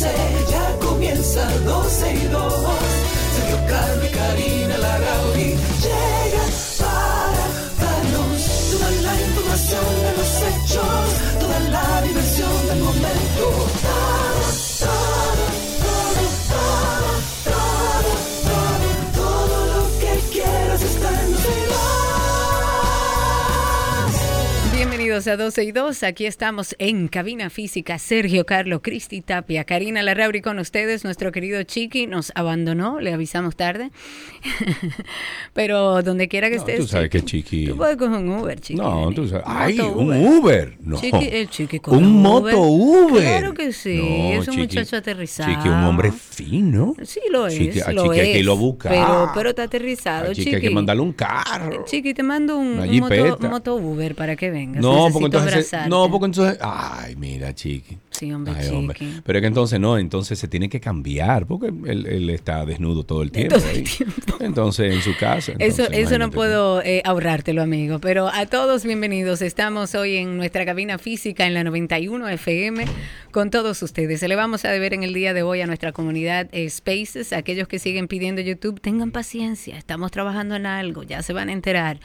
12, ya comienza 12 y 2. Sergio Carlos y Karina Larrauri llegan para darnos toda la información de los hechos, toda la diversión del momento. Bienvenidos a 12 y 2. Aquí estamos en cabina física. Sergio Carlo, Cristi Tapia, Karina Larrauri con ustedes. Nuestro querido Chiqui nos abandonó, le avisamos tarde. Pero donde quiera que No, estés. tú sabes que Chiqui. Tú puedes coger un Uber, Chiqui. No, tú sabes. ¡Ay, un Uber! No. Chiqui, el Chiqui coge un Uber. moto Uber. Claro que sí, No, es un Chiqui- muchacho aterrizado. Chiqui, un hombre fino. Sí, lo es. Chiqui, a lo Chiqui hay que es, irlo a buscar. Pero, pero está aterrizado, A Chiqui Chiqui. hay que mandarle un carro. Chiqui, te mando un, un moto, moto Uber para que vengas. No, porque Necesito entonces. abrazarte. No, porque entonces. Ay, mira, Chiqui. Sí, hombre, Ay, Chiqui. hombre. Pero es que entonces no, entonces se tiene que cambiar, porque él, él está desnudo todo el tiempo. Todo el tiempo. Entonces, en su casa. Eso, entonces, eso no puedo eh, ahorrártelo, amigo. Pero a todos bienvenidos. Estamos hoy en nuestra cabina física en la 91 FM con todos ustedes. Se le vamos a deber en el día de hoy a nuestra comunidad eh, Spaces. Aquellos que siguen pidiendo YouTube, tengan paciencia. Estamos trabajando en algo, ya se van a enterar.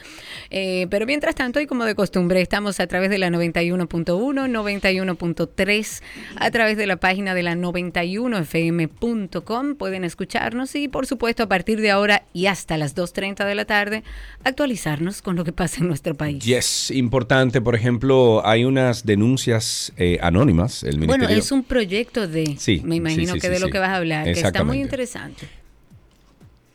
Eh, pero mientras tanto, y como de costumbre, estamos a través de la 91.1, 91.3, a través de la página de la 91fm.com. Pueden escucharnos y, por supuesto, a partir de ahora y hasta las 2.30 de la tarde, actualizarnos con lo que pasa en nuestro país. Yes, importante, por ejemplo, hay unas denuncias eh, anónimas. El Bueno, ministerio. es un proyecto de, Sí, me imagino sí, sí, que de lo que vas a hablar, que está muy interesante.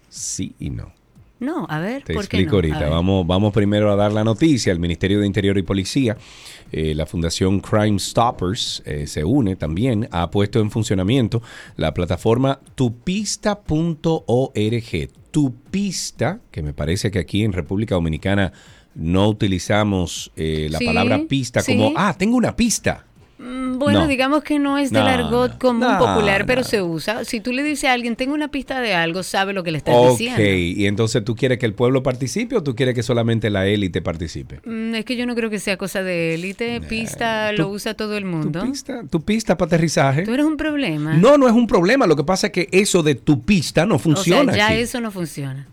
Sí y no. No, a ver, Te ¿por qué explico no? A ahorita. Vamos, vamos primero a dar la noticia. El Ministerio de Interior y Policía, eh, la Fundación Crime Stoppers eh, se une también, ha puesto en funcionamiento la plataforma tupista.org. Tupista, que me parece que aquí en República Dominicana no utilizamos eh, la Sí, palabra pista como, sí. ah, tengo una pista. Mm, Bueno, No. digamos que no es del No, argot común No, popular, pero se usa. Si tú le dices a alguien, tengo una pista de algo, sabe lo que le estás Ok, diciendo. y entonces tú quieres que el pueblo participe o tú quieres que solamente la élite participe? Mm, Es que yo no creo que sea cosa de élite. Pista lo usa todo el ¿Tu mundo. pista, tu pista para aterrizaje? Tú eres un problema. No, no es un problema. Lo que pasa es que eso de tu pista no o sea, funciona. ya aquí. eso no funciona.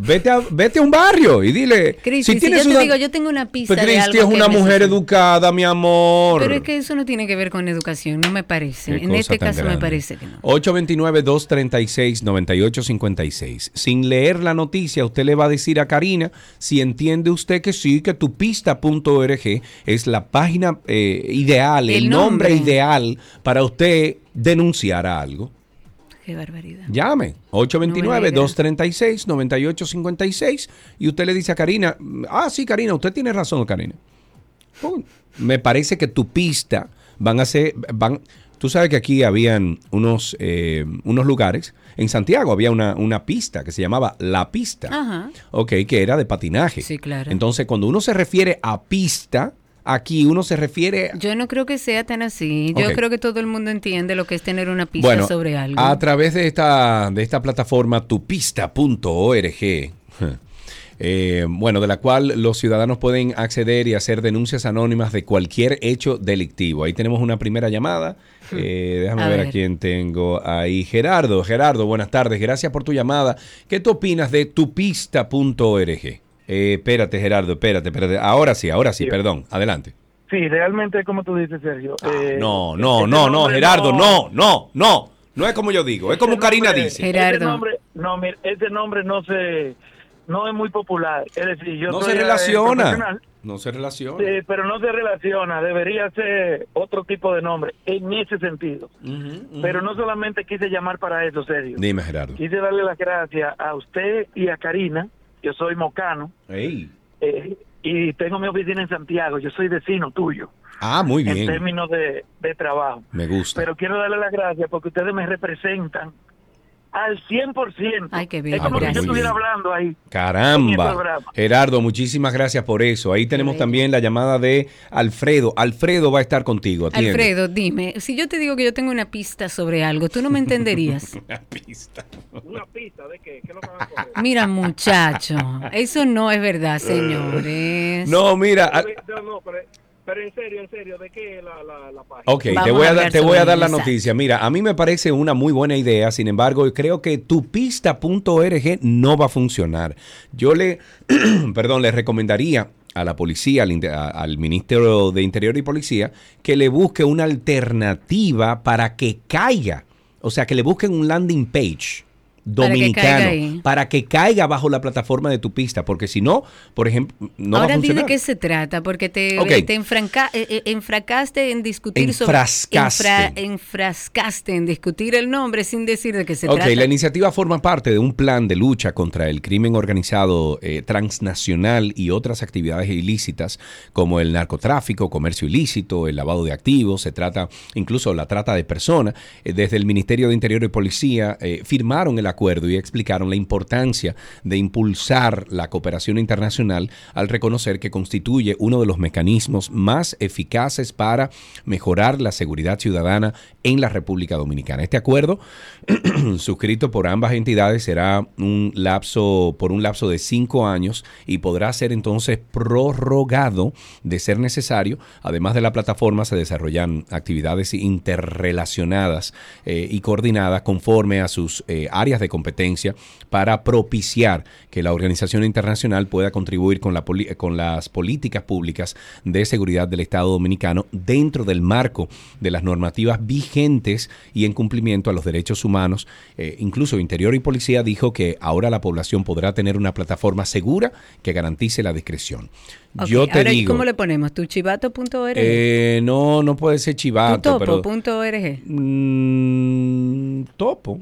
Vete, a, vete a un barrio y dile. Cristi, si, tienes yo te digo, yo tengo una pista Pero de Cristi es una mujer necesito. educada, mi amor. Pero es que eso no tiene que ver con educación, no me parece. Qué En este caso me grande. parece que no. 829-236-9856. Sin leer la noticia, usted le va a decir a Karina si entiende usted que sí, que tupista.org es la página eh, ideal, el, El nombre. nombre. ideal para usted denunciar a algo. Qué barbaridad. Llame, No me diga. 829-236-9856 y usted le dice a Karina, ah, sí, Karina, usted tiene razón, Karina. Me parece que tu pista van a ser, van, tú sabes que aquí habían unos, eh, unos lugares, en Santiago había una, una pista que se llamaba La Pista, Ajá. ok, que era de patinaje. Sí, claro. Entonces, cuando uno se refiere a pista, aquí uno se refiere Yo no creo que sea tan así. Yo creo que todo el mundo entiende lo que es tener una pista bueno, sobre algo. A través de esta, de esta plataforma tupista.org, eh, bueno, de la cual los ciudadanos pueden acceder y hacer denuncias anónimas de cualquier hecho delictivo. Ahí tenemos una primera llamada. Eh, déjame Hmm. A ver, a quién tengo ahí. Gerardo, Gerardo, buenas tardes. Gracias por tu llamada. ¿Qué tú opinas de tupista.org? Eh, espérate, Gerardo, espérate, espérate. Ahora sí, ahora sí, Sí. perdón. Adelante. Sí, realmente, como tú dices, Sergio. eh, Ah, no, no, este no, no, Gerardo, no, no, no. No es como yo digo, es como Ese Karina nombre- dice. Gerardo. Ese nombre, no, mira, ese nombre no se, no es muy popular. Es decir, yo No soy, se eh, relaciona. profesional, No se relaciona. pero no se relaciona. Debería ser otro tipo de nombre en ese sentido. Pero no solamente quise llamar para eso, Sergio. Dime, Gerardo. Quise darle las gracias a usted y a Karina. Yo soy mocano. Eh, y tengo mi oficina en Santiago. Yo soy vecino tuyo Ah, muy en bien. términos de, de trabajo. Me gusta. Pero quiero darle las gracias porque ustedes me representan al 100%. Ay, qué bien, Es como Ah, si yo estuviera bien. hablando ahí. Caramba. Gerardo, muchísimas gracias por eso. Ahí tenemos también la llamada de Alfredo. Alfredo va a estar contigo. atiende. Alfredo, dime, si yo te digo que yo tengo una pista sobre algo, ¿tú no me entenderías? Una pista. Una pista de qué, qué lo van a coger. Mira, muchacho, eso no es verdad, señores. No, mira. al- No, no, pero, pero en serio, en serio, ¿de qué la, la, la página? Ok, Vamos te voy a a, dar, te voy a dar la noticia. Mira, a mí me parece una muy buena idea, sin embargo, creo que tupista.org no va a funcionar. Yo le, perdón, le recomendaría a la policía, al, al Ministerio de Interior y Policía, que le busque una alternativa para que caiga. O sea, que le busquen un landing page Para que caiga dominicano para que caiga bajo la plataforma de tu pista, porque si no, por ejemplo, no va a Ahora di de funcionar. qué se trata, porque te, Ok. te enfranca- eh, eh, enfracaste en discutir Enfrascaste. sobre... enfrascaste en discutir el nombre sin decir de qué se Ok, trata. la iniciativa forma parte de un plan de lucha contra el crimen organizado eh, transnacional y otras actividades ilícitas como el narcotráfico, comercio ilícito, el lavado de activos, se trata incluso la trata de personas. Eh, desde el Ministerio de Interior y Policía firmaron el acuerdo y explicaron la importancia de impulsar la cooperación internacional al reconocer que constituye uno de los mecanismos más eficaces para mejorar la seguridad ciudadana en la República Dominicana. Este acuerdo suscrito por ambas entidades será un lapso por un lapso de cinco años y podrá ser entonces prorrogado de ser necesario. Además de la plataforma se desarrollan actividades interrelacionadas eh, y coordinadas conforme a sus eh, áreas de competencia para propiciar que la organización internacional pueda contribuir con, la con las políticas públicas de seguridad del Estado Dominicano dentro del marco de las normativas vigentes y en cumplimiento a los derechos humanos. Eh, incluso Interior y Policía dijo que ahora la población podrá tener una plataforma segura que garantice la discreción. Yo te ahora, ¿y digo... ¿Cómo le ponemos? ¿Tuchivato.org? eh, no, no puede ser chivato, pero... ¿Tutopo.org? Mm, topo.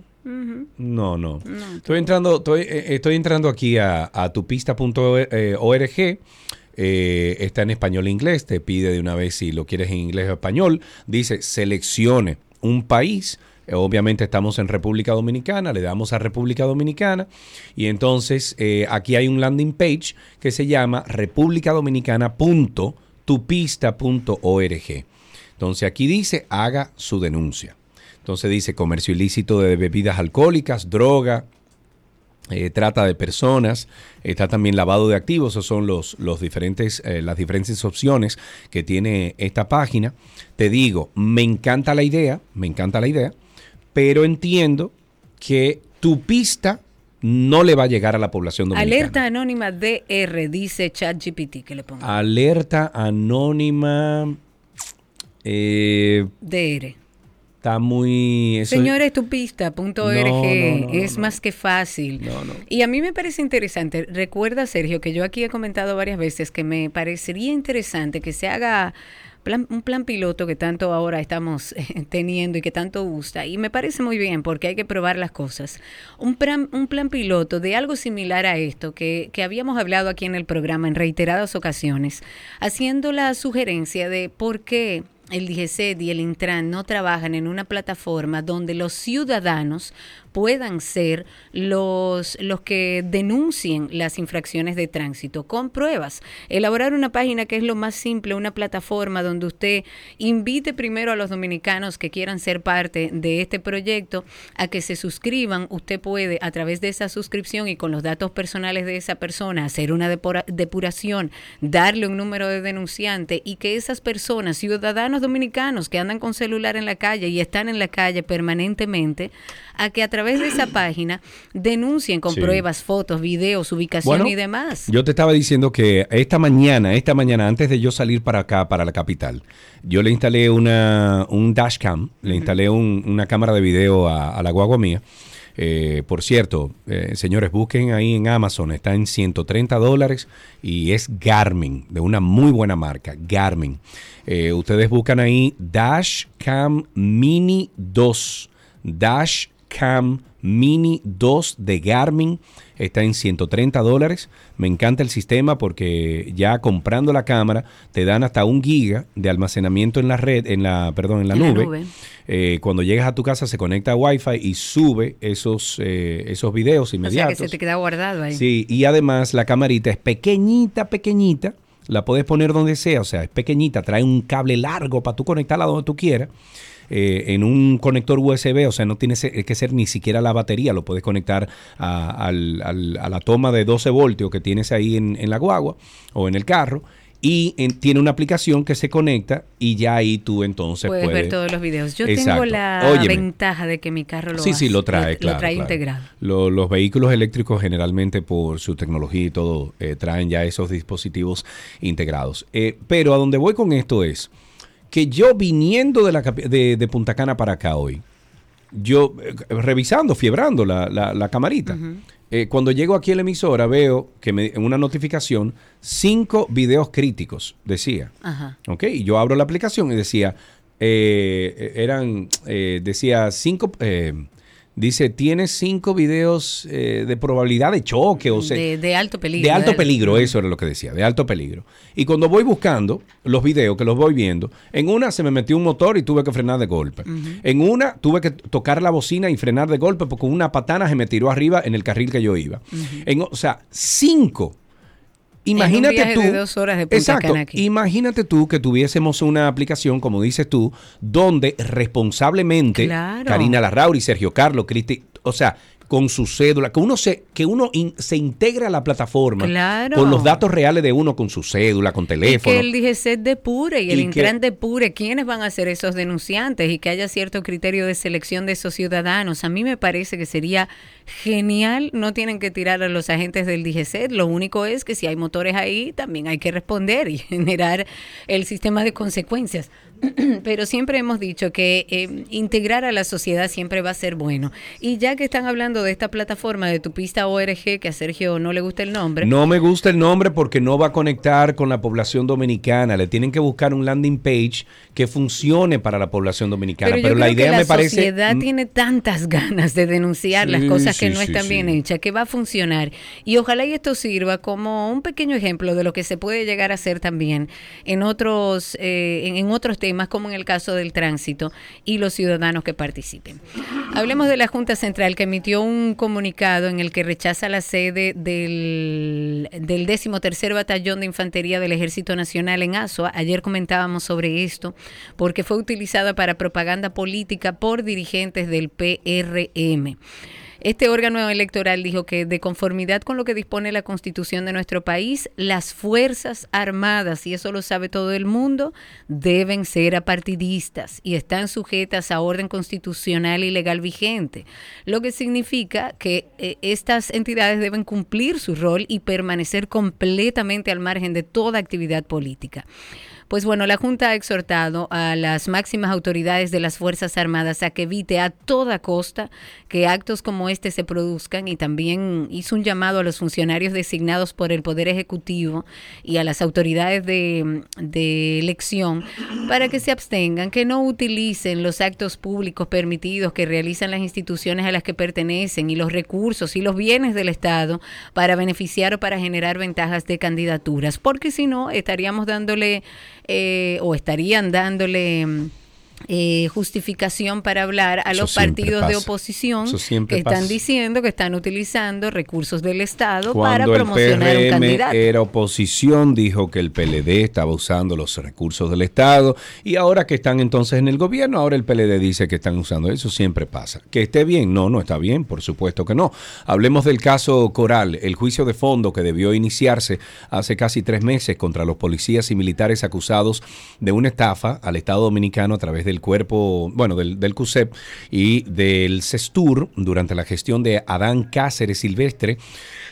No, no. estoy entrando, estoy, eh, estoy entrando aquí a, a tupista.org. Eh, está en español e inglés. Te pide de una vez si lo quieres en inglés o español. Dice seleccione un país. Eh, Obviamente estamos en República Dominicana, le damos a República Dominicana y entonces eh, aquí hay un landing page que se llama republicadominicana.tupista.org. Entonces aquí dice haga su denuncia. Entonces dice comercio ilícito de bebidas alcohólicas, droga, eh, trata de personas, está también lavado de activos, esos son los, los diferentes, eh, las diferentes opciones que tiene esta página. Te digo, me encanta la idea, me encanta la idea, pero entiendo que tu pista no le va a llegar a la población dominicana. Alerta anónima DR, dice ChatGPT que le pongo. Alerta anónima. eh, DR. está muy. eso Señores, tupista.org No, no, no, es más que fácil. No, no. Y a mí me parece interesante. Recuerda, Sergio, que yo aquí he comentado varias veces que me parecería interesante que se haga plan- un plan piloto que tanto ahora estamos teniendo y que tanto gusta. Y me parece muy bien porque hay que probar las cosas. Un plan, un plan piloto de algo similar a esto que, que habíamos hablado aquí en el programa en reiteradas ocasiones, haciendo la sugerencia de por qué el DGCET y el Intran no trabajan en una plataforma donde los ciudadanos puedan ser los, los que denuncien las infracciones de tránsito con pruebas. Elaborar una página que es lo más simple, una plataforma donde usted invite primero a los dominicanos que quieran ser parte de este proyecto a que se suscriban. Usted puede a través de esa suscripción y con los datos personales de esa persona hacer una depura- depuración, darle un número de denunciante y que esas personas, ciudadanos dominicanos que andan con celular en la calle y están en la calle permanentemente, a que a través de esa página denuncien con Sí. pruebas, fotos, videos, ubicación Bueno, y demás. Yo te estaba diciendo que esta mañana, esta mañana, antes de yo salir para acá, para la capital, yo le instalé una, un dashcam, le instalé un- una cámara de video a, a la guagua mía. Eh, por cierto, eh, señores, busquen ahí en Amazon, está en 130 dólares y es Garmin, de una muy buena marca, Garmin. Eh, ustedes buscan ahí Dashcam Mini 2. Dash Cam Mini 2 de Garmin. Está en 130 dólares. Me encanta el sistema porque ya comprando la cámara te dan hasta un giga de almacenamiento en la red, en la, perdón, en la En la nube. Eh, cuando llegas a tu casa se conecta a Wi-Fi y sube esos, eh, esos videos O sea inmediatos. que se te queda guardado ahí. Sí, y además la camarita es pequeñita, pequeñita. La puedes poner donde sea, o sea, es pequeñita. Trae un cable largo para tú conectarla donde tú quieras. Eh, en un conector USB, o sea, no tiene se- que ser ni siquiera la batería, lo puedes conectar a, la toma de 12 voltios que tienes ahí en, en la guagua o en el carro. Y en- tiene una aplicación que se conecta y ya ahí tú entonces Puedes puedes ver todos los videos. Yo Exacto. tengo la Óyeme. ventaja de que mi carro lo Sí, sí, lo trae, claro. Lo trae claro. integrado. Lo- los vehículos eléctricos generalmente por su tecnología y todo eh, traen ya esos dispositivos integrados. Eh, pero a donde voy con esto es que yo viniendo de, la, de, de Punta Cana para acá hoy, yo eh, revisando, fiebrando la, la- la camarita, eh, cuando llego aquí a la emisora veo que me, en una notificación cinco videos críticos, decía. Ajá. ¿Ok? Y yo abro la aplicación y decía, eh, eran, eh, decía cinco, dice, tienes cinco videos eh, de probabilidad de choque o sea, de, de alto peligro. de alto peligro, eso era lo que decía, de alto peligro. Y cuando voy buscando los videos, que los voy viendo, en una se me metió un motor y tuve que frenar de golpe. En una tuve que tocar la bocina y frenar de golpe porque una patana se me tiró arriba en el carril que yo iba. En o sea, cinco. Imagínate viaje tú. de dos horas de Punta exacto. Cana aquí. Imagínate tú que tuviésemos una aplicación, como dices tú, donde responsablemente Claro. Karina Larrauri, Sergio Carlos, Cristi, o sea, con su cédula, que uno se, que uno in- se integre a la plataforma Claro. con los datos reales de uno, con su cédula, con Y teléfono. que el DGCET depure y el Y que- Intran depure quiénes van a ser esos denunciantes y que haya cierto criterio de selección de esos ciudadanos. A mí me parece que sería genial. No tienen que tirar a los agentes del DGCET. Lo único es que si hay motores ahí, también hay que responder y generar el sistema de consecuencias. Pero siempre hemos dicho que eh, integrar a la sociedad siempre va a ser bueno. Y ya que están hablando de esta plataforma de tu pista ORG, que a Sergio no le gusta el nombre, No me gusta el nombre porque no va a conectar con la población dominicana. Le tienen que buscar un landing page que funcione para la población dominicana. Pero, yo la creo idea que me la parece. sociedad mm, tiene tantas ganas de denunciar las cosas que sí, no están sí. bien hechas, que va a funcionar. Y ojalá y esto sirva como un pequeño ejemplo de lo que se puede llegar a hacer también en otros, eh, en, en otros temas, como en el caso del tránsito y los ciudadanos que participen. Hablemos de la Junta Central que emitió un comunicado en el que rechaza la sede del, del 13 Batallón de Infantería del Ejército Nacional en Asua. Ayer comentábamos sobre esto porque fue utilizada para propaganda política por dirigentes del PRM. Este órgano electoral dijo que de conformidad con lo que dispone la constitución de nuestro país, las Fuerzas Armadas, y eso lo sabe todo el mundo, deben ser apartidistas y están sujetas a orden constitucional y legal vigente, lo que significa que eh, estas entidades deben cumplir su rol y permanecer completamente al margen de toda actividad política. Pues bueno, la Junta ha exhortado a las máximas autoridades de las Fuerzas Armadas a que evite a toda costa que actos como este se produzcan y también hizo un llamado a los funcionarios designados por el Poder Ejecutivo y a las autoridades de, de elección para que se abstengan, que no utilicen los actos públicos permitidos que realizan las instituciones a las que pertenecen y los recursos y los bienes del Estado para beneficiar o para generar ventajas de candidaturas, porque si no estaríamos dándole eh, o estarían dándole mm, eh, justificación para hablar a Eso los partidos de oposición que están diciendo que están utilizando recursos del Estado para Cuando el promocionar un PRM candidato. era oposición, dijo que el PLD estaba usando los recursos del Estado y ahora que están entonces en el gobierno, ahora el PLD dice que están usando eso, siempre pasa. Que esté bien, no, no está bien, por supuesto que no. Hablemos del caso Coral, el juicio de fondo que debió iniciarse hace casi tres meses contra los policías y militares acusados de una estafa al Estado Dominicano a través del cuerpo, bueno, del, CUSEP y del CESTUR durante la gestión de Adán Cáceres Silvestre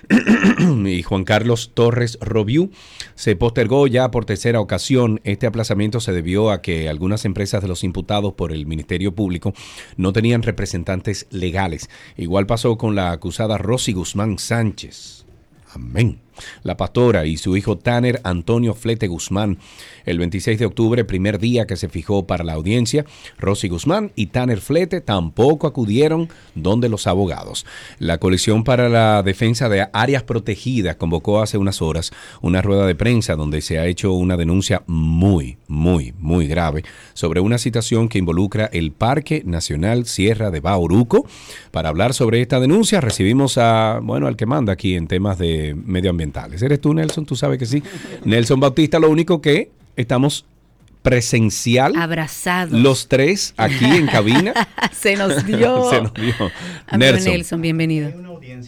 y Juan Carlos Torres Robiú se postergó ya por tercera ocasión. Este aplazamiento se debió a que algunas empresas de los imputados por el Ministerio Público no tenían representantes legales. Igual pasó con la acusada Rosy Guzmán Sánchez. Amén. La pastora y su hijo Tanner Antonio Flete Guzmán. El 26 de octubre, primer día que se fijó para la audiencia, Rosy Guzmán y Tanner Flete tampoco acudieron donde los abogados. La coalición para la defensa de áreas protegidas convocó hace unas horas una rueda de prensa donde se ha hecho una denuncia muy, muy, muy grave sobre una situación que involucra el Parque Nacional Sierra de Bauruco. Para hablar sobre esta denuncia recibimos a, bueno, al que manda aquí en temas de ¿Eres tú, Nelson? Tú sabes que sí. Nelson Bautista, lo único que estamos presencial. Abrazados. Los tres aquí en cabina. Se nos dio. Se nos dio. Amigo Nelson, bienvenido.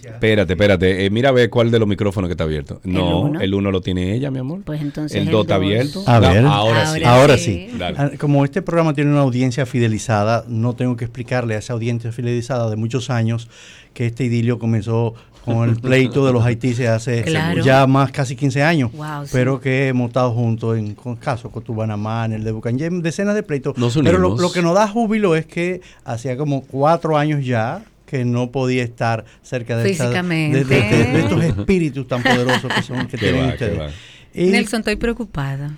Espérate, espérate. Eh, mira a ver cuál de los micrófonos que está abierto. No, uno? el uno lo tiene ella, mi amor. Pues entonces el el dos está abierto. A ver. ahora, sí. Ahora Ahora sí. sí. Dale. Ah, Como este programa tiene una audiencia fidelizada, no tengo que explicarle a esa audiencia fidelizada de muchos años que este idilio comenzó con el pleito de los haitises hace Claro. ya más casi 15 años, Wow, sí. pero que hemos estado juntos en con casos con Tubanamá, en el de Bucanyem, decenas de pleitos. Nos pero lo, que nos da júbilo es que hacía como cuatro años ya que no podía estar cerca de, esta- de- Físicamente. de- de- de estos espíritus tan poderosos que son que tienen va, ustedes. Y Nelson, estoy preocupada.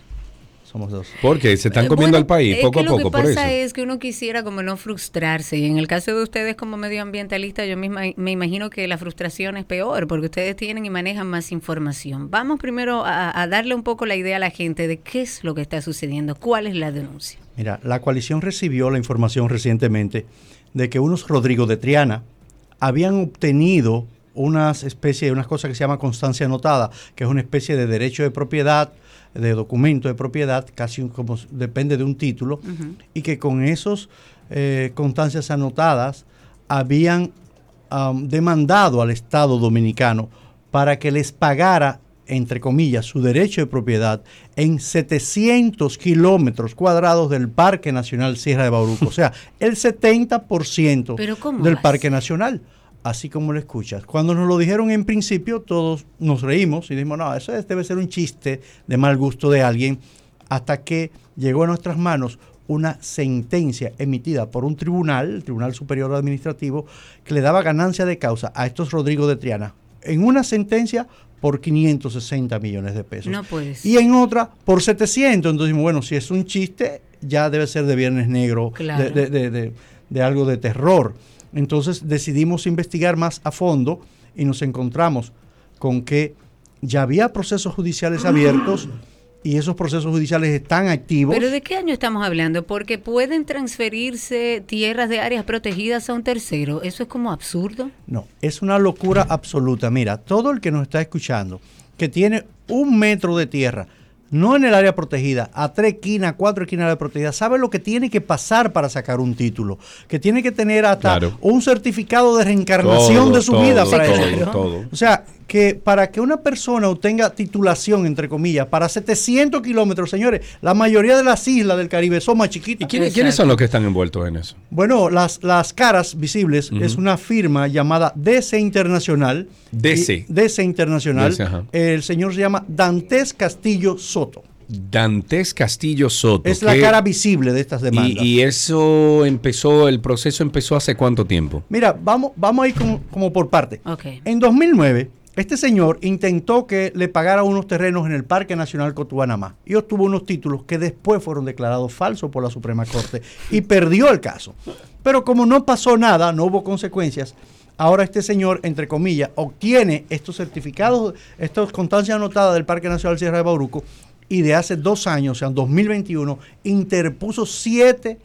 Somos dos. Porque se están Eh, comiendo bueno, al país poco a poco, Lo que por eso. pasa es que uno quisiera como no frustrarse. Y en el caso de ustedes como medioambientalista, yo misma me imagino que la frustración es peor porque ustedes tienen y manejan más información. Vamos primero a, a darle un poco la idea a la gente de qué es lo que está sucediendo, cuál es la denuncia. Mira, la coalición recibió la información recientemente de que unos Rodrigo de Triana habían obtenido unas especies, unas cosas que se llama constancia anotada, que es una especie de derecho de propiedad, de documento de propiedad, casi como depende de un título, y que con esos eh, constancias anotadas habían demandado al Estado dominicano para que les pagara, entre comillas, su derecho de propiedad en 700 kilómetros cuadrados del Parque Nacional Sierra de Bauruco. O sea, el 70% Pero ¿cómo del Parque? Nacional. Así como lo escuchas. Cuando nos lo dijeron en principio, todos nos reímos y dijimos, no, eso es- debe ser un chiste de mal gusto de alguien, hasta que llegó a nuestras manos una sentencia emitida por un tribunal, el Tribunal Superior Administrativo, que le daba ganancia de causa a estos Rodrigo de Triana. En una sentencia por 560 millones de pesos. No puedes. Y en otra por 700. Entonces, bueno, si es un chiste, ya debe ser de Viernes Negro, Claro. de, de- de- de- de algo de terror. Entonces decidimos investigar más a fondo y nos encontramos con que ya había procesos judiciales abiertos y esos procesos judiciales están activos. Pero ¿de qué año estamos hablando? Porque pueden transferirse tierras de áreas protegidas a un tercero. Eso es como absurdo. No, es una locura absoluta. Mira, todo el que nos está escuchando, que tiene un metro de tierra, no en el área protegida, a tres esquinas, cuatro esquinas de área protegida, sabe lo que tiene que pasar para sacar un título, que tiene que tener hasta Claro. un certificado de reencarnación Todo, de su todo, vida para todo, eso. todo. O sea, que para que una persona obtenga titulación, entre comillas, para 700 kilómetros, señores, la mayoría de las islas del Caribe son más ¿Y chiquitas. quiénes, quiénes son los que están envueltos en eso? Bueno, las, las caras visibles es una firma llamada DC Internacional. DC. Y- DC Internacional. DC, el señor se llama Dantes Castillo Soto. Dantes Castillo Soto. Es la que- cara visible de estas demandas. y, y eso empezó, el proceso empezó hace cuánto tiempo? Mira, vamos, vamos a ir como, como por parte. En 2009, este señor intentó que le pagara unos terrenos en el Parque Nacional Cotubanamá y obtuvo unos títulos que después fueron declarados falsos por la Suprema Corte y perdió el caso. Pero como no pasó nada, no hubo consecuencias, ahora este señor, entre comillas, obtiene estos certificados, estas constancias anotadas del Parque Nacional Sierra de Bauruco y de hace dos años, o sea, en 2021, interpuso siete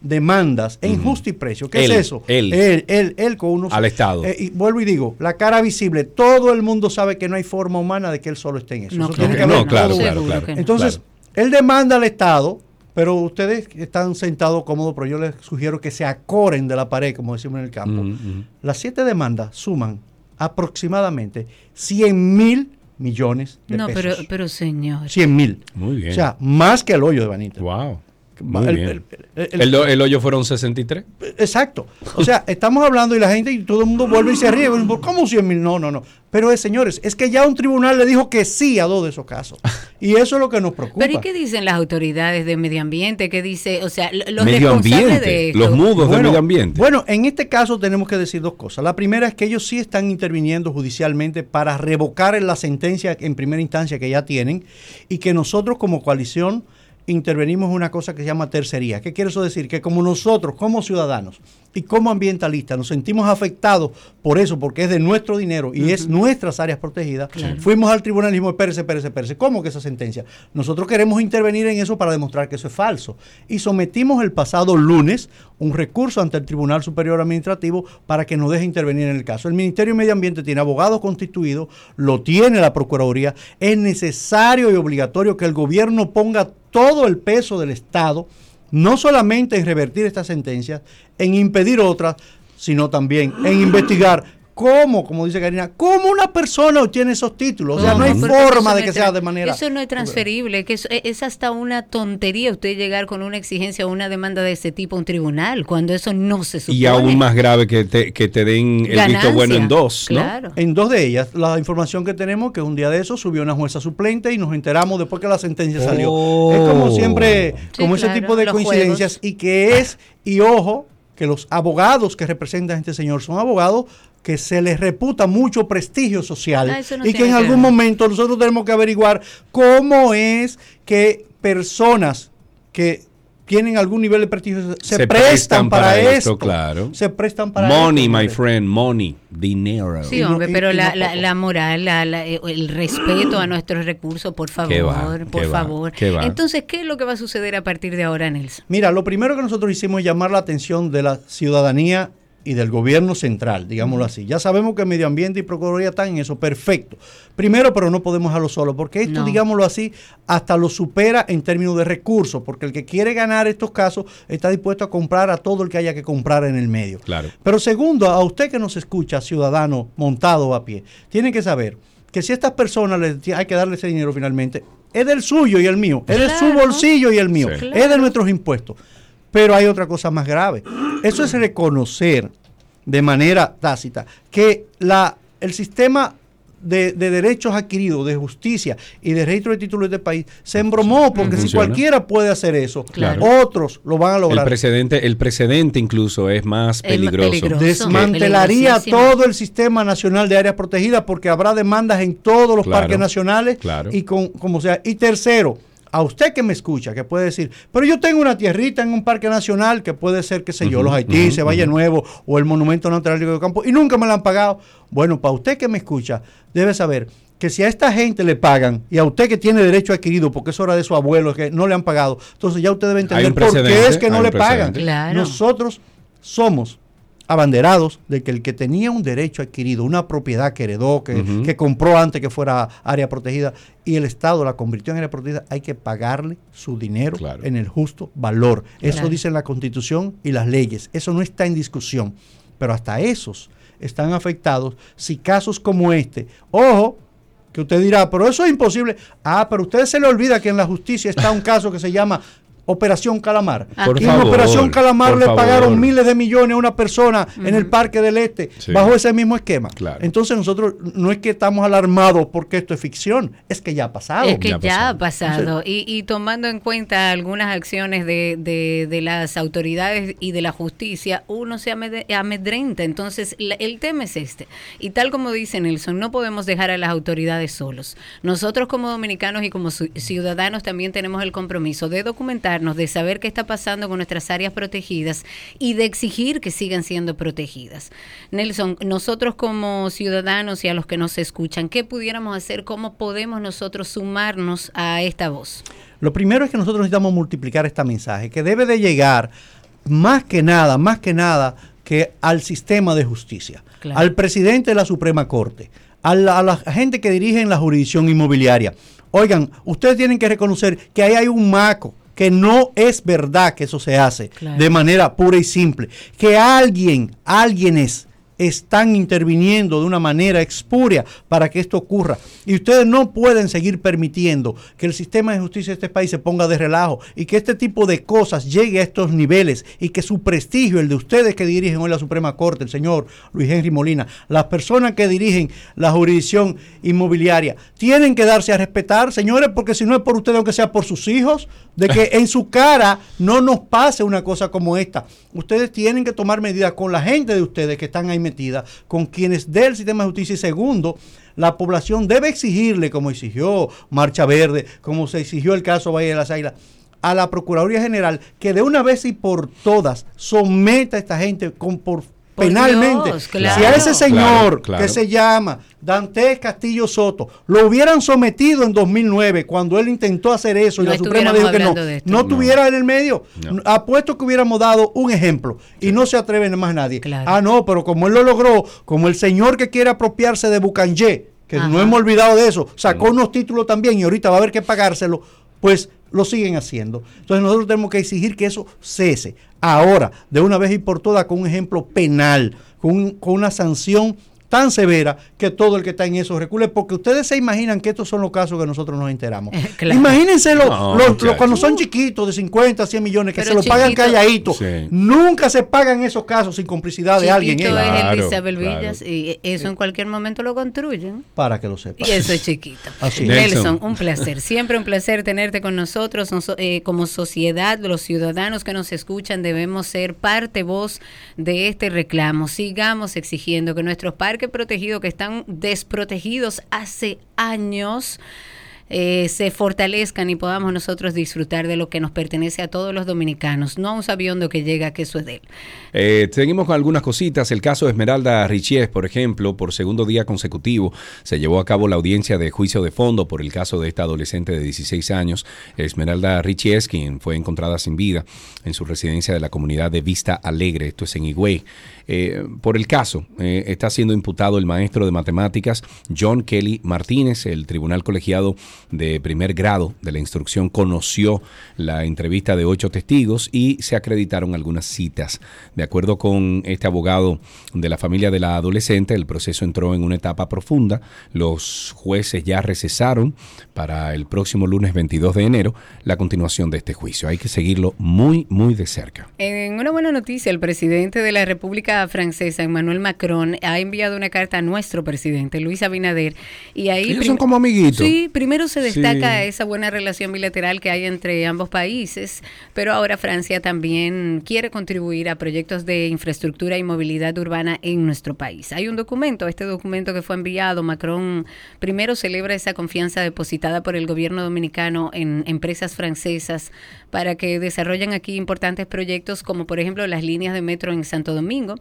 demandas en justo y precio. ¿Qué Él, es eso? él. él, él, él con unos... Al Estado. Eh, y vuelvo y digo, la cara visible, todo el mundo sabe que no hay forma humana de que él solo esté en eso. No, Eso claro tiene que no, claro, claro, claro. Entonces, Claro. él demanda al Estado, pero ustedes están sentados cómodos, pero yo les sugiero que se acoren de la pared, como decimos en el campo. Ujú, ujú. Las siete demandas suman aproximadamente 100 mil millones de No, pero, pesos. pero señor. 100 mil. Muy bien. O sea, más que el hoyo de Banita. wow. Muy el- bien. el- el- el- El, el hoyo fueron 63. Exacto. O sea, estamos hablando y la gente y todo el mundo vuelve y se ríe. ¿Cómo 100 mil? No, no, no. Pero, eh, señores, es que ya un tribunal le dijo que sí a dos de esos casos. Y eso es lo que nos preocupa. Pero ¿y qué dicen las autoridades de medio ambiente? ¿Qué dice, o sea, los Medio responsables de? Los mudos de Bueno, medio ambiente. Bueno, en este caso tenemos que decir dos cosas. La primera es que ellos sí están interviniendo judicialmente para revocar la sentencia en primera instancia que ya tienen y que nosotros como coalición intervenimos en una cosa que se llama tercería. ¿Qué quiere eso decir? Que como nosotros, como ciudadanos y como ambientalistas, nos sentimos afectados por eso, porque es de nuestro dinero y es nuestras áreas protegidas, fuimos al tribunal y dijimos, espérese, espérese, espérese, ¿cómo que esa sentencia? Nosotros queremos intervenir en eso para demostrar que eso es falso. Y sometimos el pasado lunes un recurso ante el Tribunal Superior Administrativo para que nos deje intervenir en el caso. El Ministerio de Medio Ambiente tiene abogados constituidos, lo tiene la Procuraduría, es necesario y obligatorio que el gobierno ponga todo el peso del Estado, no solamente en revertir estas sentencias, en impedir otras, sino también en investigar cómo, como dice Karina, cómo una persona obtiene esos títulos. O sea, no hay forma de que es sea de manera... Eso no es transferible, que eso- e, es hasta una tontería usted llegar con una exigencia o una demanda de ese tipo a un tribunal, cuando eso no se supone. y aún más grave que te, que te den el visto bueno en dos, ¿no? Claro. En dos de ellas, la información que tenemos, que un día de eso subió una jueza suplente y nos enteramos después que la sentencia salió. Oh. Es como siempre, Sí, como ese tipo de coincidencias juegos. y que es, y ojo, que los abogados que representan a este señor son abogados que se les reputa mucho prestigio social. Ah, no y que en algún momento nosotros tenemos que averiguar cómo es que personas que tienen algún nivel de prestigio se, Se prestan, prestan para, para esto, esto, claro. Se prestan para Money, esto, my friend, money, dinero. Sí, no- hombre, y- pero y la, no la, moral, la- la- eh, el respeto a nuestros recursos, por favor, Qué va, por qué va, favor. qué va. Entonces, ¿qué es lo que va a suceder a partir de ahora, Nelson? Mira, lo primero que nosotros hicimos es llamar la atención de la ciudadanía y del gobierno central, digámoslo así. Ya sabemos que Medio Ambiente y Procuraduría están en eso, perfecto. Primero, pero no podemos dejarlo solo, porque esto, No. digámoslo así, hasta lo supera en términos de recursos, porque el que quiere ganar estos casos está dispuesto a comprar a todo el que haya que comprar en el medio. Claro. Pero segundo, a usted que nos escucha, ciudadano montado a pie, tiene que saber que si a estas personas les hay que darle ese dinero finalmente, es del suyo y el mío, es de su bolsillo y el mío, Sí. es de nuestros impuestos. Pero hay otra cosa más grave. Eso es reconocer de manera tácita que la, el sistema de, de derechos adquiridos, de justicia y de registro de títulos de este país se embromó, porque si cualquiera puede hacer eso, Claro. otros lo van a El lograr. precedente, el precedente incluso es más peligroso. peligroso. Desmantelaría todo el sistema nacional de áreas protegidas porque habrá demandas en todos los Claro, parques nacionales claro. y con como sea. Y tercero, a usted que me escucha, que puede decir, pero yo tengo una tierrita en un parque nacional que puede ser, qué sé yo, los Haití, ujú, se Valle. Nuevo o el Monumento Natural de Campo y nunca me la han pagado. Bueno, para usted que me escucha, debe saber que si a esta gente le pagan y a usted que tiene derecho adquirido porque es hora de su abuelo que no le han pagado, entonces ya usted debe entender por qué es que no le pagan. Claro. Nosotros somos abanderados de que el que tenía un derecho adquirido, una propiedad que heredó, que, compró antes que fuera área protegida, y el Estado la convirtió en área protegida, hay que pagarle su dinero Claro. en el justo valor. Eso dice la Constitución y las leyes. Eso no está en discusión. Pero hasta esos están afectados si casos como este, ojo, que usted dirá, pero eso es imposible. Ah, pero a usted se le olvida que en la justicia está un caso que se llama Operación Calamar. Por y en Operación Calamar le favor. pagaron miles de millones a una persona en el Parque del Este Sí. bajo ese mismo esquema. Claro. Entonces nosotros no es que estamos alarmados porque esto es ficción, es que ya ha pasado. Es que ya ya, ha ha pasado. Y, y tomando en cuenta algunas acciones de, de- de las autoridades y de la justicia, uno se amedrenta. Entonces, la- el tema es este. Y tal como dice Nelson, no podemos dejar a las autoridades solos. Nosotros como dominicanos y como ci- ciudadanos también tenemos el compromiso de documentarnos, de saber qué está pasando con nuestras áreas protegidas y de exigir que sigan siendo protegidas. Nelson, nosotros como ciudadanos y a los que nos escuchan, ¿qué pudiéramos hacer? ¿Cómo podemos nosotros sumarnos a esta voz? Lo primero es que nosotros necesitamos multiplicar este mensaje, que debe de llegar más que nada, más que nada, que al sistema de justicia, Claro. al presidente de la Suprema Corte, a la, a la gente que dirige en la jurisdicción inmobiliaria. Oigan, ustedes tienen que reconocer que ahí hay un maco, que no es verdad que eso se hace Claro. de manera pura y simple, que alguien, alguienes están interviniendo de una manera expuria para que esto ocurra. Y ustedes no pueden seguir permitiendo que el sistema de justicia de este país se ponga de relajo y que este tipo de cosas llegue a estos niveles y que su prestigio, el de ustedes que dirigen hoy la Suprema Corte, el señor Luis Henry Molina, las personas que dirigen la jurisdicción inmobiliaria, tienen que darse a respetar, señores, porque si no es por ustedes, aunque sea por sus hijos, de que en su cara no nos pase una cosa como esta. Ustedes tienen que tomar medidas con la gente de ustedes que están ahí con quienes del sistema de justicia y segundo, la población debe exigirle, como exigió Marcha Verde, como se exigió el caso Valle de las Águilas, a la Procuraduría General que de una vez y por todas someta a esta gente con Por penalmente. Dios, claro. Si a ese señor Claro, claro. que se llama Dante Castillo Soto lo hubieran sometido en 2009 cuando él intentó hacer eso y la Suprema dijo que no, no estuviera en el medio. No. Apuesto que hubiéramos dado un ejemplo y no se atreven más nadie. Claro. Ah, no, pero como él lo logró, como el señor que quiere apropiarse de Bucangé, que Ajá. no hemos olvidado de eso, sacó unos títulos también y ahorita va a haber que pagárselo, pues lo siguen haciendo. Entonces nosotros tenemos que exigir que eso cese. Ahora, de una vez y por todas, con un ejemplo penal, con, con una sanción tan severa que todo el que está en eso recule, porque ustedes se imaginan que estos son los casos que nosotros nos enteramos. Claro. Imagínense los, No, los- los cuando son chiquitos de 50, 100 millones, que Pero se lo pagan calladito. Sí. Nunca se pagan esos casos sin complicidad de alguien. ¿eh? es Claro, el de Isabel claro. Villas y eso en cualquier momento lo construyen. Para que lo sepan. Y eso es chiquito. Así Nelson. un placer. Siempre un placer tenerte con nosotros. Nos- eh, como sociedad, los ciudadanos que nos escuchan debemos ser parte voz de este reclamo. Sigamos exigiendo que nuestros parques protegidos que están desprotegidos hace años eh, se fortalezcan y podamos nosotros disfrutar de lo que nos pertenece a todos los dominicanos, no a un sabiondo que llega que eso es de él. Eh, seguimos con algunas cositas. El caso de Esmeralda Richies, por ejemplo, por segundo día consecutivo se llevó a cabo la audiencia de juicio de fondo por el caso de esta adolescente de 16 años, Esmeralda Richies, quien fue encontrada sin vida en su residencia de la comunidad de Vista Alegre, esto es en Higüey. Eh, por el caso, eh, está siendo imputado el maestro de matemáticas John Kelly Martínez. El tribunal colegiado de primer grado de la instrucción conoció la entrevista de ocho testigos y se acreditaron algunas citas. De acuerdo con este abogado de la familia de la adolescente, el proceso entró en una etapa profunda. Los jueces ya recesaron para el próximo lunes 22 de enero la continuación de este juicio. Hay que seguirlo muy, muy de cerca. En una buena noticia, el presidente de la República Francesa, Emmanuel Macron, ha enviado una carta a nuestro presidente, Luis Abinader, y ahí... Ellos son como amiguitos. Sí, primero se destaca Sí. esa buena relación bilateral que hay entre ambos países, pero ahora Francia también quiere contribuir a proyectos de infraestructura y movilidad urbana en nuestro país. Hay un documento, este documento que fue enviado, Macron primero celebra esa confianza depositada por el gobierno dominicano en empresas francesas para que desarrollen aquí importantes proyectos como por ejemplo las líneas de metro en Santo Domingo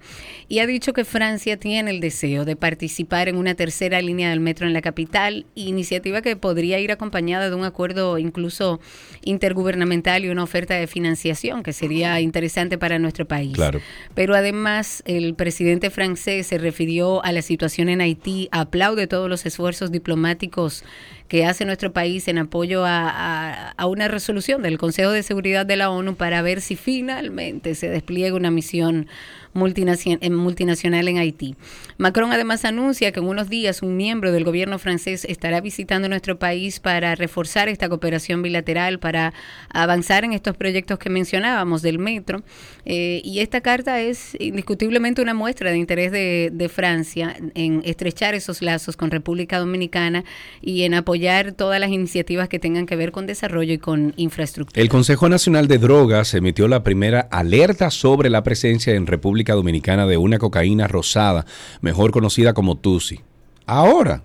y ha dicho que Francia tiene el deseo de participar en una tercera línea del metro en la capital, iniciativa que podría ir acompañada de un acuerdo incluso intergubernamental y una oferta de financiación que sería interesante para nuestro país. Claro. Pero además el presidente francés se refirió a la situación en Haití, aplaude todos los esfuerzos diplomáticos que hace nuestro país en apoyo a, a- una resolución del Consejo de Seguridad de la ONU para ver si finalmente se despliega una misión eh, multinacional en Haití. Macron además anuncia que en unos días un miembro del gobierno francés estará visitando nuestro país para reforzar esta cooperación bilateral, para avanzar en estos proyectos que mencionábamos del metro. Eh, y esta carta es indiscutiblemente una muestra de interés de Francia en estrechar esos lazos con República Dominicana y en apoyar todas las iniciativas que tengan que ver con desarrollo y con infraestructura. El Consejo Nacional de Drogas emitió la primera alerta sobre la presencia en República Dominicana de una cocaína rosada, mejor conocida como Tusi. Ahora.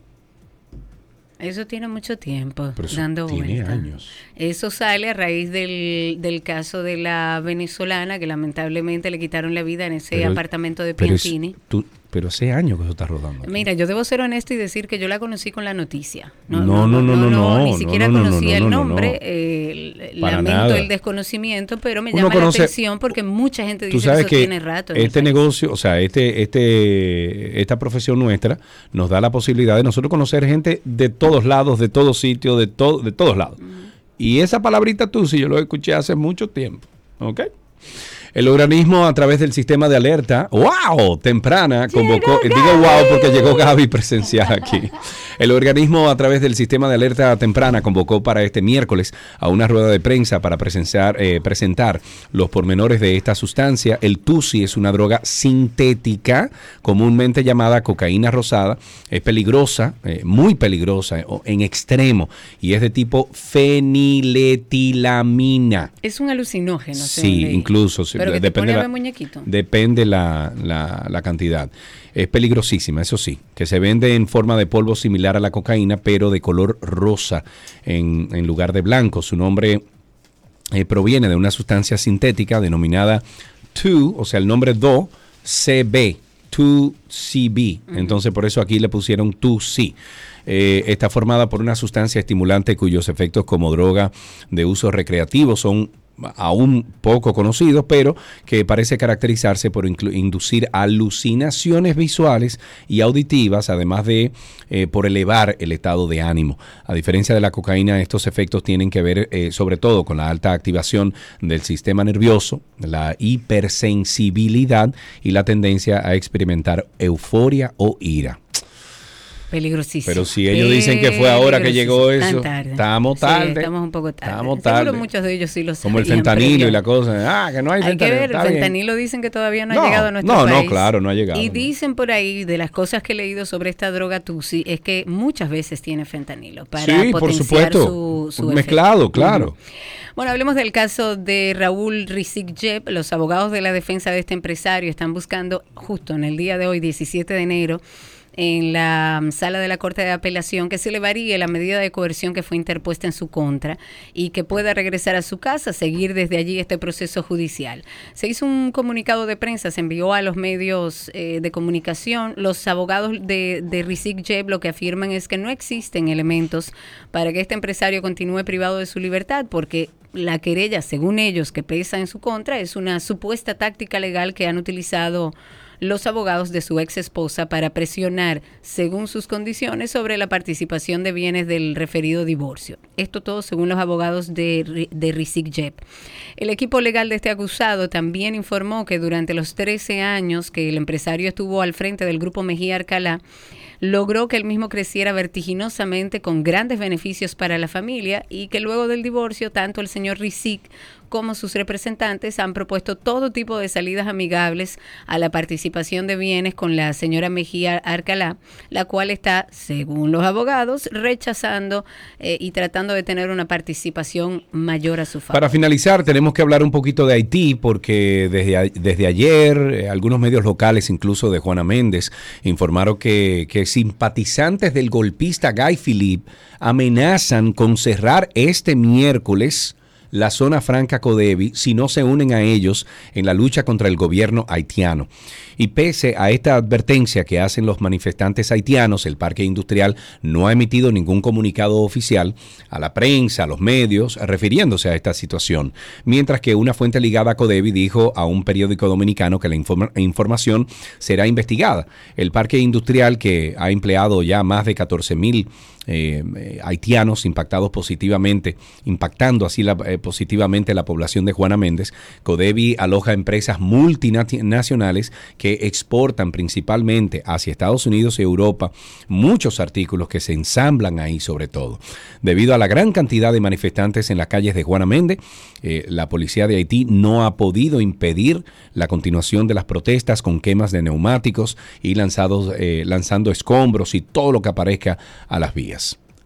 Eso tiene mucho tiempo Pero eso dando tiene vuelta. años. Eso sale a raíz del, del caso de la venezolana que lamentablemente le quitaron la vida en ese Pero- apartamento de es- Piantini. tú- pero hace años que eso está rodando. Mira, yo debo ser honesto y decir que yo la conocí con la noticia. No, no, no, no, no, Ni siquiera no, no, conocía no, el no, no, nombre. lamento el desconocimiento, pero me llama la atención porque mucha gente dice que eso tiene rato. este negocio, o sea, este, este, esta profesión nuestra nos da la posibilidad de nosotros conocer gente de todos lados, de todos sitios, de, todo, de todos lados. Y esa palabrita tú, sí, yo lo escuché hace mucho tiempo. ¿Ok? El organismo a través del sistema de alerta, wow, temprana, convocó, digo wow porque llegó Gaby presencial aquí. El organismo a través del sistema de alerta temprana convocó para este miércoles a una rueda de prensa para presenciar, eh, presentar los pormenores de esta sustancia. El TUSI es una droga sintética, comúnmente llamada cocaína rosada. Es peligrosa, eh, muy peligrosa en extremo y es de tipo feniletilamina. Es un alucinógeno. Sí, incluso. Pero que te depende pone la, muñequito. Depende la, la, la cantidad. Es peligrosísima, eso sí, que se vende en forma de polvo similar a la cocaína, pero de color rosa en, en lugar de blanco. Su nombre eh, proviene de una sustancia sintética denominada 2, o sea, el nombre 2, CB, 2CB. Entonces, por eso aquí le pusieron 2C. Eh, está formada por una sustancia estimulante cuyos efectos como droga de uso recreativo son aún poco conocidos, pero que parece caracterizarse por inducir alucinaciones visuales y auditivas, además de eh, por elevar el estado de ánimo. A diferencia de la cocaína, estos efectos tienen que ver eh, sobre todo con la alta activación del sistema nervioso, la hipersensibilidad y la tendencia a experimentar euforia o ira. Peligrosísimo. Pero si ellos dicen que fue ahora que llegó eso, tarde. estamos Sí, tarde. estamos un poco tarde. Estamos Seguro tarde. muchos de ellos sí lo saben. Como el fentanilo y la cosa. Ah, que no hay, Hay que fentanilo. ver, el bien. fentanilo dicen que todavía no, No, ha llegado a nuestro no, no, país. claro, no ha llegado, Y no. dicen por ahí, de las cosas que he leído sobre esta droga Tusi, es que muchas veces tiene fentanilo para Sí, por potenciar supuesto. su, su Mezclado, efecto. claro. Bueno, hablemos del caso de Raúl Rizik Jeb. Los abogados de la defensa de este empresario están buscando justo en el día de hoy, 17 de enero, en la sala de la Corte de Apelación que se le varíe la medida de coerción que fue interpuesta en su contra y que pueda regresar a su casa, seguir desde allí este proceso judicial. Se hizo un comunicado de prensa, se envió a los medios eh, de comunicación. Los abogados de, de Rizik Jeb lo que afirman es que no existen elementos para que este empresario continúe privado de su libertad porque la querella, según ellos, que pesa en su contra, es una supuesta táctica legal que han utilizado los abogados de su ex esposa para presionar, según sus condiciones, sobre la participación de bienes del referido divorcio. Esto todo según los abogados de, de Rizik Jeb. El equipo legal de este acusado también informó que durante los 13 años que el empresario estuvo al frente del grupo Mejía Arcalá, logró que el mismo creciera vertiginosamente con grandes beneficios para la familia y que luego del divorcio tanto el señor Rizik como sus representantes han propuesto todo tipo de salidas amigables a la participación de bienes con la señora Mejía Arcalá, la cual está, según los abogados, rechazando eh, y tratando de tener una participación mayor a su favor. Para finalizar, tenemos que hablar un poquito de Haití, porque desde, desde ayer eh, algunos medios locales, incluso de Juana Méndez, informaron que, que simpatizantes del golpista Guy Philippe amenazan con cerrar este miércoles la zona franca Codevi si no se unen a ellos en la lucha contra el gobierno haitiano. Y pese a esta advertencia que hacen los manifestantes haitianos, el parque industrial no ha emitido ningún comunicado oficial a la prensa, a los medios, refiriéndose a esta situación. Mientras que una fuente ligada a Codevi dijo a un periódico dominicano que la informa- información será investigada. El parque industrial que ha empleado ya más de 14 mil eh, haitianos impactados positivamente, impactando así eh, positivamente la población de Juana Méndez. Codevi aloja empresas multinacionales que exportan principalmente hacia Estados Unidos y Europa muchos artículos que se ensamblan ahí sobre todo. Debido a la gran cantidad de manifestantes en las calles de Juana Méndez, eh, la policía de Haití no ha podido impedir la continuación de las protestas con quemas de neumáticos y lanzados, lanzando escombros y todo lo que aparezca a las vías.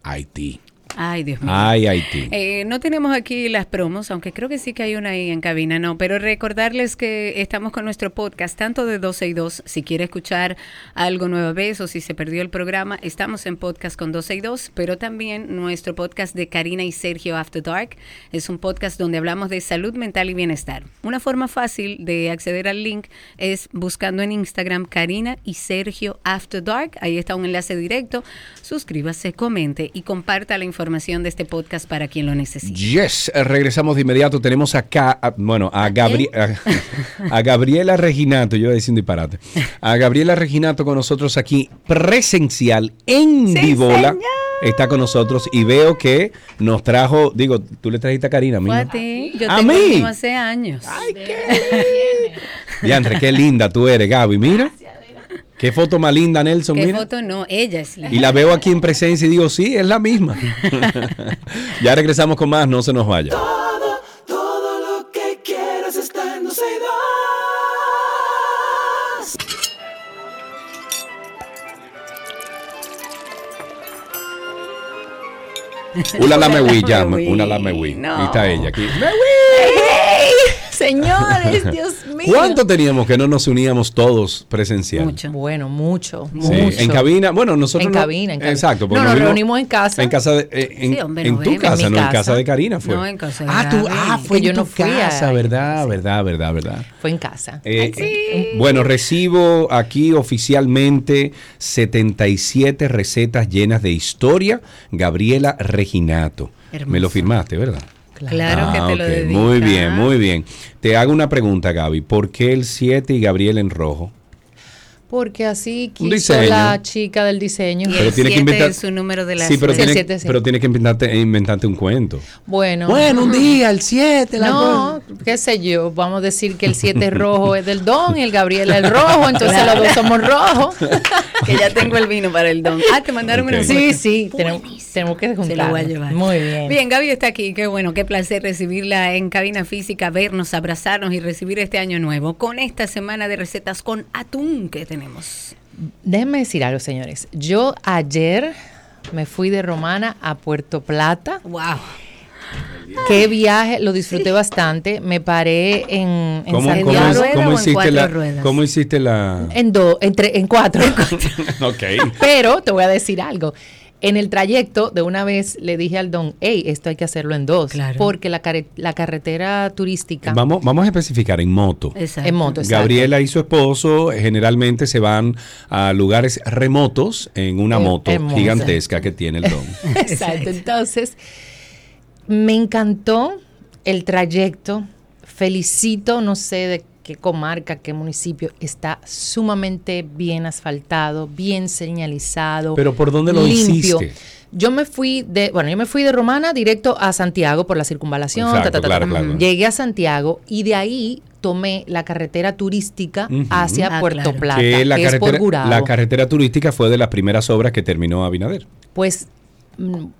Haití. Ay, Dios mío. Ay, Haití. Eh, no tenemos aquí las promos, aunque creo que sí que hay una ahí en cabina, no, pero recordarles que estamos con nuestro podcast, tanto de 12 y 2, si quiere escuchar algo nueva vez o si se perdió el programa, estamos en podcast con 12 y 2, pero también nuestro podcast de Karina y Sergio After Dark, es un podcast donde hablamos de salud mental y bienestar. Una forma fácil de acceder al link es buscando en Instagram Karina y Sergio After Dark, ahí está un enlace directo, suscríbase, comente y comparta la información de este podcast para quien lo necesite. Yes, eh, regresamos de inmediato. Tenemos acá, a- bueno, a, Gabri- a, a Gabriela Reginato, yo iba diciendo disparate, a Gabriela Reginato con nosotros aquí presencial en Sí, señor. está con nosotros y veo que nos trajo, digo, tú le trajiste a Karina, a mí. A ti. Yo ¿A mí? hace años. Diantre, qué linda tú eres, Gaby. Mira. Qué foto más linda, Nelson. ¿Qué mira. foto? No, ella es la. Y la veo aquí en presencia y digo, sí, es la misma. ya regresamos con más, no se nos vaya. Todo, todo lo que quieras está en Dulce y Dos. Una la me wi, ya, Mewi. una la me wi. No. Ahí está ella aquí. Señores, Dios mío. ¿Cuánto teníamos que no nos uníamos todos presencial? Mucho. Bueno, mucho, Sí, mucho. en cabina, bueno, nosotros En no- cabina, en cabina. Exacto, No, nos reunimos en casa. En casa de, eh, en, Sí, hombre, en tu casa, En no en casa de Karina fue. No, en casa de Ah, tú, ah, fue Que yo en no tu fui a- casa, verdad, verdad, verdad, verdad. Fue en casa. Eh, eh, Bueno, recibo aquí oficialmente 77 recetas llenas de historia. Gabriela Reginato. Hermoso. Me lo firmaste, ¿verdad? Claro que te lo dedica. Muy bien, muy bien. Te hago una pregunta, Gaby. ¿Por qué el 7 y Gabriel en rojo? Porque así Un quiso la chica del diseño. Y Pero el tiene que 7 inventar- es su número de la Sí, pero tiene, siete, pero tiene que inventarte, inventarte un cuento. Bueno. un día, el 7, No, qué sé yo, vamos a decir que el 7 rojo es del don y el Gabriel es el rojo, entonces los dos somos rojos. Que ya tengo el vino para el don. Ah, te mandaron Ok. una Sí, sí, tenemos, tenemos que Se juntarnos. lo voy a llevar. Muy bien. Bien, Gaby está aquí. Qué bueno, qué placer recibirla en cabina física, vernos, abrazarnos y recibir este año nuevo con esta semana de recetas con atún que tenemos. Déjenme decir algo, señores. Yo ayer me fui de Romana a Puerto Plata. Wow. Qué viaje, lo disfruté bastante. Me paré en, en ¿Cómo, ¿En es- en hiciste cuatro la, ruedas? ¿Cómo hiciste la...? En dos, en tres, en cuatro. ok. Pero te voy a decir algo. En el trayecto, de una vez le dije al don, hey, esto hay que hacerlo en dos. Claro. Porque la, care- la carretera turística Vamos, vamos a especificar en moto. Exacto. en moto. exacto. Gabriela y su esposo generalmente se van a lugares remotos en una Eh, moto hermosa. gigantesca que tiene el don. Exacto. Entonces, me encantó el trayecto. Felicito, no sé de qué comarca, qué municipio, está sumamente bien asfaltado, bien señalizado. Pero ¿por dónde lo limpio. hiciste? Yo me fui de, bueno, yo me fui de Romana directo a Santiago por la circunvalación. Exacto, ta, ta, ta, claro, ta. claro. Llegué a Santiago y de ahí tomé la carretera turística hacia Ah, Puerto claro. Plata, que la que es por carretera, Gurabo. la carretera turística fue de las primeras obras que terminó Abinader. Pues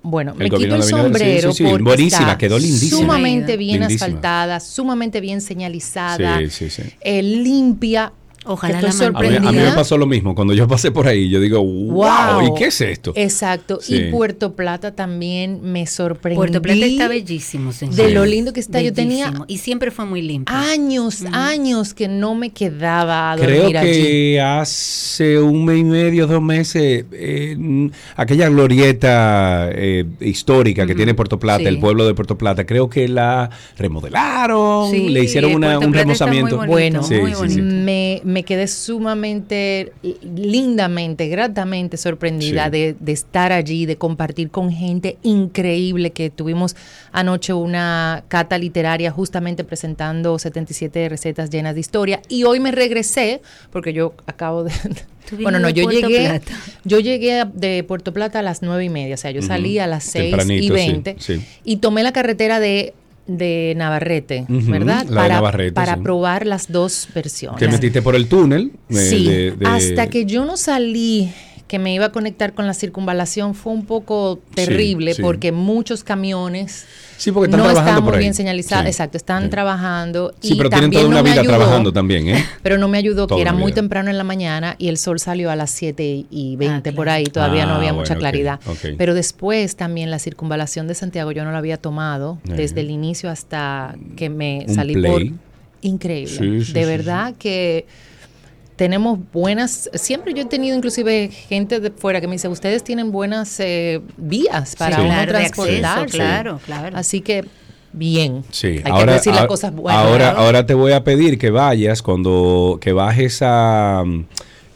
bueno, El me quito el sombrero sí, sí, porque buenísima, está quedó lindísima. Sumamente bien Lindísima. asfaltada, sumamente bien señalizada, Sí, sí, sí. eh, limpia. Ojalá Estoy la A mí, mantengan. a mí me sorprendida. pasó lo mismo. Cuando yo pasé por ahí, yo digo, wow, Wow. ¿y qué es esto? Exacto. Sí. Y Puerto Plata también me sorprendió. Puerto Plata está bellísimo, señor. De lo lindo que está. Yo tenía. Y siempre fue muy limpio. años, años que no me quedaba a dormir Creo allí. que hace un mes y medio, dos meses, eh, aquella glorieta eh, histórica que tiene Puerto Plata, Sí. el pueblo de Puerto Plata, creo que la remodelaron, Sí, le hicieron una- un está muy remozamiento. bonito, Bueno, Sí, muy sí, bonito. sí. Me, me quedé sumamente, lindamente, gratamente sorprendida Sí. de, de estar allí, de compartir con gente increíble que tuvimos anoche una cata literaria justamente presentando 77 recetas llenas de historia y hoy me regresé porque yo acabo de... Bueno, no, yo Puerto llegué, Plata. yo llegué de Puerto Plata a las nueve y media, o sea, yo salí a las seis y Tempranito, sí, veinte sí. y tomé la carretera de, de Navarrete, ¿verdad? la de para Navarrete, para sí. probar las dos versiones. Te metiste por el túnel. eh, Sí, de- de- hasta que yo no salí, que me iba a conectar con la circunvalación, fue un poco terrible sí. porque muchos camiones Sí, porque están no por muy ahí. bien señalizados. Sí, Exacto, están sí. trabajando. Sí, y pero tienen también toda una no me vida ayudó, trabajando también, ¿eh? Pero no me ayudó Toda que era muy temprano en la mañana y el sol salió a las 7 y 20 Ah, por ahí, todavía no Ah, había mucha bueno, claridad. Pero después también la circunvalación de Santiago yo no la había tomado desde el inicio hasta que me Un salí play. por increíble. Sí, sí, de sí, verdad que tenemos buenas, siempre yo he tenido inclusive gente de fuera que me dice, ustedes tienen buenas eh, vías para Sí. uno Claro, acceso, transportarse. claro, claro. Así que bien. Sí, Hay ahora, que decir las cosas buenas. Ahora, ahora te voy a pedir que vayas cuando que bajes a,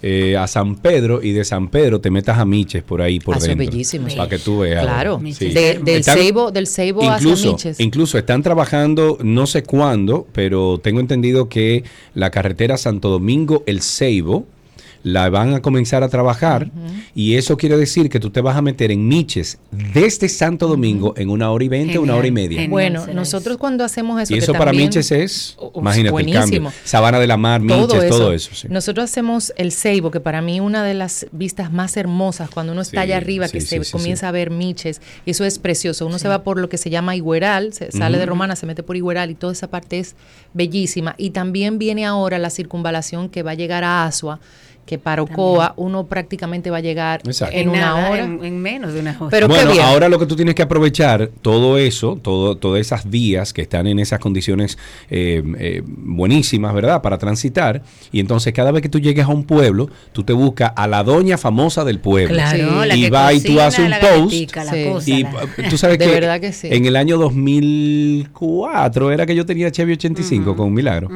eh, a San Pedro y de San Pedro te metas a Miches por ahí por Ah, eso es dentro. bellísimo. Para que tú veas. Claro. De- del, Están- Ceibo, del hacia Incluso, Miches. incluso están trabajando, no sé cuándo, pero tengo entendido que la carretera Santo Domingo El Ceibo la van a comenzar a trabajar y eso quiere decir que tú te vas a meter en Miches desde Santo Domingo en una hora y veinte, una hora y media. genial. Bueno, nosotros cuando hacemos eso... Y que eso para también- Miches es, imagínate el cambio. buenísimo. Sabana de la Mar, Miches, todo eso. sí. Nosotros hacemos el Seibo, que para mí una de las vistas más hermosas cuando uno está Sí, allá arriba, sí, que sí, se sí, comienza sí. a ver Miches, y eso es precioso. Uno se va por lo que se llama Igueral, se sale de Romana, se mete por Igueral y toda esa parte es bellísima. Y también viene ahora la circunvalación que va a llegar a Asua, que para Ocoa uno prácticamente va a llegar Exacto. en una nada, hora. En, en menos de una hora. Pero qué bueno, bien. ahora lo que tú tienes que aprovechar todo eso, todo, todas esas vías que están en esas condiciones eh, eh, buenísimas, ¿verdad? Para transitar. Y entonces cada vez que tú llegues a un pueblo, tú te buscas a la doña famosa del pueblo. claro, Sí. la Y que va y tú haces un la post, la Sí. cosa, Y la- eh, tú sabes De que, verdad que sí. en el año 2004 era que yo tenía Chevy 85 con Milagro.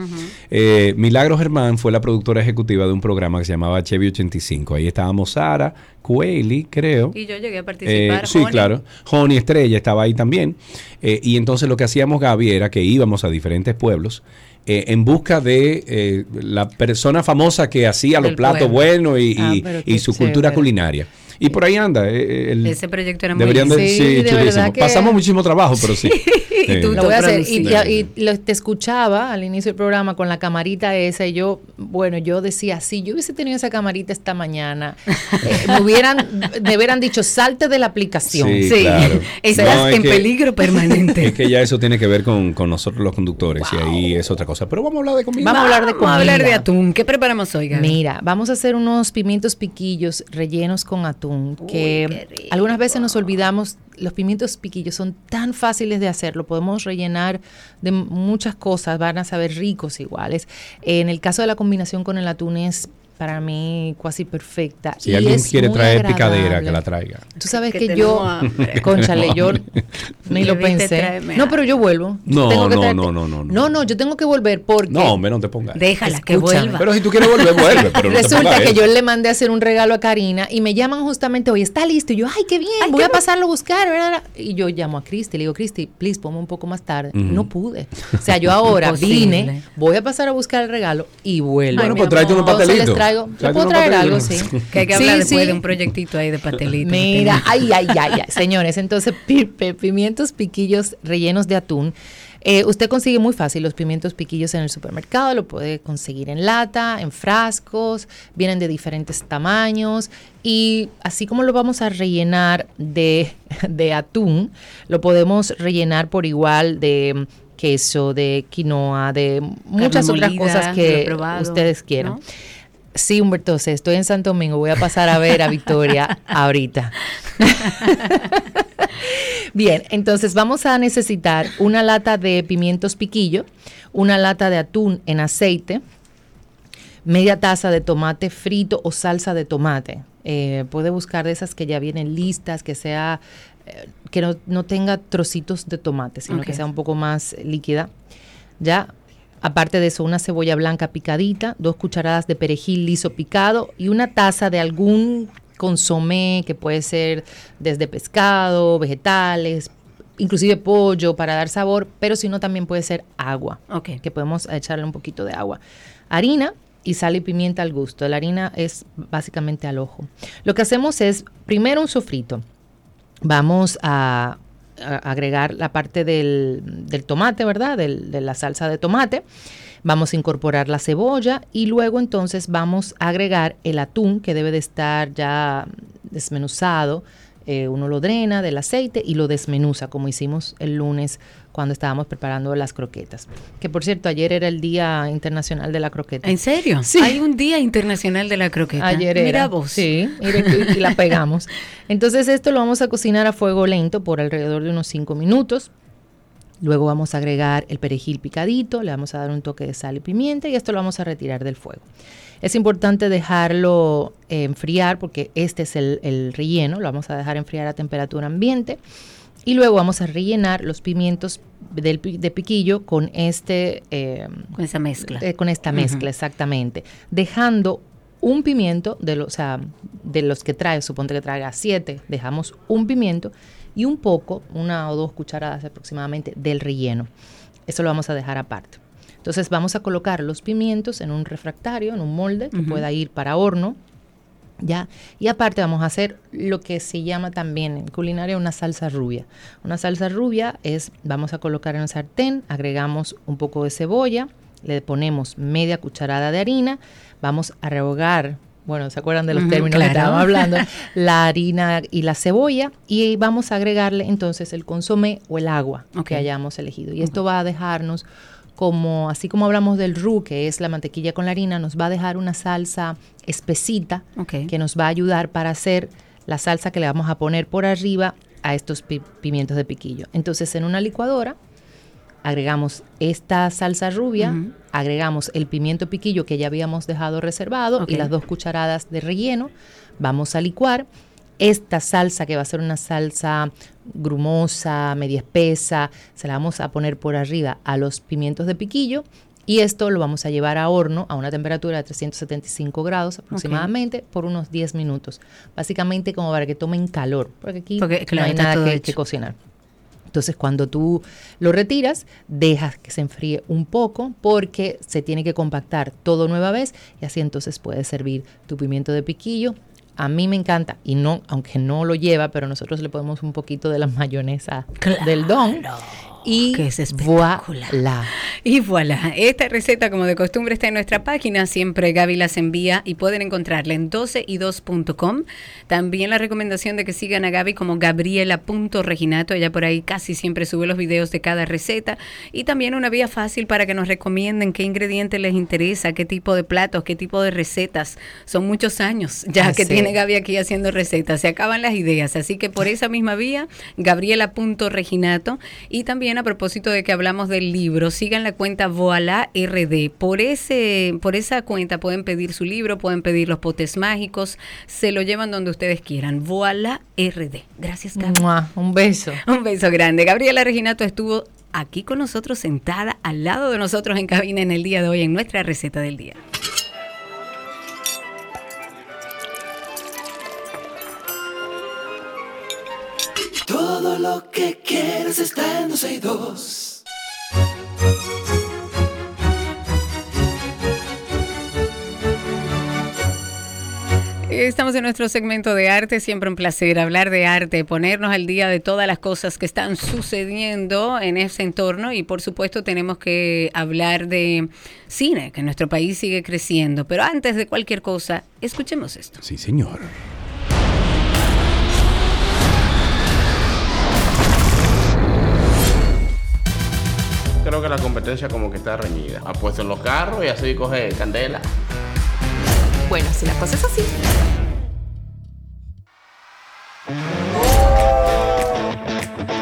Eh, Milagro Germán fue la productora ejecutiva de un programa que se llamaba Chevy 85. Ahí estábamos Sara, Cueli, creo. Y yo llegué a Eh, participar. sí, Joni. claro. Joni Estrella estaba ahí también. Eh, y entonces lo que hacíamos, Gaby, era que íbamos a diferentes pueblos eh, en busca de eh, la persona famosa que hacía los platos pueblo. buenos y, Ah, y- su cultura culinaria. Y por ahí anda. eh, el- Ese proyecto era muy deberían de. Sí, sí, de chulísimo. verdad que- Pasamos muchísimo trabajo, pero sí. Y Sí. tú Lo voy a hacer. Y, producida. y- y lo- te escuchaba al inicio del programa con la camarita esa y yo, bueno, yo decía, si yo hubiese tenido esa camarita esta mañana, eh, me hubieran, me hubieran dicho, salte de la aplicación. Sí, Sí, claro. estás No, es en que- peligro permanente. Es que ya eso tiene que ver con, con nosotros los conductores y ahí es otra cosa. Pero vamos a hablar de comida. Vamos a hablar de Vamos a hablar de comida. atún. ¿Qué preparamos hoy, Gaby? Mira, vamos a hacer unos pimientos piquillos rellenos con atún, que algunas veces nos olvidamos, los pimientos piquillos son tan fáciles de hacer, lo podemos rellenar de muchas cosas, van a saber ricos iguales. En el caso de la combinación con el atún es para mí casi perfecta. Si y alguien quiere traer picadera, que la traiga. Tú sabes Que yo, conchale, yo ni lo pensé. No, pero yo vuelvo. No, Tengo que no, no, no, no, no. No, no, yo tengo que volver porque No, hombre, no te pongas. Déjala que Escúchame. vuelva. Pero si tú quieres volver, vuelve. Pero no Resulta que eso. yo le mandé a hacer un regalo a Karina y me llaman justamente hoy, está listo. Y yo, ay, qué bien, voy a pasarlo a buscar. ¿verdad? Y yo llamo a Cristi, le digo, Cristi, please, ponme un poco más tarde. No pude. O sea, yo ahora vine, voy a pasar a buscar el regalo y vuelvo. Bueno, pues tráete unos pastelitos. ¿Le puedo traer algo? Sí. Que hay que Sí, hablar después sí. de un proyectito ahí de pastelito. Mira, ay, ay, ay, ay. Señores, entonces pimientos piquillos rellenos de atún. Eh, usted consigue muy fácil los pimientos piquillos en el supermercado, lo puede conseguir en lata, en frascos, vienen de diferentes tamaños y así como lo vamos a rellenar de, de atún, lo podemos rellenar por igual de queso, de quinoa, de muchas Carne otras molida, cosas que ustedes quieran. ¿no? Sí, Humberto, estoy en Santo Domingo, voy a pasar a ver a Victoria ahorita. Bien, entonces vamos a necesitar una lata de pimientos piquillo, una lata de atún en aceite, media taza de tomate frito o salsa de tomate. Eh, puede buscar de esas que ya vienen listas, que sea eh, que no, no tenga trocitos de tomate, sino que sea un poco más líquida. Ya, aparte de eso, una cebolla blanca picadita, dos cucharadas de perejil liso picado y una taza de algún consomé que puede ser desde pescado, vegetales, inclusive pollo para dar sabor, pero si no también puede ser agua Ok. que podemos echarle un poquito de agua. Harina y sal y pimienta al gusto. La harina es básicamente al ojo. Lo que hacemos es primero un sofrito. Vamos a agregar la parte del, del tomate, ¿verdad? Del- de la salsa de tomate. Vamos a incorporar la cebolla y luego entonces vamos a agregar el atún que debe de estar ya desmenuzado. Eh, uno lo drena del aceite y lo desmenuza como hicimos el lunes cuando estábamos preparando las croquetas. Que por cierto, ayer era el Día Internacional de la Croqueta. ¿En serio? Sí. Hay un Día Internacional de la Croqueta. Ayer era. Mira vos. Sí, y, y la pegamos. Entonces esto lo vamos a cocinar a fuego lento por alrededor de unos 5 minutos. Luego vamos a agregar el perejil picadito, le vamos a dar un toque de sal y pimienta y esto lo vamos a retirar del fuego. Es importante dejarlo eh, enfriar porque este es el, el relleno, lo vamos a dejar enfriar a temperatura ambiente. Y luego vamos a rellenar los pimientos del, de piquillo con este... eh, Con esa mezcla. eh, con esta mezcla, exactamente. Dejando un pimiento, de, lo- o sea, de los que trae, suponte que traiga siete, dejamos un pimiento y un poco, una o dos cucharadas aproximadamente, del relleno. Eso lo vamos a dejar aparte. Entonces vamos a colocar los pimientos en un refractario, en un molde que pueda ir para horno. ¿Ya? Y aparte vamos a hacer lo que se llama también en culinaria una salsa rubia. Una salsa rubia es, vamos a colocar en el sartén, agregamos un poco de cebolla, le ponemos media cucharada de harina, vamos a rehogar, bueno, ¿se acuerdan de los términos que estábamos hablando? La harina y la cebolla y vamos a agregarle entonces el consomé o el agua que hayamos elegido. Y esto va a dejarnos como, así como hablamos del roux, que es la mantequilla con la harina, nos va a dejar una salsa espesita que nos va a ayudar para hacer la salsa que le vamos a poner por arriba a estos pi- pimientos de piquillo. Entonces, en una licuadora agregamos esta salsa rubia, agregamos el pimiento piquillo que ya habíamos dejado reservado y las dos cucharadas de relleno. Vamos a licuar esta salsa que va a ser una salsa grumosa, media espesa, se la vamos a poner por arriba a los pimientos de piquillo y esto lo vamos a llevar a horno a una temperatura de 375 grados aproximadamente por unos 10 minutos. Básicamente como para que tomen calor, porque aquí Porque, claro, no hay nada que, que cocinar. Entonces, cuando tú lo retiras, dejas que se enfríe un poco porque se tiene que compactar todo nueva vez y así entonces puedes servir tu pimiento de piquillo. A mí me encanta y no, aunque no lo lleva, pero nosotros le ponemos un poquito de la mayonesa del don y que es espectacular. voilà. Y voilà, esta receta como de costumbre está en nuestra página, siempre Gaby las envía y pueden encontrarla en 12y2.com. También la recomendación de que sigan a Gaby como gabriela.reginato, ella por ahí casi siempre sube los videos de cada receta. Y también una vía fácil para que nos recomienden qué ingredientes les interesa, qué tipo de platos, qué tipo de recetas. Son muchos años ya que tiene Gaby aquí haciendo recetas, se acaban las ideas, así que por esa misma vía, gabriela.reginato y también a propósito de que hablamos del libro, sigan la cuenta Voila RD. Por ese por esa cuenta pueden pedir su libro, pueden pedir los potes mágicos, se lo llevan donde ustedes quieran. Voila RD. Gracias, Gaby. Mua, Un beso. Un beso grande. Gabriela Reginato estuvo aquí con nosotros sentada al lado de nosotros en cabina en el día de hoy en nuestra receta del día. Todo lo que quieres está en 12 y 2. Estamos en nuestro segmento de arte, siempre un placer hablar de arte, ponernos al día de todas las cosas que están sucediendo en ese entorno y por supuesto tenemos que hablar de cine, que en nuestro país sigue creciendo. Pero antes de cualquier cosa, escuchemos esto. Sí, señor. Creo que la competencia como que está reñida. Apuesto en los carros y así coge candela. Bueno, si la cosa es así.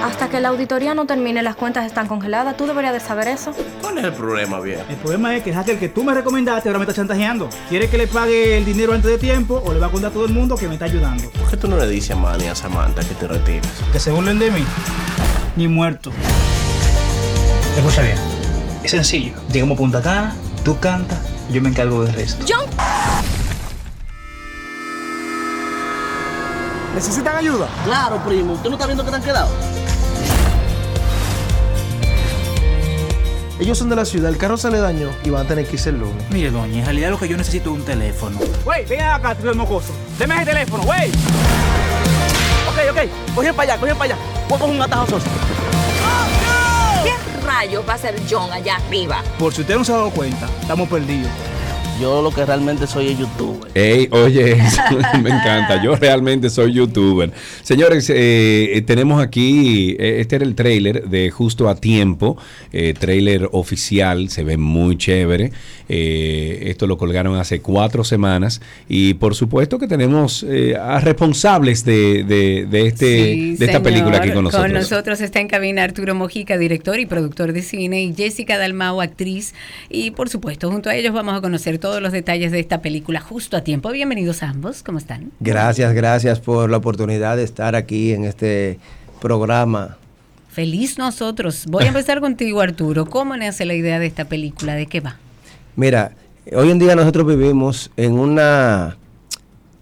Hasta que la auditoría no termine, las cuentas están congeladas. Tú deberías de saber eso. ¿Cuál es el problema, viejo? El problema es que el hacker que tú me recomendaste ahora me está chantajeando. ¿Quiere que le pague el dinero antes de tiempo o le va a contar a todo el mundo que me está ayudando? ¿Por qué tú no le dices a Manny y a Samantha que te retires? Que se burlen de mí. Ni muerto. Escucha bien. Es sencillo. Llegamos a Punta Cana, tú cantas, yo me encargo del resto. John, ¿Necesitan ayuda? Claro, primo. ¿Usted no está viendo que te han quedado? Ellos son de la ciudad, el carro se le dañó y van a tener que irse el lunes. Mire, doña, en realidad lo que yo necesito es un teléfono. Wey, ven acá, tú eres mocoso. Deme ese teléfono, wey. Ok, ok. Cogen para allá, cogen para allá. Voy a coger un atajo socio. ¿Qué rayos va a hacer John allá arriba? Por si usted no se ha dado cuenta, estamos perdidos. Yo lo que realmente soy es youtuber. Ey, oye, eso me encanta. Yo realmente soy youtuber. Señores, eh, tenemos aquí, eh, este era el trailer de Justo a Tiempo, eh, trailer oficial, se ve muy chévere. Eh, esto lo colgaron hace cuatro semanas y por supuesto que tenemos eh, a responsables de, de- de este, Sí, de esta señor. película aquí con nosotros. Con nosotros está en cabina Arturo Mojica, director y productor de cine, y Jessica Dalmau, actriz. Y por supuesto, junto a ellos vamos a conocer todos los detalles de esta película justo a tiempo. Bienvenidos ambos, ¿cómo están? Gracias, gracias por la oportunidad de estar aquí en este programa. Feliz nosotros. Voy a empezar contigo, Arturo. ¿Cómo nace la idea de esta película? ¿De qué va? Mira, hoy en día nosotros vivimos en una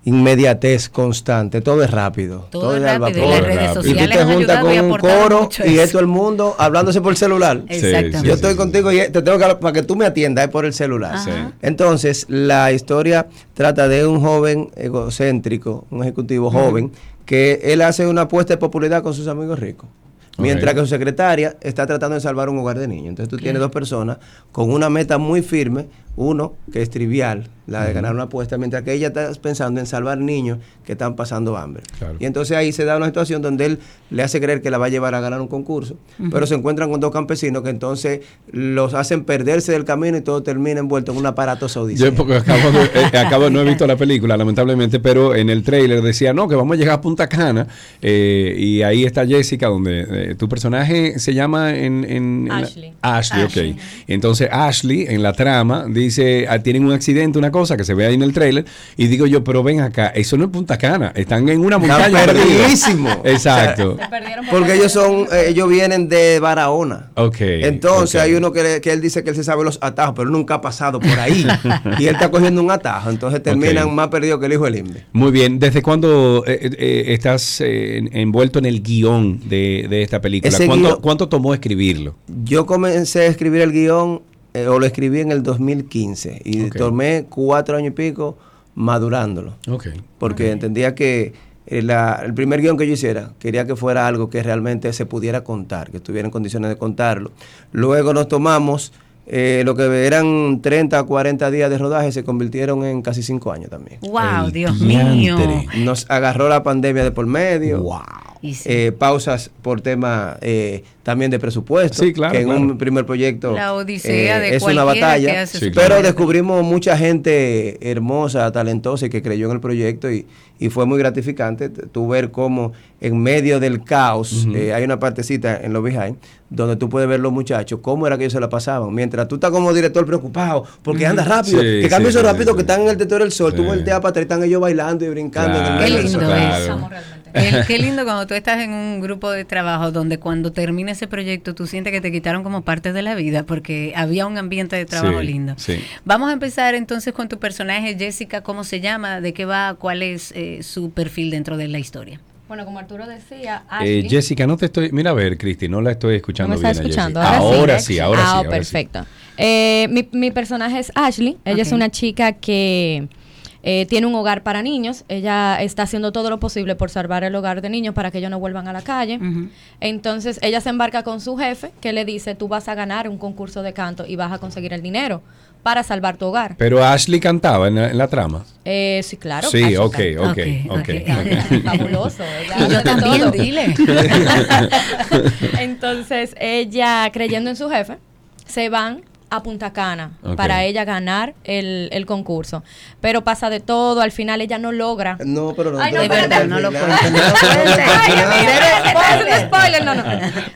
inmediatez constante, todo es rápido. Todo es al rápido, y vapor. las redes y tú te juntas y con un coro y es todo el mundo hablándose por celular. Exactamente. Sí, Yo sí, estoy sí. contigo y te tengo que hablar para que tú me atiendas es por el celular. Entonces, la historia trata de un joven egocéntrico, un ejecutivo joven, que él hace una apuesta de popularidad con sus amigos ricos. Mientras que su secretaria está tratando de salvar un hogar de niños. Entonces tú tienes dos personas con una meta muy firme, uno que es trivial, la de ganar una apuesta, mientras que ella está pensando en salvar niños que están pasando hambre. Claro. Y entonces ahí se da una situación donde él le hace creer que la va a llevar a ganar un concurso, pero se encuentran con dos campesinos que entonces los hacen perderse del camino y todo termina envuelto en un aparato saudita. Yo porque acabo, de- eh, acabo- no he visto la película, lamentablemente, pero en el tráiler decía, no, que vamos a llegar a Punta Cana, eh, y ahí está Jessica, donde eh, tu personaje se llama en... en- en la- Ashley. Ashley, Ashley. ok. Entonces Ashley, en la trama, dice, ah, tienen un accidente, una cosa que se ve ahí en el tráiler, y digo yo, pero ven acá, eso no es Punta Cana, están en una montaña. perdida". perdidísimo. Exacto. Porque ellos son, eh, ellos vienen de Barahona. Ok. Entonces hay uno que, le- que él dice que él se sabe los atajos, pero nunca ha pasado por ahí. y él está cogiendo un atajo. Entonces terminan más perdidos que el hijo del Imbe. Muy bien, ¿desde cuándo eh, eh, estás eh, en- envuelto en el guion de, de esta película? ¿Cuánto, guión- cuánto tomó escribirlo? Yo comencé a escribir el guion, eh, o lo escribí en el 2015. Y tomé cuatro años y pico madurándolo. Ok. Porque entendía que eh, la- el primer guion que yo hiciera, quería que fuera algo que realmente se pudiera contar, que estuviera en condiciones de contarlo. Luego nos tomamos eh, lo que eran 30 a 40 días de rodaje, se convirtieron en casi 5 años también. Wow, El Dios diantre. mío. Nos agarró la pandemia de por medio. Y sí. Eh, pausas por tema eh, también de presupuesto. Sí, claro, Que en claro. un primer proyecto eh, La odisea de es una batalla. hace Sí, su Pero descubrimos mucha gente hermosa, talentosa y que creyó en el proyecto y, y fue muy gratificante tú ver cómo en medio del caos eh, hay una partecita en los behind donde tú puedes ver los muchachos cómo era que ellos se la pasaban. Mientras tú estás como director preocupado porque anda rápido, Sí, que cambia sí, eso rápido, sí, que están en el tetero del sol, tú volteas para atrás y están ellos bailando y brincando. en el Claro, Qué lindo sol. claro. Qué, lindo cuando tú estás en un grupo de trabajo donde cuando termina ese proyecto tú sientes que te quitaron como parte de la vida porque había un ambiente de trabajo Sí, lindo. sí. Vamos a empezar entonces con tu personaje, Jessica, ¿cómo se llama? ¿De qué va? ¿Cuál es eh, su perfil dentro de la historia? Bueno, como Arturo decía, Eh, Ashley- Jessica, no te estoy... Mira, a ver, Cristi, no la estoy ¿No escuchando me está bien escuchando? Ahora, Ahora sí, sí, ahora ah, sí. ahora sí. perfecto. Eh, mi, mi personaje es Ashley. Ella es una chica que eh, tiene un hogar para niños. Ella está haciendo todo lo posible por salvar el hogar de niños para que ellos no vuelvan a la calle. Entonces ella se embarca con su jefe que le dice, tú vas a ganar un concurso de canto y vas a conseguir el dinero para salvar tu hogar. Pero Ashley cantaba en la, en la trama. Eh, sí, claro. Sí, ok, ok, ok. ok. Fabuloso. ella yo también, todo. dile. Entonces, ella, creyendo en su jefe, se van a Punta Cana para ella ganar el, el concurso. Pero pasa de todo, al final ella no logra. No, pero no. Ay, no, De verdad, no lo.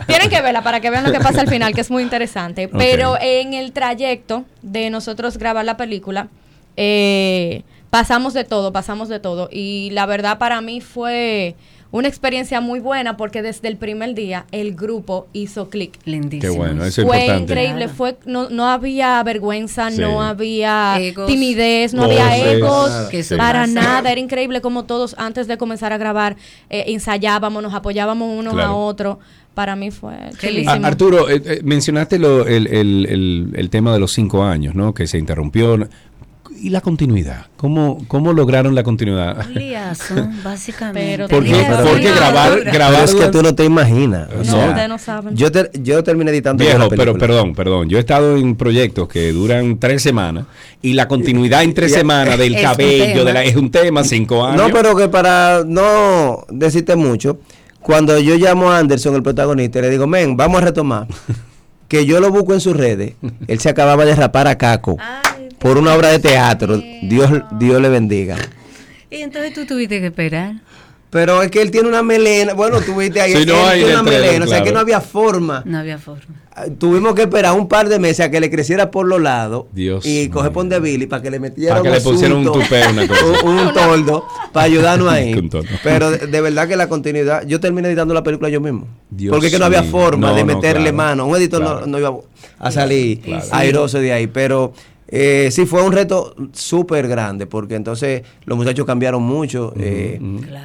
Tienen que verla para que vean lo que pasa al final, que es muy interesante. Pero en el trayecto de nosotros grabar la película, eh, pasamos de todo, pasamos de todo. Y la verdad para mí fue una experiencia muy buena porque desde el primer día el grupo hizo clic. Lindísimo. Qué bueno, eso es Fue importante. increíble, Claro. fue no, no había vergüenza, Sí. no había Egos. timidez, no Voces. había egos. Que para pasa. nada, era increíble como todos antes de comenzar a grabar eh, ensayábamos, nos apoyábamos unos Claro. a otros. Para mí fue Qué chulísimo. A- Arturo, eh, eh, mencionaste lo- el, el- el- el tema de los cinco años, ¿no? Que se interrumpió. ¿Y la continuidad? ¿Cómo, cómo lograron la continuidad? Un liazo, básicamente. Porque grabar, Pero grabar es que tú no te imaginas. o No, sea, ustedes no saben. Yo, te- yo terminé editando Viejo, la pero perdón, perdón. Yo he estado en proyectos que duran tres semanas y la continuidad en tres semanas del cabello de la, es un tema, cinco años. No, pero que para no decirte mucho, cuando yo llamo a Anderson, el protagonista, y le digo, men, vamos a retomar. que yo lo busco en sus redes. Él se acababa de rapar a Caco Ay, por una obra de teatro. Dios, Dios le bendiga. Y entonces tú tuviste que esperar. Pero es que él tiene una melena. Bueno, tú viste ahí. Sí, no tiene una melena. O sea, claro. que no había forma. No había forma. Ah, Tuvimos que esperar un par de meses a que le creciera por los lados Dios y pon de Billy para que le metiera Para que un le pusieran un tupé, una cosa. un, un toldo para ayudarnos ahí. Pero de, de verdad que la continuidad, yo terminé editando la película yo mismo. Dios porque es que no había forma No, de no, meterle claro, mano. Un editor no- claro. no, iba a salir Claro. airoso de ahí. Pero eh, sí fue un reto súper grande, porque entonces los muchachos cambiaron mucho. eh,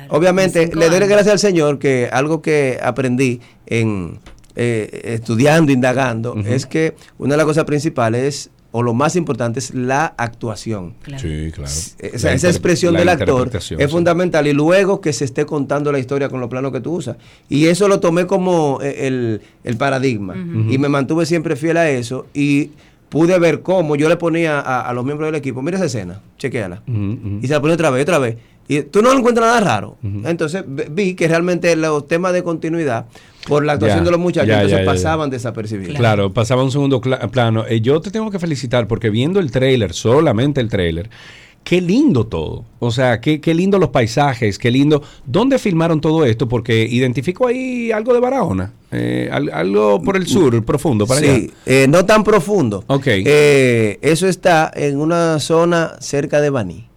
obviamente, le doy gracias al Señor que algo que aprendí en eh, estudiando, indagando, es que una de las cosas principales es, o lo más importante es la actuación. Sí, claro. Esa, expresión del actor es sí. fundamental y luego que se esté contando la historia con los planos que tú usas. Y eso lo tomé como eh, el, el paradigma y me mantuve siempre fiel a eso y pude ver cómo yo le ponía a, a los miembros del equipo, mira esa escena, chequéala. Y se la ponía otra vez, otra vez. Y tú no encuentras nada raro. Entonces vi que realmente los temas de continuidad, por la actuación Ya, de los muchachos, ya, entonces ya, pasaban desapercibidos. Claro, pasaba a un segundo plano. Eh, yo te tengo que felicitar porque viendo el trailer, solamente el trailer, qué lindo todo. O sea, qué, qué lindo los paisajes, qué lindo. ¿Dónde filmaron todo esto? Porque identifico ahí algo de Barahona, eh, al- algo por el sur, profundo, para sí, allá. eh, no tan profundo. Ok. Eh, eso está en una zona cerca de Baní.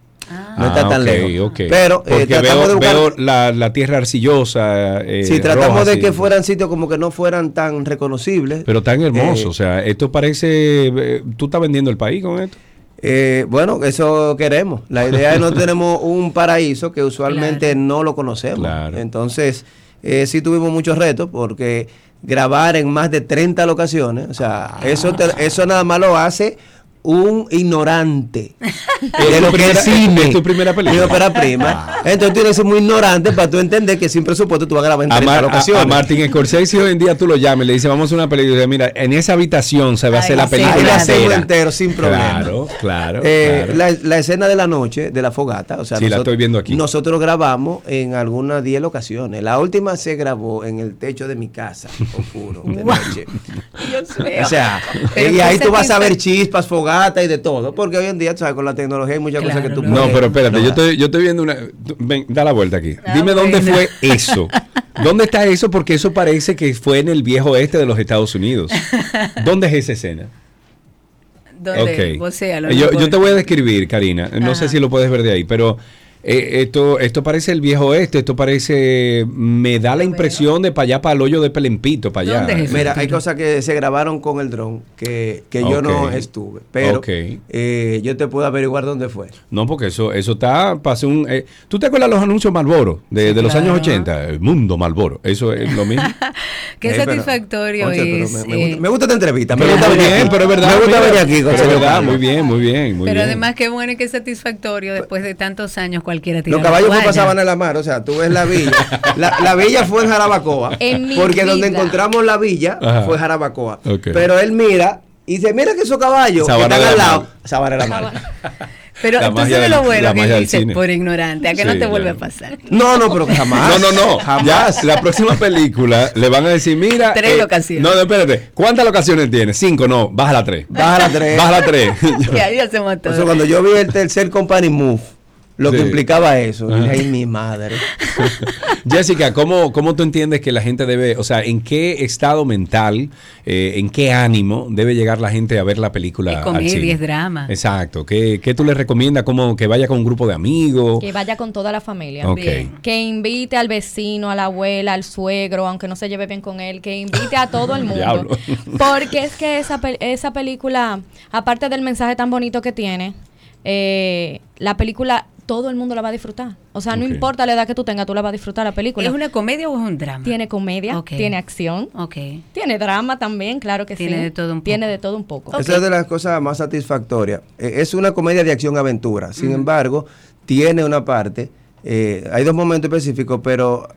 No está Ah, tan ok, lejos. ok. Pero eh, Porque tratamos veo, de buscar- veo la, la tierra arcillosa. eh, Sí, tratamos roja, de que fueran sitios como que no fueran tan reconocibles. Pero tan hermoso. Eh, o sea, esto parece. ¿Tú estás vendiendo el país con esto? Eh, bueno, eso queremos. La idea es no tenemos un paraíso que usualmente no lo conocemos. Entonces, eh, sí tuvimos muchos retos porque grabar en más de 30 locaciones, o sea, eso, te- eso nada más lo hace un ignorante de lo que es cine. ¿Es tu primera película? Mi ópera prima. Entonces tienes que ser muy ignorante para tú entender que sin presupuesto tú vas a grabar en A, 30 Mar- a- a Martin Scorsese hoy en día tú lo llamas y le dices, vamos a hacer una película. Y dice, mira, en esa habitación se va a hacer la película Ahí la hacemos entera. entero sin problema. Claro, claro. Eh, claro. La, la escena de la noche, de la fogata, o sea, Sí, la nosotros, estoy viendo aquí. nosotros grabamos en algunas 10 locaciones. La última se grabó en el techo de mi casa, oscuro, de noche. O sea, Pero y ahí tú vas a ver chispas, fogata y de todo, porque hoy en día, ¿sabes? Con la tecnología hay muchas cosas que tú No, puedes pero espérate, yo estoy, yo estoy viendo una. Ven, da la vuelta aquí. Dime dónde bueno. fue eso. ¿Dónde está eso? Porque eso parece que fue en el viejo este de los Estados Unidos. ¿Dónde es esa escena? ¿Dónde? Ok. Vocéalo, yo, no yo te voy a describir, Karina. No sé si lo puedes ver de ahí, pero eh, esto, esto parece el viejo este. Esto parece. Me da la impresión de para allá, para el hoyo de Pelempito, para allá. Mira, hay cosas que se grabaron con el dron que, que yo no estuve, pero eh, yo te puedo averiguar dónde fue. No, porque eso, eso está, pasó un... eh, ¿Tú te acuerdas los anuncios Malboro de, de los claro. años 80? El mundo Malboro, eso es lo mismo. Qué Eh, pero- satisfactorio es. me, me eh, gusta, me gusta esta entrevista. Me Pero gusta venir aquí. pero es verdad. Me gusta venir aquí. pero verdad, Concha. muy bien, muy bien, muy pero bien. además, qué bueno y qué satisfactorio después de tantos años cualquiera tirar Los la caballos no toalla. pasaban en la mar, o sea, tú ves la villa. La, la villa fue en Jarabacoa. En mi porque donde vida. encontramos la villa Ajá. fue Jarabacoa. Pero él mira y dice, mira que esos caballos que Sabana están de al la lado. Sabana la mar. Pero La tú sabes del- lo bueno la que dices por ignorante, a que no te vuelve claro. a pasar. No, no, pero jamás. No, no, no. Jamás. Ya, la próxima película le van a decir, mira. eh, Tres locaciones. No, no, espérate. ¿Cuántas locaciones tiene? Cinco, no. Bájala a tres. Baja la tres. Bájala a tres. Y ahí hacemos todo. eso cuando yo vi el tercer Company Move, lo que implicaba eso, Ajá. ay, mi madre. Jessica, ¿cómo, ¿cómo tú entiendes que la gente debe, o sea, en qué estado mental, eh, en qué ánimo debe llegar la gente a ver la película? Es al comedia, cine? es drama. Exacto. ¿Qué, qué tú le recomiendas? ¿Cómo que vaya con un grupo de amigos? Que vaya con toda la familia. Ok. Bien. Que invite al vecino, a la abuela, al suegro, aunque no se lleve bien con él, que invite a todo el mundo. Diablo. Porque es que esa, pel- esa película, aparte del mensaje tan bonito que tiene, eh, la película todo el mundo la va a disfrutar. O sea, no importa la edad que tú tengas, tú la vas a disfrutar la película. ¿Es una comedia o es un drama? Tiene comedia, tiene acción, Ok. tiene drama también, claro que Tiene sí. de todo un Tiene de todo un poco. Esa es de las cosas más satisfactorias. Eh, es una comedia de acción-aventura. Sin embargo, tiene una parte, eh, hay dos momentos específicos, pero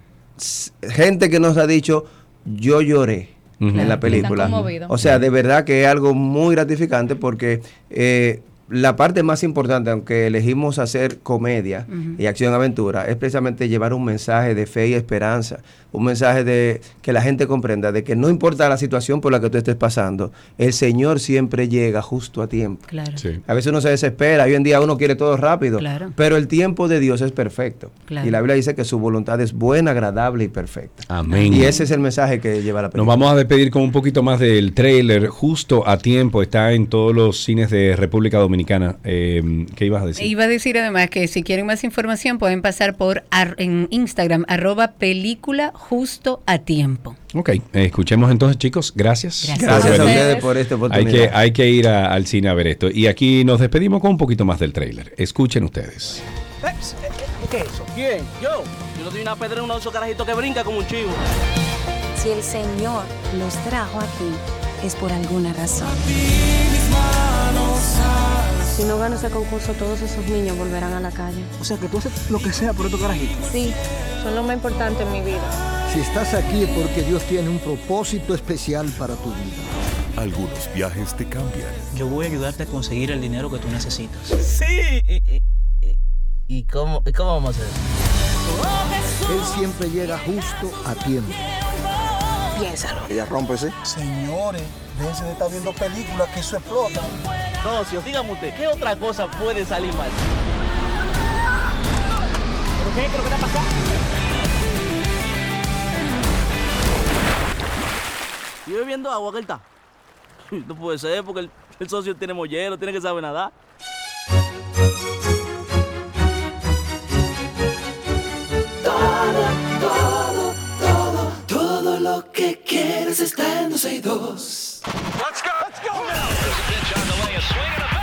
gente que nos ha dicho, yo lloré en la película. O sea, de verdad que es algo muy gratificante porque eh, la parte más importante, aunque elegimos hacer comedia y acción-aventura, es precisamente llevar un mensaje de fe y esperanza, un mensaje de que la gente comprenda de que no importa la situación por la que tú estés pasando, el Señor siempre llega justo a tiempo. Claro. A veces uno se desespera, hoy en día uno quiere todo rápido, Claro. pero el tiempo de Dios es perfecto. Claro. Y la Biblia dice que su voluntad es buena, agradable y perfecta. Amén. Y ese es el mensaje que lleva la Nos película. vamos a despedir con un poquito más del trailer. Justo a tiempo está en todos los cines de República Dominicana. Dominicana. Eh, ¿Qué ibas a decir? Iba a decir además que si quieren más información pueden pasar por ar- en Instagram, arroba película justo a tiempo. Ok, escuchemos entonces, chicos. Gracias. Gracias. Gracias a ustedes por esta Hay oportunidad. que, hay que ir a- al cine a ver esto. Y aquí nos despedimos con un poquito más del tráiler. Escuchen ustedes. ¿Qué es eso? ¿Quién? Yo. Yo no doy una pedra en uno de esos carajitos que brinca como un chivo. Si el Señor los trajo aquí, es por alguna razón. Si no gano ese concurso, todos esos niños volverán a la calle. O sea, que tú haces lo que sea por estos carajitos. Sí, son lo más importante en mi vida. Si estás aquí es porque Dios tiene un propósito especial para tu vida. Algunos viajes te cambian. Yo voy a ayudarte a conseguir el dinero que tú necesitas. Sí. ¿Y, y- y cómo, y cómo vamos a hacer eso? Él siempre llega justo a tiempo. Piénsalo. Ella rómpese. Señores, déjense de estar viendo películas que eso explota. No, si os dígame usted, ¿qué otra cosa puede salir mal? ¿Pero qué? ¿Qué es lo que está pasando? ¿Y bebiendo agua que él está? No puede ser porque el, el socio tiene mollero, tiene que saber nadar. Todo, todo, todo, todo lo que quieres está en 12 y 2. Let's go. Let's go. There's a pitch on the way, a swing and a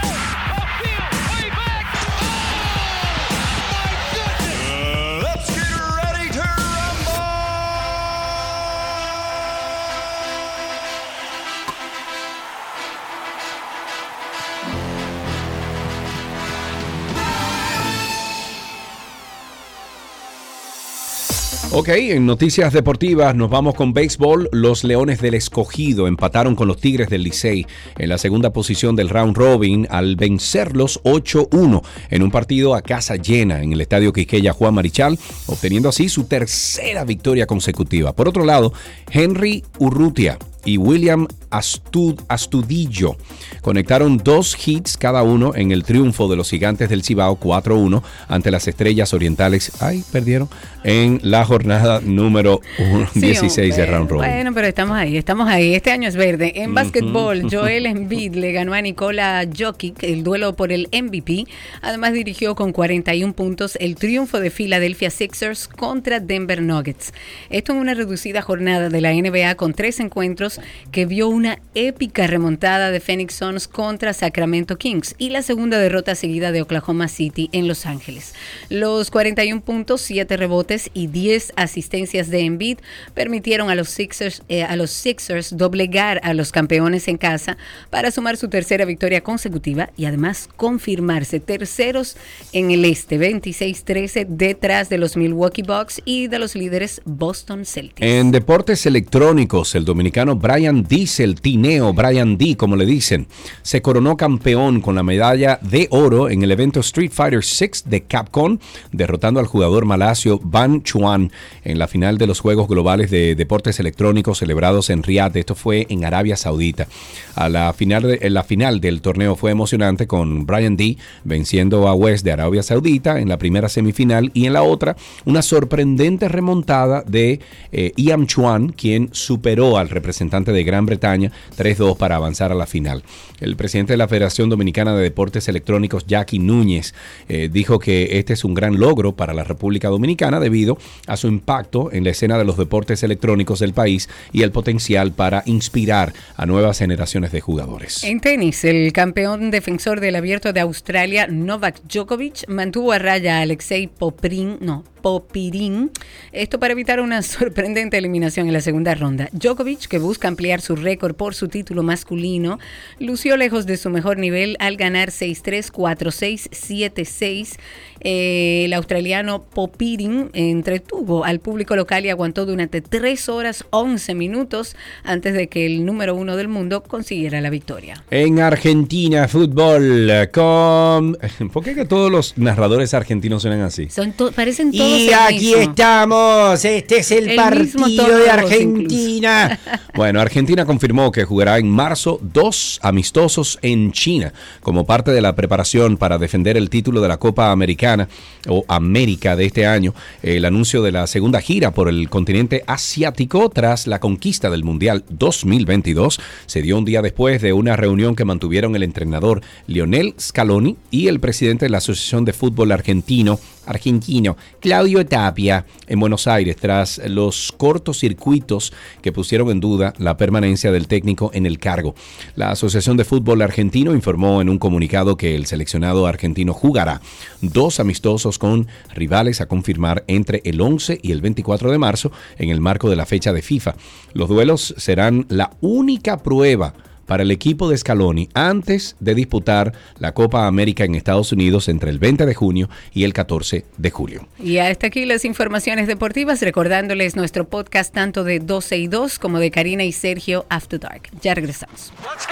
Ok, en noticias deportivas nos vamos con béisbol. Los Leones del Escogido empataron con los Tigres del Licey en la segunda posición del round robin al vencerlos 8-1 en un partido a casa llena en el estadio Quisqueya Juan Marichal, obteniendo así su tercera victoria consecutiva. Por otro lado, Henry Urrutia y William Astud- Astudillo conectaron dos hits cada uno en el triunfo de los gigantes del Cibao 4-1 ante las estrellas orientales. Ay, perdieron en la jornada número uno- Sí, 16 de round robin. Bueno, pero estamos ahí, estamos ahí. Este año es verde. En Ujú. básquetbol, Joel Embiid le ganó a Nikola Jokic el duelo por el MVP. Además dirigió con 41 puntos el triunfo de Philadelphia Sixers contra Denver Nuggets. Esto en una reducida jornada de la NBA con tres encuentros que vio una épica remontada de Phoenix Suns contra Sacramento Kings y la segunda derrota seguida de Oklahoma City en Los Ángeles. Los 41 puntos, 7 rebotes y 10 asistencias de Embiid permitieron a los Sixers, eh, a los Sixers doblegar a los campeones en casa para sumar su tercera victoria consecutiva y además confirmarse terceros en el este 26-13 detrás de los Milwaukee Bucks y de los líderes Boston Celtics. En deportes electrónicos, el dominicano Brian Diesel, Tineo, Brian D, como le dicen, se coronó campeón con la medalla de oro en el evento Street Fighter VI de Capcom, derrotando al jugador malasio Ban Chuan en la final de los Juegos Globales de Deportes Electrónicos celebrados en Riyadh. Esto fue en Arabia Saudita. A la final, la final del torneo fue emocionante con Brian D venciendo a West de Arabia Saudita en la primera semifinal y en la otra una sorprendente remontada de eh, Ian Chuan, quien superó al representante de Gran Bretaña 3-2 para avanzar a la final. El presidente de la Federación Dominicana de Deportes Electrónicos, Jackie Núñez, eh, dijo que este es un gran logro para la República Dominicana debido a su impacto en la escena de los deportes electrónicos del país y el potencial para inspirar a nuevas generaciones de jugadores. En tenis, el campeón defensor del Abierto de Australia, Novak Djokovic, mantuvo a raya a Alexei Poprin, no, Popirin, esto para evitar una sorprendente eliminación en la segunda ronda. Djokovic, que busca ampliar su récord por su título masculino, lució lejos de su mejor nivel al ganar 6-3, 4-6, 7-6. Eh, el australiano Popirin entretuvo al público local y aguantó durante 3 horas 11 minutos antes de que el número uno del mundo consiguiera la victoria. En Argentina, fútbol con... ¿Por qué que todos los narradores argentinos suenan así? Son to- parecen todos Y el aquí mismo. estamos, este es el, El partido de Argentina. bueno, Bueno, Argentina confirmó que jugará en marzo dos amistosos en China como parte de la preparación para defender el título de la Copa Americana o América de este año. El anuncio de la segunda gira por el continente asiático tras la conquista del Mundial 2022 se dio un día después de una reunión que mantuvieron el entrenador Lionel Scaloni y el presidente de la Asociación de Fútbol Argentino argentino Claudio Tapia en Buenos Aires tras los cortocircuitos que pusieron en duda la permanencia del técnico en el cargo. La Asociación de Fútbol Argentino informó en un comunicado que el seleccionado argentino jugará dos amistosos con rivales a confirmar entre el 11 y el 24 de marzo en el marco de la fecha de FIFA. Los duelos serán la única prueba para el equipo de Scaloni antes de disputar la Copa América en Estados Unidos entre el 20 de junio y el 14 de julio. Y hasta aquí las informaciones deportivas, recordándoles nuestro podcast tanto de 12 y 2 como de Karina y Sergio After Dark. Ya regresamos. Let's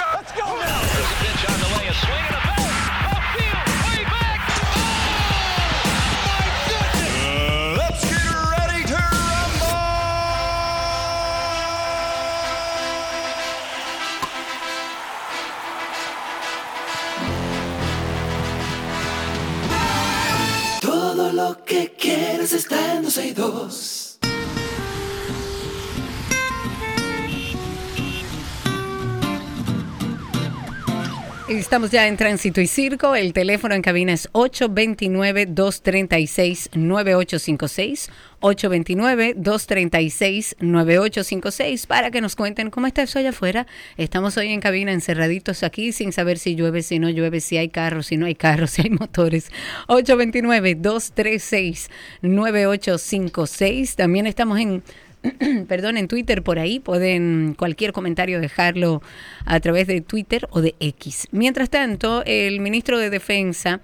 Todo lo que quieres está en 12 y 2. Estamos ya en Tránsito y Circo. El teléfono en cabina es 829-236-9856. 829-236-9856 para que nos cuenten cómo está eso allá afuera. Estamos hoy en cabina encerraditos aquí sin saber si llueve, si no llueve, si hay carros, si no hay carros, si hay motores. 829-236-9856. También estamos en perdón, en Twitter por ahí. Pueden cualquier comentario dejarlo a través de Twitter o de X. Mientras tanto, el ministro de Defensa,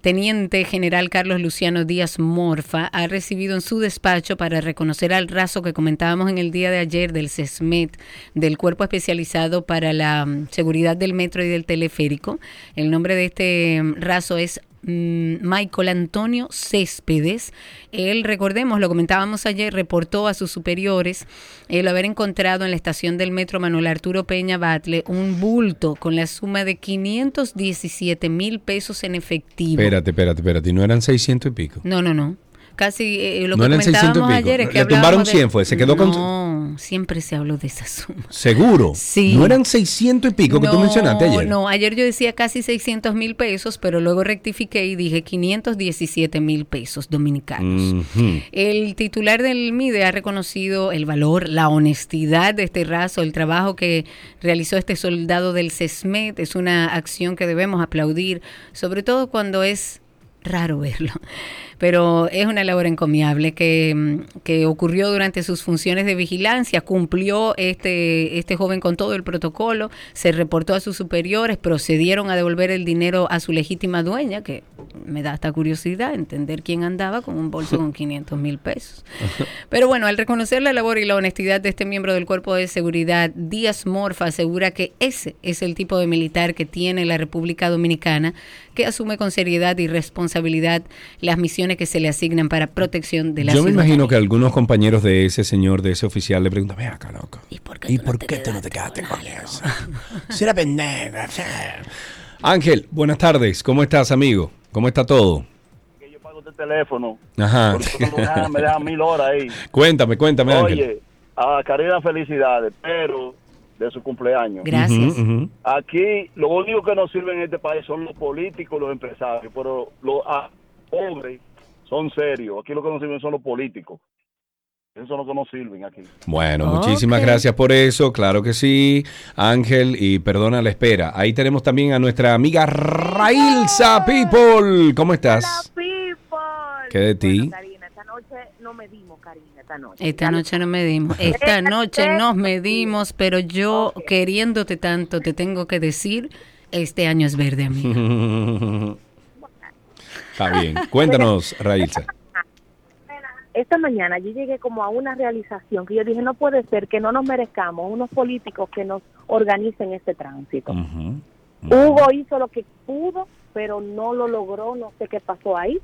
Teniente General Carlos Luciano Díaz Morfa, ha recibido en su despacho para reconocer al raso que comentábamos en el día de ayer del CESMET, del Cuerpo Especializado para la Seguridad del Metro y del Teleférico. El nombre de este raso es Michael Antonio Céspedes. Él, recordemos, lo comentábamos ayer, reportó a sus superiores el haber encontrado en la estación del metro Manuel Arturo Peña Batle un bulto con la suma de 517 mil pesos en efectivo. Espérate, espérate, espérate. ¿Y no eran 600 y pico? No, no, no. Casi eh, lo No que eran 600 y comentábamos ayer es que Le tumbaron hablábamos de- 100 fue, se quedó con- No, siempre se habló de esa suma. ¿Seguro? Sí. ¿No eran 600 y pico que tú mencionaste ayer? No, ayer yo decía casi 600 mil pesos, pero luego rectifiqué y dije 517 mil pesos dominicanos. El titular del MIDE ha reconocido el valor, la honestidad de este raso, el trabajo que realizó este soldado del CESMET. Es una acción que debemos aplaudir, sobre todo cuando es raro verlo. Pero es una labor encomiable que, mm, que ocurrió durante sus funciones de vigilancia. Cumplió este, este joven con todo el protocolo, se reportó a sus superiores, procedieron a devolver el dinero a su legítima dueña, que me da hasta curiosidad entender quién andaba con un bolso con 500 mil pesos. Pero bueno, al reconocer la labor y la honestidad de este miembro del Cuerpo de Seguridad, Díaz Morfa asegura que ese es el tipo de militar que tiene la República Dominicana, que asume con seriedad y responsabilidad las misiones que se le asignan para protección de la Yo me ciudadanía. imagino que algunos compañeros de ese señor, de ese oficial, le preguntan, ven acá, loco. ¿Y por qué, tú no te quedaste con eso? Si era pendejo. Ángel, buenas tardes. ¿Cómo estás, amigo? ¿Cómo está todo? pago este teléfono. Ajá. Porque me dejan mil horas ahí. Cuéntame, cuéntame, Ángel. Oye, a Karina felicidades, pero de su cumpleaños. Gracias. Aquí lo único que nos sirve en este país son los políticos y los empresarios, pero los ah, pobres son serios. Aquí lo que nos sirven son los políticos. Esos son los que nos sirven aquí. Bueno, muchísimas gracias por eso, claro que sí, Ángel, y perdona la espera. Ahí tenemos también a nuestra amiga Railsa People. ¿Cómo estás? ¿Qué de ti? Karina, esta noche no medimos, Karina, esta noche. Esta noche no medimos. Esta noche nos medimos, pero yo queriéndote tanto te tengo que decir, este año es verde, amigo. Está bien. Cuéntanos, Railsa. Esta mañana yo llegué como a una realización que yo dije, no puede ser que no nos merezcamos unos políticos que nos organicen este tránsito. Hugo hizo lo que pudo, pero no lo logró, no sé qué pasó ahí.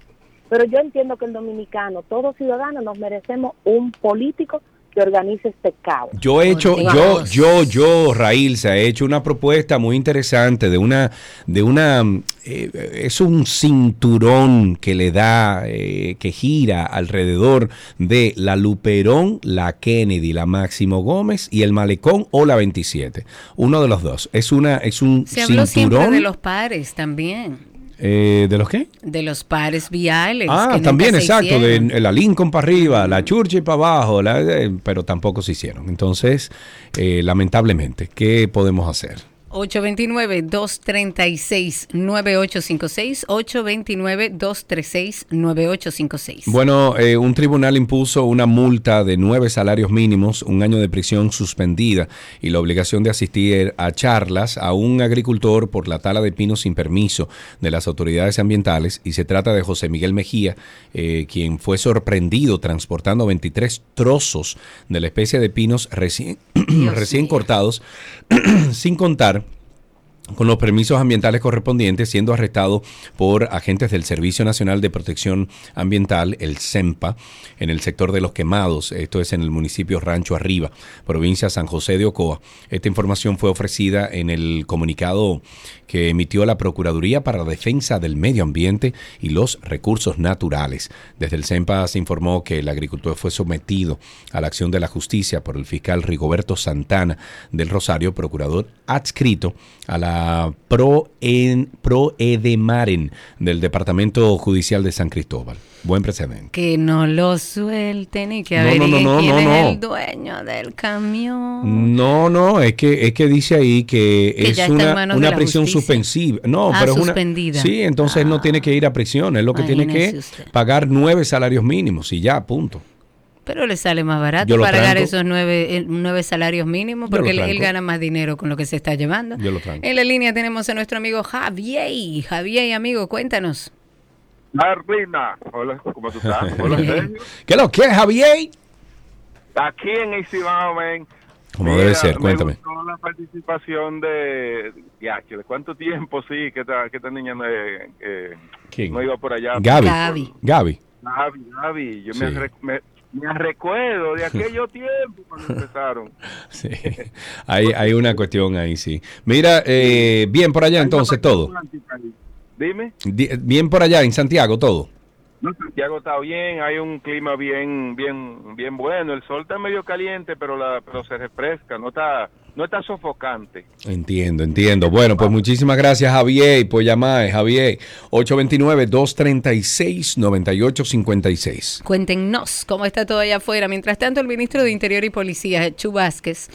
Pero yo entiendo que el dominicano, todos ciudadanos, nos merecemos un político que organice este caos. Yo he hecho, yo, yo, yo, Raíl, se ha hecho una propuesta muy interesante de una, de una, eh, es un cinturón que le da, eh, que gira alrededor de la Luperón, la Kennedy, la Máximo Gómez y el Malecón o la 27. Uno de los dos. Es una, es un Se habló siempre cinturón de los pares también. Eh, de los qué? De los pares viales. Ah, también, exacto, de la Lincoln para arriba, la Churchill para abajo, la- eh, pero tampoco se hicieron. Entonces, eh, lamentablemente, ¿qué podemos hacer? 829-236-9856, 829-236-9856. Bueno, eh, un tribunal impuso una multa de nueve salarios mínimos, un año de prisión suspendida y la obligación de asistir a charlas a un agricultor por la tala de pinos sin permiso de las autoridades ambientales. Y se trata de José Miguel Mejía, eh, quien fue sorprendido transportando 23 trozos de la especie de pinos recién, recién cortados, sin contar con los permisos ambientales correspondientes, siendo arrestado por agentes del Servicio Nacional de Protección Ambiental, el CEMPA, en el sector de Los Quemados, esto es en el municipio Rancho Arriba, provincia San José de Ocoa. Esta información fue ofrecida en el comunicado que emitió la Procuraduría para la Defensa del Medio Ambiente y los Recursos Naturales. Desde el CEMPA se informó que el agricultor fue sometido a la acción de la justicia por el fiscal Rigoberto Santana del Rosario, procurador adscrito a la Pro, en, Pro Edemaren del Departamento Judicial de San Cristóbal. Buen precedente. Que no lo suelten y que No, no, no, no, quién es el dueño del camión. No, no, es que es que dice ahí que, Que es una, una prisión justicia. suspensiva. No, Ah, pero es una suspendida. Sí, entonces él no tiene que ir a prisión, es lo que tiene que usted. pagar nueve salarios mínimos y ya, punto. Pero le sale más barato pagar tranco. esos nueve, eh, nueve salarios mínimos porque él, gana más dinero con lo que se está llevando. Yo lo tranco. En la línea tenemos a nuestro amigo Javier. Javier, amigo, cuéntanos. Marlina, hola, ¿cómo tú estás? Hola. ¿Qué lo que es, Javier? Aquí en Easy men. Como debe ser, cuéntame. Me gustó la participación de. Ya, ¿de cuánto tiempo sí que esta, que esta niña no, eh, eh, ¿Quién? no iba por allá? Gaby. Gaby. Gaby. Gaby, Gaby. Yo me, Sí. me, me recuerdo de aquello tiempo cuando empezaron. Sí, hay, hay una cuestión ahí, sí. Mira, eh, bien por allá entonces todo. Dime. Di- Bien por allá en Santiago todo. No, Santiago está bien, hay un clima bien, bien, bien bueno. El sol está medio caliente, pero la, pero se refresca, no está, no está sofocante. Entiendo, entiendo. Bueno, pues muchísimas gracias, Javier, por llamar, Javier. 829-236-9856. Cuéntenos cómo está todo allá afuera. Mientras tanto, el ministro de Interior y Policía, Chu Vázquez,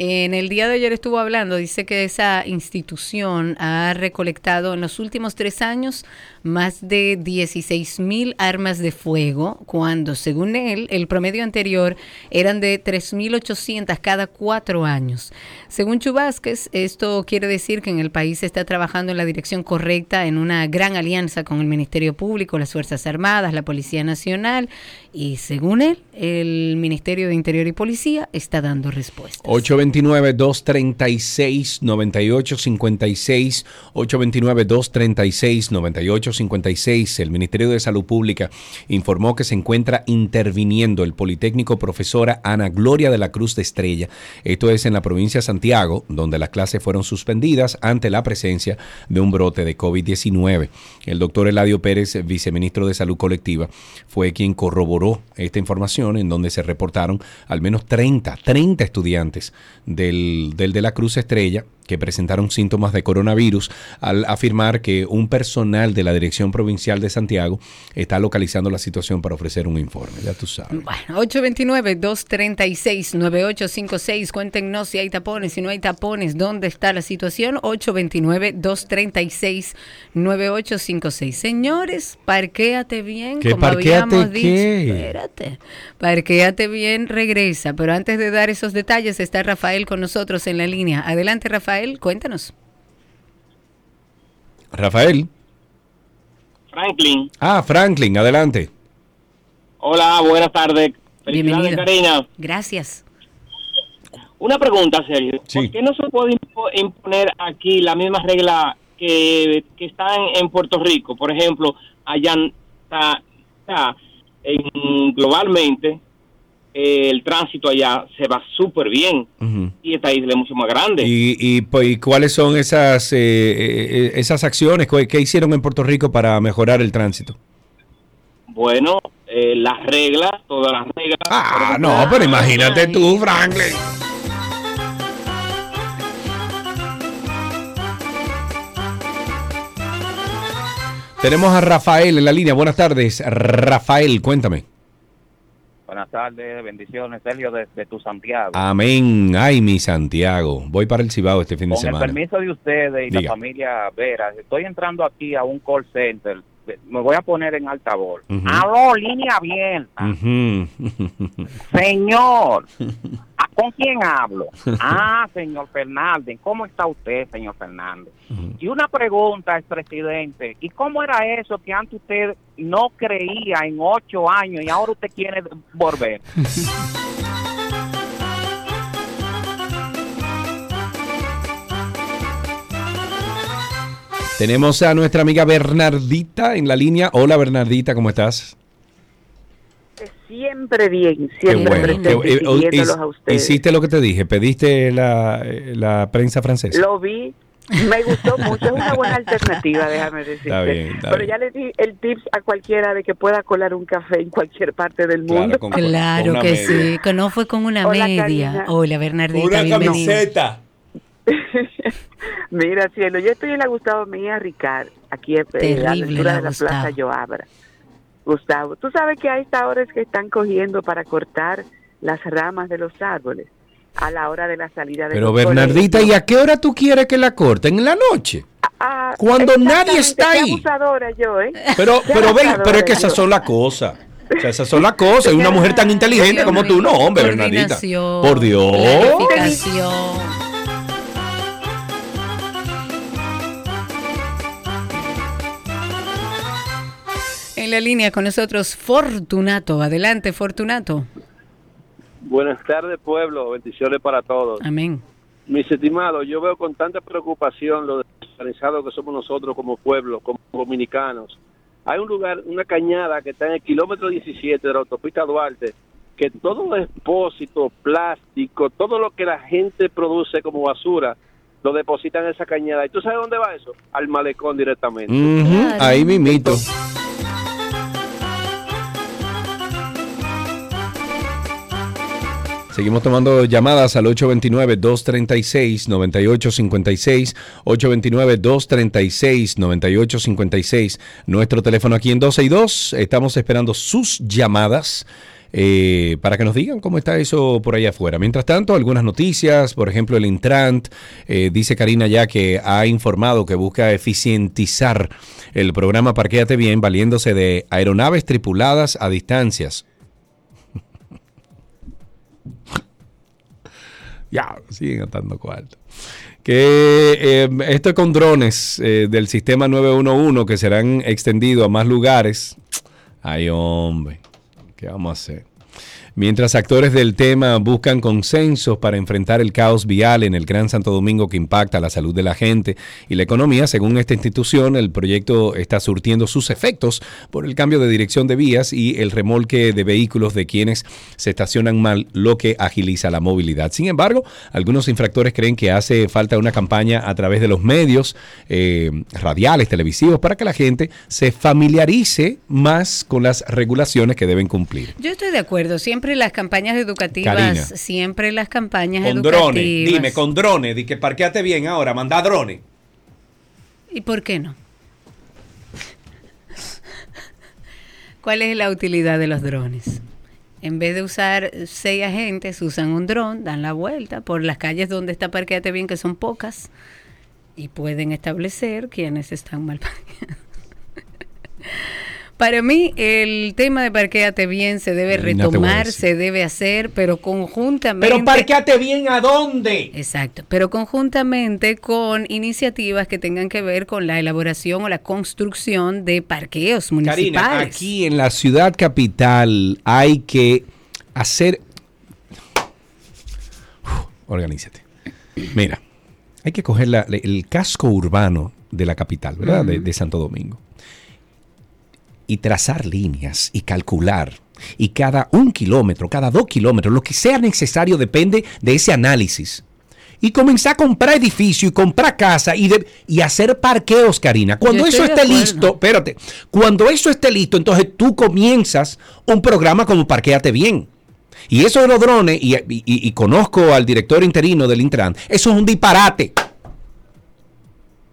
en el día de ayer estuvo hablando, dice que esa institución ha recolectado en los últimos tres años más de 16 mil armas de fuego, cuando según él el promedio anterior eran de 3.800 cada cuatro años. Según Chu Vázquez, esto quiere decir que en el país se está trabajando en la dirección correcta, en una gran alianza con el Ministerio Público, las Fuerzas Armadas, la Policía Nacional, y según él, el Ministerio de Interior y Policía está dando respuesta. 829-236-9856. 829-236-9856. El Ministerio de Salud Pública informó que se encuentra interviniendo el Politécnico profesora Ana Gloria de la Cruz de Estrella. Esto es en la provincia de Santiago, donde las clases fueron suspendidas ante la presencia de un brote de COVID-19. El doctor Eladio Pérez, viceministro de Salud Colectiva, fue quien corroboró esta información en donde se reportaron al menos 30, 30 estudiantes del, del de la Cruz Estrella que presentaron síntomas de coronavirus al afirmar que un personal de la Dirección Provincial de Santiago está localizando la situación para ofrecer un informe. Ya tú sabes. Bueno, 829-236-9856. Cuéntenos si hay tapones, si no hay tapones, dónde está la situación. 829-236-9856. Señores, parquéate bien, ¿Qué como parquéate habíamos dicho. qué? Espérate. Parquéate bien, regresa. Pero antes de dar esos detalles, está Rafael con nosotros en la línea. Adelante, Rafael, cuéntanos. Rafael. Franklin. Ah, Franklin, adelante. Hola, buenas tardes. Felicidades, Bienvenido. Karina. Gracias. Una pregunta, Sergio. ¿Por qué no se puede impo- imponer aquí la misma regla que, que está en, en Puerto Rico? Por ejemplo, allá está, está en- globalmente eh, el tránsito allá se va súper bien y esta isla es mucho más grande. ¿Y, y, pues, ¿y cuáles son esas, eh, eh, esas acciones? ¿Qué qué hicieron en Puerto Rico para mejorar el tránsito? Bueno, eh, las reglas, todas las reglas. Ah, no, pero imagínate tú, Franklin. Tenemos a Rafael en la línea. Buenas tardes. Rafael, cuéntame. Buenas tardes, bendiciones, Sergio, desde tu Santiago. Amén. Ay, mi Santiago. Voy para el Cibao este fin de Con el semana. permiso de ustedes y Diga. la familia Vera, estoy entrando aquí a un call center. Me voy a poner en altavoz. Ujú. Aló, línea abierta. Señor, ¿a- ¿con quién hablo? Ah, señor Fernández. ¿Cómo está usted, señor Fernández? Y una pregunta, es presidente. ¿Y cómo era eso que antes usted no creía en ocho años y ahora usted quiere volver? Tenemos a nuestra amiga Bernardita en la línea. Hola, Bernardita, ¿cómo estás? Siempre bien, Qué siempre bueno. presente, Qué- eh, oh, a ustedes. Hiciste lo que te dije, pediste la, eh, la prensa francesa. Lo vi, me gustó mucho, es una buena alternativa, déjame decirte. Está bien, está Pero bien. ya le di el tips a cualquiera de que pueda colar un café en cualquier parte del mundo. Claro que sí, que no fue con una Hola, media. Karina. Hola, Bernardita, Una bienvenida. Mira, cielo, yo estoy en la Gustavo Mía Ricard, aquí eh, a la altura la de la Gustavo. Plaza Joabra. Gustavo, tú sabes que a esta hora es que están cogiendo para cortar las ramas de los árboles a la hora de la salida de Pero Bernardita, ¿y a qué hora tú quieres que la corten? ¿En la noche? Ah, Cuando nadie está ahí. abusadora yo, ¿eh? Pero, pero ven, pero es que esas son las cosas. O sea, esas son las cosas. Y una mujer tan inteligente como tú, no, hombre, Bernardita. Por Dios. En la línea con nosotros, Fortunato. Adelante, Fortunato. Buenas tardes, pueblo. Bendiciones para todos. Amén. Mis estimados, yo veo con tanta preocupación lo desorganizado que somos nosotros como pueblo, como dominicanos. Hay un lugar, una cañada que está en el kilómetro 17 de la autopista Duarte, que todo depósito, plástico, todo lo que la gente produce como basura, lo depositan en esa cañada. ¿Y tú sabes dónde va eso? Al malecón directamente. Ujú, Ahí mimito. Seguimos tomando llamadas al 829-236-9856, 829-236-9856, nuestro teléfono aquí en 12 y 2. Estamos esperando sus llamadas eh, para que nos digan cómo está eso por allá afuera. Mientras tanto, algunas noticias, por ejemplo, el Intrant, eh, dice Karina ya que ha informado que busca eficientizar el programa Parquéate Bien valiéndose de aeronaves tripuladas a distancias. Ya, siguen atando cuarto. Que eh, esto con drones eh, del sistema 911 que serán extendidos a más lugares. Ay, hombre, ¿qué vamos a hacer? Mientras actores del tema buscan consensos para enfrentar el caos vial en el Gran Santo Domingo que impacta la salud de la gente y la economía, según esta institución, el proyecto está surtiendo sus efectos por el cambio de dirección de vías y el remolque de vehículos de quienes se estacionan mal, lo que agiliza la movilidad. Sin embargo, algunos infractores creen que hace falta una campaña a través de los medios eh, radiales, televisivos, para que la gente se familiarice más con las regulaciones que deben cumplir. Yo estoy de acuerdo. Siempre las campañas educativas, Karina. siempre las campañas Con educativas. drones, dime, con drones, di que parqueate bien ahora, manda drones. ¿Y por qué no? ¿Cuál es la utilidad de los drones? En vez de usar seis agentes, usan un dron, dan la vuelta por las calles donde está Parqueate Bien, que son pocas, y pueden establecer quiénes están mal parqueados. Para mí, el tema de Parqueate Bien se debe no retomar, se debe hacer, pero conjuntamente. Pero parqueate bien a dónde? Exacto, pero conjuntamente con iniciativas que tengan que ver con la elaboración o la construcción de parqueos municipales. Karina, aquí en la ciudad capital hay que hacer... Uf, organízate. Mira, hay que coger la- el casco urbano de la capital, ¿verdad? De Santo Domingo. Y trazar líneas y calcular Y cada un kilómetro, cada dos kilómetros, lo que sea necesario depende de ese análisis. Y comenzar a comprar edificio y comprar casa y, de- y hacer parqueos, Karina. Cuando eso esté listo, espérate, cuando eso esté listo, entonces tú comienzas un programa como Parquéate Bien. Y eso de los drones, y, y- y conozco al director interino del Intran, eso es un disparate.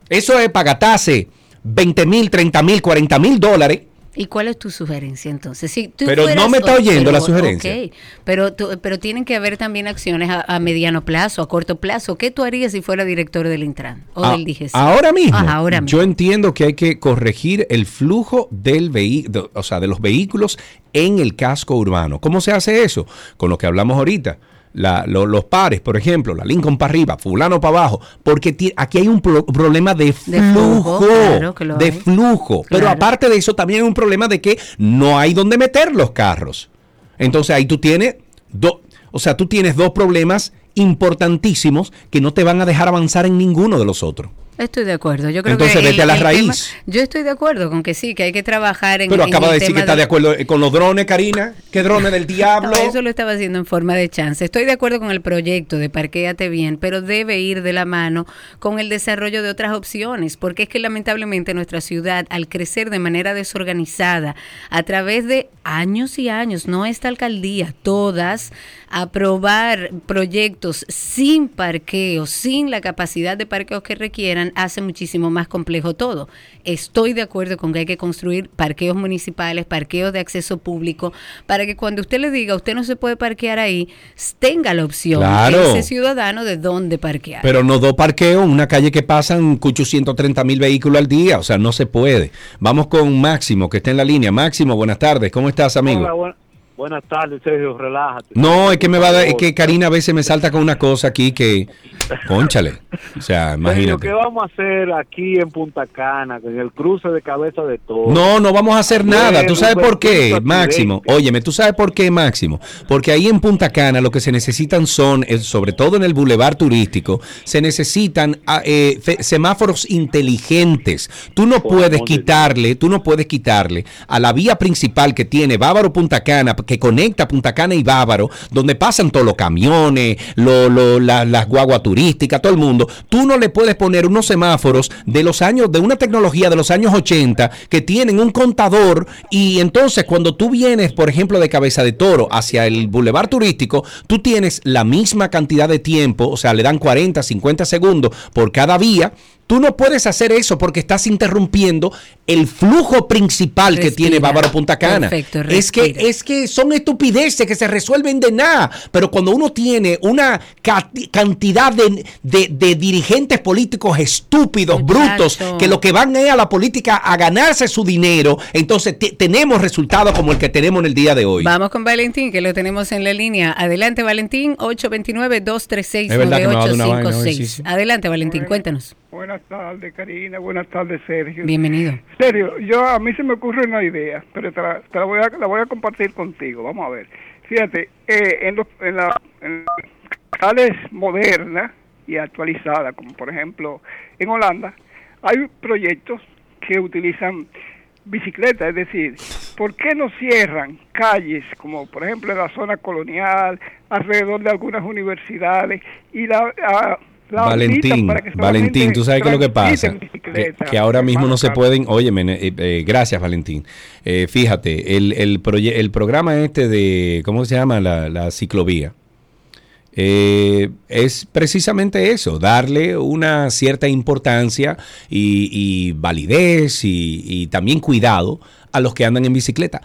Eso es pagatase 20 mil, 30 mil, 40 mil dólares. ¿Y cuál es tu sugerencia entonces? Si tú Pero no me está oyendo la sugerencia. ok, pero, tú- pero tienen que haber también acciones a, a mediano plazo, a corto plazo. ¿Qué tú harías si fuera director del Intran o A- del DGC? ahora mismo, Ajá, ahora mismo. yo entiendo que hay que corregir el flujo del vehículo, o sea, de los vehículos en el casco urbano. ¿Cómo se hace eso? Con lo que hablamos ahorita. La- lo- los pares, por ejemplo, la Lincoln para arriba, fulano para abajo, porque aquí hay un pro- problema de De flujo, claro de flujo. Pero aparte de eso, también hay un problema de que no hay donde meter los carros. Entonces ahí tú tienes dos, o sea, tú tienes dos problemas importantísimos que no te van a dejar avanzar en ninguno de los otros. Estoy de acuerdo. Yo creo Entonces, que vete a la tema- raíz. yo estoy de acuerdo con que sí, que hay que trabajar en Pero en acaba el de decir que está de acuerdo eh, con los drones, Karina. ¿Qué drones del diablo? No, eso lo estaba haciendo en forma de chance. Estoy de acuerdo con el proyecto de Parquéate Bien, pero debe ir de la mano con el desarrollo de otras opciones, porque es que lamentablemente nuestra ciudad, al crecer de manera desorganizada, a través de años y años, no esta alcaldía, todas, aprobar proyectos sin parqueo, sin la capacidad de parqueos que requieran, hace muchísimo más complejo todo. Estoy de acuerdo con que hay que construir parqueos municipales, parqueos de acceso público, para que cuando usted le diga, usted no se puede parquear ahí, tenga la opción Claro. ese ciudadano de dónde parquear. Pero no dos parqueos, una calle que pasan 830 mil vehículos al día. O sea, no se puede. Vamos con Máximo, que está en la línea. Máximo, buenas tardes. ¿Cómo estás, amigo? Hola, buenas tardes, Sergio, relájate. No, es que me va a dar- es que Karina a veces me salta con una cosa aquí que, conchale, o sea, Sergio, imagínate. ¿qué vamos a hacer aquí en Punta Cana, con el cruce de cabeza de todo? No, no vamos a hacer nada. ¿Tú sabes por qué, Máximo? Óyeme, ¿tú sabes por qué, Máximo? Porque ahí en Punta Cana lo que se necesitan son, eh, sobre todo en el bulevar turístico, se necesitan ah, eh, semáforos inteligentes. Tú no puedes quitarle, tú no puedes quitarle a la vía principal que tiene Bávaro Punta Cana, que conecta Punta Cana y Bávaro, donde pasan todos los camiones, lo- lo- la- las guaguas turísticas, todo el mundo. Tú no le puedes poner unos semáforos de los años, de una tecnología de los años 80 que tienen un contador y entonces cuando tú vienes, por ejemplo, de Cabeza de Toro hacia el bulevar turístico, tú tienes la misma cantidad de tiempo, o sea, le dan 40, 50 segundos por cada vía. Tú no puedes hacer eso porque estás interrumpiendo el flujo principal que tiene. Bávaro Punta Cana. Perfecto, es que es que son estupideces que se resuelven de nada, pero cuando uno tiene una ca- cantidad de, de- de dirigentes políticos estúpidos, brutos, que lo que van es a la política a ganarse su dinero, entonces te- tenemos resultados como el que tenemos en el día de hoy. Vamos con Valentín, que lo tenemos en la línea. Adelante, Valentín, 829-236-9856. Es verdad que me va a dar una vaina, a ver si sí. Adelante, Valentín, cuéntanos. Buenas tardes, Karina. Buenas tardes, Sergio. Bienvenido. Sergio, yo a mí se me ocurre una idea, pero te la, te la voy, a, la voy a compartir contigo. Vamos a ver. Fíjate, eh, en, los, en, la, en las capitales modernas y actualizadas, como por ejemplo en Holanda, hay proyectos que utilizan bicicletas, es decir, ¿por qué no cierran calles como por ejemplo en la zona colonial, alrededor de algunas universidades y la, a- Valentín, para que Valentín, tú sabes qué es lo que pasa. Que, ahora mismo no se pueden, óyeme, eh, eh, gracias Valentín. Eh, fíjate, el, el, proye- el programa este de, ¿cómo se llama? La, la ciclovía. eh, es precisamente eso, darle una cierta importancia y, y validez y, y también cuidado a los que andan en bicicleta.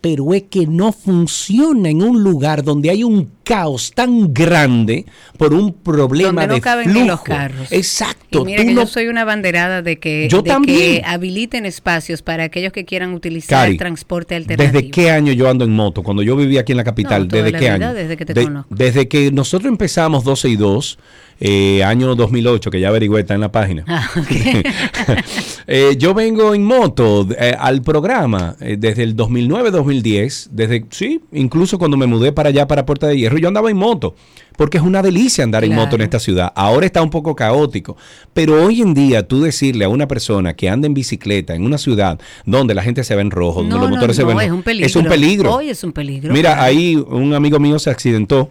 Pero es que no funciona en un lugar donde hay un caos tan grande por un problema Donde no de caben flujo. los carros. Exacto. Y mira tú que no- yo soy una banderada de que, Yo de también. que habiliten espacios para aquellos que quieran utilizar Cari, transporte alternativo. ¿Desde qué año yo ando en moto? Cuando yo vivía aquí en la capital, No, ¿desde qué vida, año? desde que te De- conozco. desde que nosotros empezamos 12 y 2, eh, año 2008, que ya averigüé, está en la página. Ah, Eh, yo vengo en moto eh, al programa eh, desde el 2009-2010, desde, sí, incluso cuando me mudé para allá, para Puerta de Hierro. yo andaba en moto, porque es una delicia andar en moto en esta ciudad. Ahora está un poco caótico, pero hoy en día tú decirle a una persona que anda en bicicleta en una ciudad donde la gente se ve en rojo, donde los no, motores se no, ven es un peligro. es un peligro. Hoy es un peligro. Mira, ahí un amigo mío se accidentó.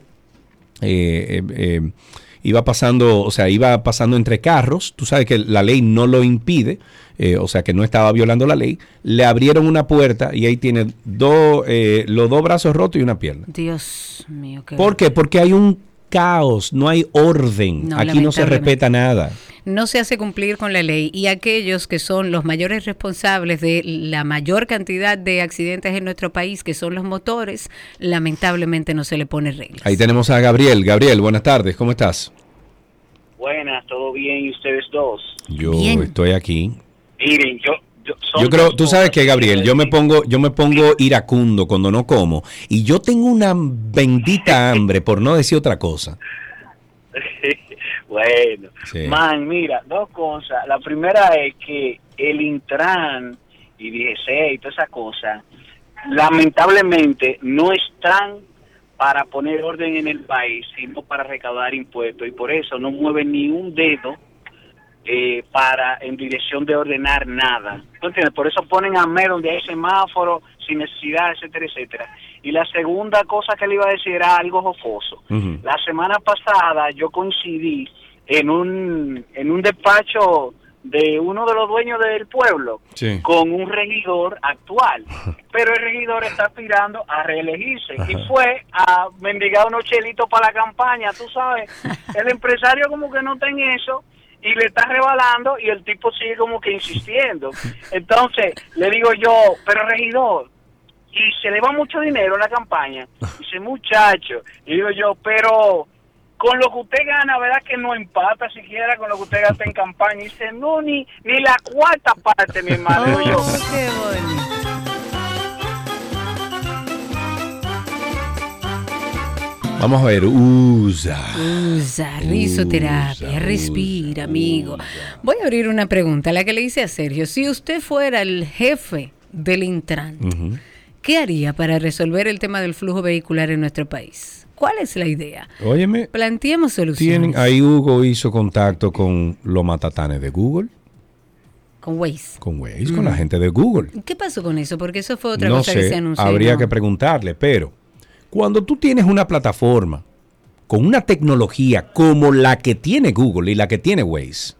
eh, eh, eh, iba pasando, o sea, iba pasando entre carros. Tú sabes que la ley no lo impide, eh, o sea, que no estaba violando la ley. Le abrieron una puerta y ahí tiene dos, eh, los dos brazos rotos y una pierna. Dios mío, qué ¿Por qué? Porque hay un caos, no hay orden. No, Aquí no se respeta nada. no se hace cumplir con la ley y aquellos que son los mayores responsables de la mayor cantidad de accidentes en nuestro país, que son los motores, lamentablemente no se le pone regla. Ahí tenemos a Gabriel. Gabriel, buenas tardes, ¿cómo estás? Buenas, ¿todo bien? ¿Y ustedes dos? Yo estoy aquí. Miren, yo... yo, Yo creo, tú sabes que Gabriel, yo me pongo, yo me pongo iracundo cuando no como y yo tengo una bendita hambre por no decir otra cosa. bueno, Sí. man, mira, dos cosas. La primera es que el Intran y DGC y toda esa cosa, lamentablemente no están para poner orden en el país, sino para recaudar impuestos y por eso no mueven ni un dedo eh, para en dirección de ordenar nada. ¿Tú entiendes? Por eso ponen a MER donde hay semáforo sin necesidad, etcétera, etcétera. Y la segunda cosa que le iba a decir era algo jofoso. La semana pasada yo coincidí en un, en un despacho de uno de los dueños del pueblo Sí. con un regidor actual. Pero el regidor está aspirando a reelegirse y fue a mendigar unos chelitos para la campaña, tú sabes. El empresario como que no está en eso y le está rebalando y el tipo sigue como que insistiendo. Entonces le digo yo, pero regidor, y se le va mucho dinero en la campaña. Dice, muchacho, y digo yo, pero con lo que usted gana, ¿verdad que no empata siquiera con lo que usted gasta en campaña? Y dice, no, ni, ni la cuarta parte, mi hermano. Digo yo, Vamos a ver, usa. Usa, risoterapia, respira, amigo. Voy a abrir una pregunta, la que le hice a Sergio. Si usted fuera el jefe del Intran. ¿qué haría para resolver el tema del flujo vehicular en nuestro país? ¿Cuál es la idea? Óyeme, Planteemos soluciones tienen, ahí Hugo hizo contacto con los matatanes de Google, con Waze. con Waze, con la gente de Google. ¿Qué pasó con eso? Porque eso fue otra no cosa que se anunció. habría ¿no? que preguntarle, pero cuando tú tienes una plataforma con una tecnología como la que tiene Google y la que tiene Waze,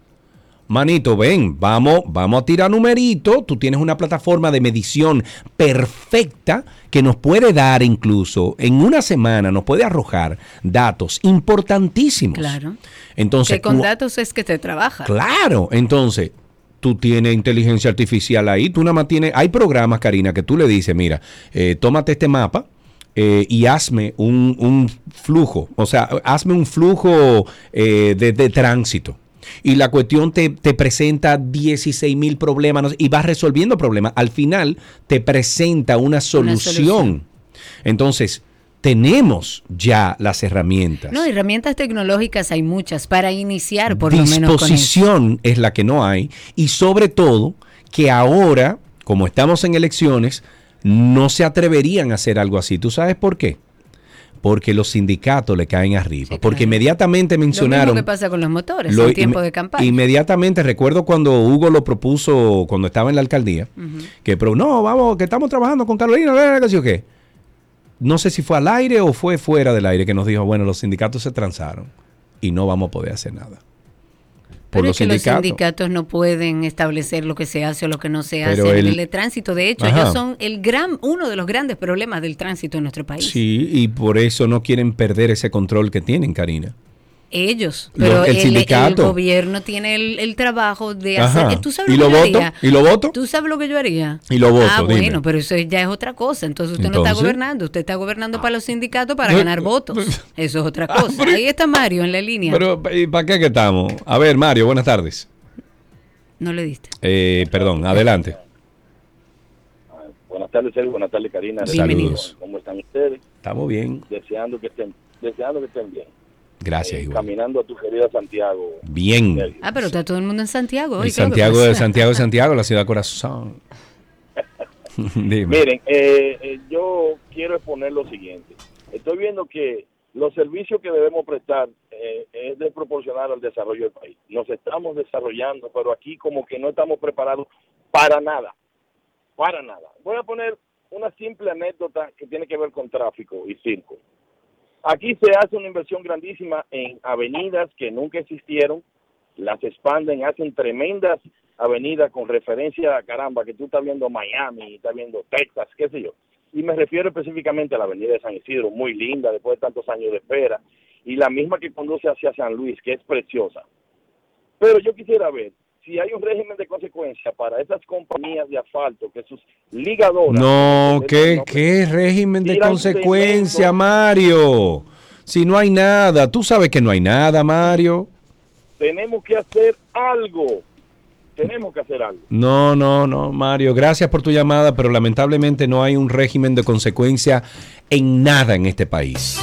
manito, ven, vamos, vamos a tirar numerito, tú tienes una plataforma de medición perfecta que nos puede dar incluso en una semana, nos puede arrojar datos importantísimos. Claro. Entonces, que con datos es que te trabaja. Claro, entonces tú tienes inteligencia artificial ahí, tú nada más tienes, hay programas, Karina, que tú le dices, mira, eh, tómate este mapa eh, y hazme un, un flujo, o sea, hazme un flujo eh, de, de tránsito. Y la cuestión te, te presenta 16 mil problemas y vas resolviendo problemas. Al final te presenta una solución. solución. Entonces, tenemos ya las herramientas. No, herramientas tecnológicas hay muchas para iniciar por lo menos disposición es la que no hay y sobre todo que ahora, como estamos en elecciones, no se atreverían a hacer algo así. ¿Tú sabes por qué? Porque los sindicatos le caen arriba. Porque inmediatamente Lo mencionaron... mismo que pasa con los motores lo- en tiempo inme- de campaña. Inmediatamente recuerdo cuando Hugo lo propuso cuando estaba en la alcaldía, que pero no, vamos, que estamos trabajando con Carolina. ¿qué sé yo qué? No sé si fue al aire o fue fuera del aire que nos dijo, bueno, los sindicatos se transaron y no vamos a poder hacer nada. Por Pero los es que los sindicatos. sindicatos no pueden establecer lo que se hace o lo que no se hace Pero a el- tránsito. De hecho, Ajá. ellos son el gran, uno de los grandes problemas del tránsito en nuestro país. Sí, y por eso no quieren perder ese control que tienen, Karina. Ellos. Lo- Pero el el, el sindicato. gobierno tiene el, el trabajo de Ajá. hacer. ¿Tú sabes ¿Y lo, lo que yo voto? haría? ¿Y lo voto? ¿Tú sabes lo que yo haría? Y lo voto, Ah, dime. bueno, pero eso ya es otra cosa. Entonces usted no está gobernando. Usted está gobernando para los sindicatos para ganar votos. Eso es otra cosa. Ahí está Mario en la línea. Pero, ¿y para qué que estamos? A ver, Mario, buenas tardes. no le diste. Eh, perdón, adelante. Buenas tardes, Sergio. Buenas tardes, Karina. Bienvenidos. ¿Cómo están ustedes? Estamos bien. Deseando que estén, deseando que estén bien. Gracias, Eh, igual. caminando a tu querida Santiago. Bien. Ah, pero está todo el mundo en Santiago. hoy, El ¿qué es lo que Santiago de? Santiago de Santiago, la ciudad corazón. Dime. Miren, eh, eh, yo quiero exponer lo siguiente. Estoy viendo que los servicios que debemos prestar eh, es desproporcional al desarrollo del país. Nos estamos desarrollando, pero aquí como que no estamos preparados para nada, para nada. Voy a poner una simple anécdota que tiene que ver con tráfico y circo. Aquí se hace una inversión grandísima en avenidas que nunca existieron, las expanden, hacen tremendas avenidas con referencia a caramba, que tú estás viendo Miami, estás viendo Texas, qué sé yo. Y me refiero específicamente a la avenida de San Isidro, muy linda, después de tantos años de espera, y la misma que conduce hacia San Luis, que es preciosa. Pero yo quisiera ver si hay un régimen de consecuencia para esas compañías de asfalto, que sus ligadoras... No, ¿qué, qué régimen de consecuencia, Mario? Si no hay nada, tú sabes que no hay nada, Mario. Tenemos que hacer algo. Tenemos que hacer algo. No, no, no, Mario, gracias por tu llamada, pero lamentablemente no hay un régimen de consecuencia en nada en este país.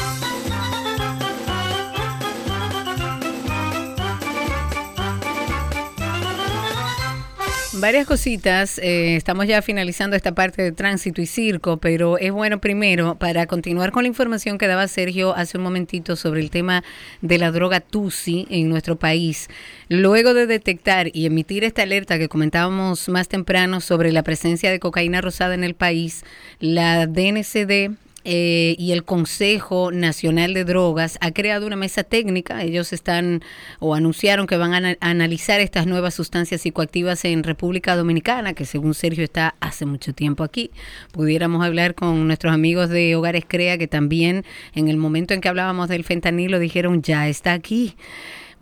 Varias cositas. eh, estamos ya finalizando esta parte de tránsito y circo, pero es bueno primero para continuar con la información que daba Sergio hace un momentito sobre el tema de la droga Tusi en nuestro país. Luego de detectar y emitir esta alerta que comentábamos más temprano sobre la presencia de cocaína rosada en el país, la DNCD eh, y el Consejo Nacional de Drogas ha creado una mesa técnica. Ellos están o anunciaron que van a, ana- analizar estas nuevas sustancias psicoactivas en República Dominicana, que según Sergio está hace mucho tiempo aquí. Pudiéramos hablar con nuestros amigos de Hogares Crea, que también en el momento en que hablábamos del fentanilo dijeron ya está aquí.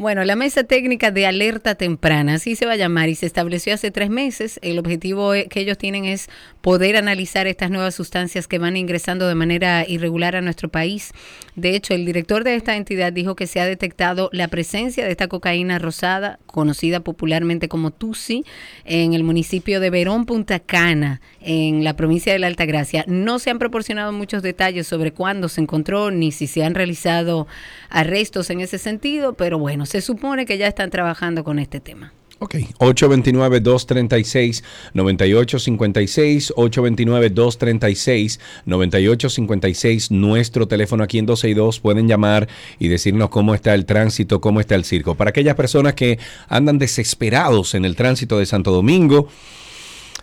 Bueno, la mesa técnica de alerta temprana, así se va a llamar, y se estableció hace tres meses. El objetivo eh, que ellos tienen es poder analizar estas nuevas sustancias que van ingresando de manera irregular a nuestro país. De hecho, el director de esta entidad dijo que se ha detectado la presencia de esta cocaína rosada, conocida popularmente como Tusi, en el municipio de Verón, Punta Cana, en la provincia de la Altagracia. No se han proporcionado muchos detalles sobre cuándo se encontró ni si se han realizado arrestos en ese sentido, pero bueno, se supone que ya están trabajando con este tema. Ok. 829-236-9856, 829-236-9856, nuestro teléfono aquí en 262. Pueden llamar y decirnos cómo está el tránsito, cómo está el circo. Para aquellas personas que andan desesperados en el tránsito de Santo Domingo,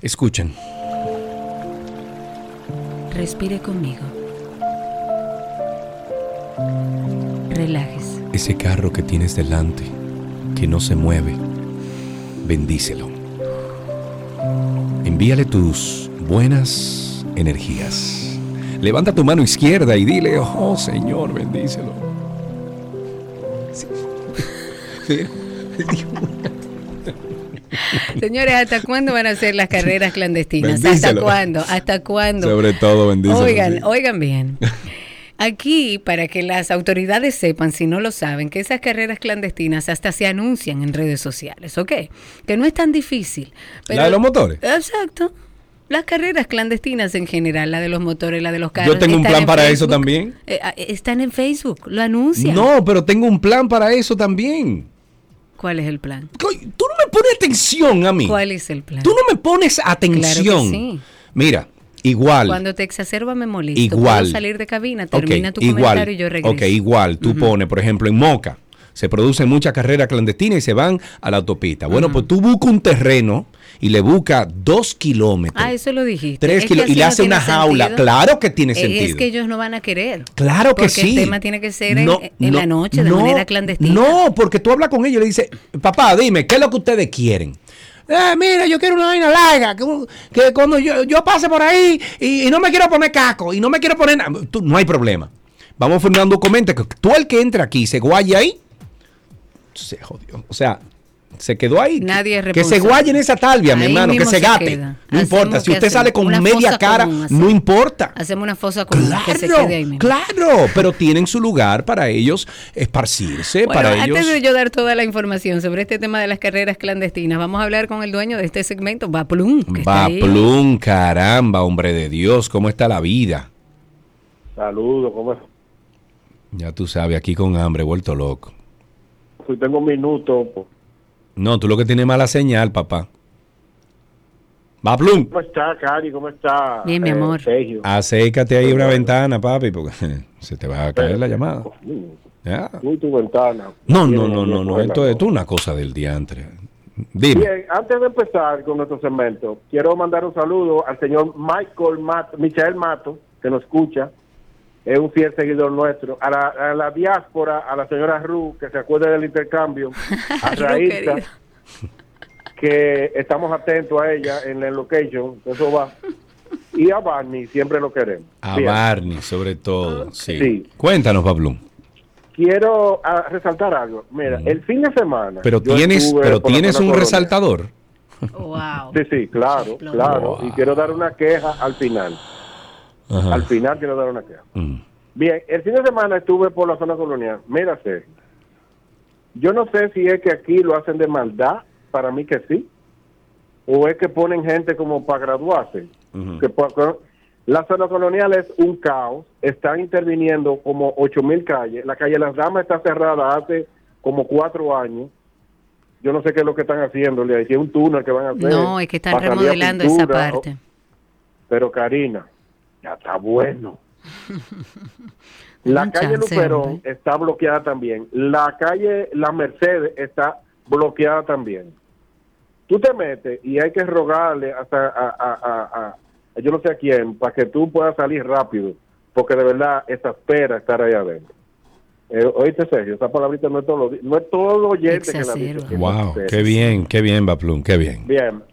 escuchen. Respire conmigo. Relájese. Ese carro que tienes delante, que no se mueve, bendícelo. Envíale tus buenas energías. Levanta tu mano izquierda y dile, oh Señor, bendícelo. Sí. Señores, ¿hasta cuándo van a ser las carreras clandestinas? ¿Hasta cuándo? ¿Hasta cuándo? Sobre todo, bendícelo. Oigan, oigan bien. Aquí, para que las autoridades sepan, si no lo saben, que esas carreras clandestinas hasta se anuncian en redes sociales, ¿ok? Que no es tan difícil. ¿La de los motores? Exacto. Las carreras clandestinas en general, la de los motores, la de los carros. Yo tengo un plan para eso también. Eh, ah, están en Facebook, lo anuncian. No, pero tengo un plan para eso también. ¿Cuál es el plan? Tú no me pones atención a mí. ¿Cuál es el plan? Tú no me pones atención. sí. Mira, igual. Cuando te exacerba me molesto. Igual. Puedo salir de cabina, termina tu igual, comentario y yo regreso. Ok, igual. Tú pones, por ejemplo, en Moca, se producen muchas carreras clandestinas y se van a la autopista. Bueno, pues tú buscas un terreno y le buscas dos kilómetros. Ah, eso lo dijiste. Tres kilos- y le no hace una jaula. sentido. Claro que tiene Eh, Es sentido. que ellos no van a querer. Claro que Porque sí. el tema tiene que ser en, No, en no, la noche, de manera clandestina. No, porque tú hablas con ellos y le dices, papá, dime, ¿qué es lo que ustedes quieren? Eh, mira, yo quiero una vaina larga, que, cuando yo, yo pase por ahí y, no me quiero poner caco y no me quiero poner nada, no hay problema. Vamos a firmar un documento que tú el que entre aquí y se guaye ahí, se jodió. O sea, se quedó ahí. Nadie es que se responsable. guaye en esa talvia, mi hermano, que se se gate. queda. No Hacemos importa, si usted hacemos sale con una media cara, común, no importa. Hacemos una fosa común que se Claro, quede ahí mismo. claro, pero tienen su lugar para ellos esparcirse, Bueno, para antes ellos. de yo dar toda la información sobre este tema de las carreras clandestinas, vamos a hablar con el dueño de este segmento, ahí. Vaplum, caramba, hombre de Dios, ¿cómo está la vida? Saludos, ¿cómo es? Ya tú sabes, aquí con hambre, vuelto loco. Si tengo un minuto, pues, No, tú lo que tienes es mala señal, papá. Bablum. ¿Cómo está, Cari? ¿Cómo está? Bien, mi eh, amor. Sergio? Acércate ahí a una ventana, papi, porque se te va a caer la llamada. Ya. Uy, tu ventana. No, no, no, no, no. esto es una cosa del diantre. Dime. Bien, antes de empezar con nuestro segmento, quiero mandar un saludo al señor Michael Mato, Michael Mato, que nos escucha, es un fiel seguidor nuestro, a la, a la diáspora, a la señora Ru, que se acuerde del intercambio, a querida. que estamos atentos a ella en la location, eso va, y a Barney, siempre lo queremos. A Bien. Barney, sobre todo. Sí. Sí. Cuéntanos, Bablum. Quiero ah, resaltar algo. Mira, el fin de semana. Pero tienes, pero tienes un resaltador. Wow. Sí, sí, claro, claro. Y quiero dar una queja al final. Ajá. Al final quiero dar una queja. Mm. Bien, el fin de semana estuve por la zona colonial. Mira, yo no sé si es que aquí lo hacen de maldad, para mí que sí, o es que ponen gente como para graduarse. Que po- la zona colonial es un caos, están interviniendo como ocho mil calles, la calle Las Damas está cerrada hace como cuatro años. Yo no sé qué es lo que están haciendo, si es un túnel que van a hacer. No, es que están remodelando esa o- parte. pero Karina, ya está bueno. La calle chance, Luperón hombre. está bloqueada también. La calle La Mercedes está bloqueada también. Tú te metes y hay que rogarle hasta a, a- a- a- yo no sé a quién para que tú puedas salir rápido, porque de verdad esa espera estar ahí adentro. Eh, oíste, Sergio, esa palabrita no es todo no es todo oyente que la dice. Wow, qué bien, qué bien, Bablum, qué bien. Bien.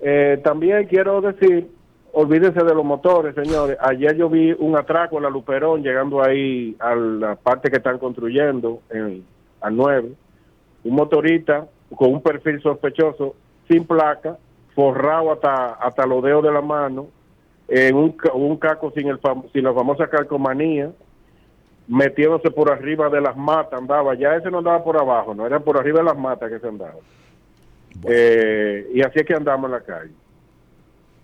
Eh, también quiero decir, olvídense de los motores, señores. Ayer yo vi un atraco en la Luperón llegando ahí a la parte que están construyendo, en, al 9. Un motorista con un perfil sospechoso, sin placa, forrado hasta, hasta los dedos de la mano, en un, un caco sin, el fam- sin la famosa calcomanía, metiéndose por arriba de las matas, andaba. Ya ese no andaba por abajo, no era por arriba de las matas que se andaba. Eh, y así es que andamos en la calle.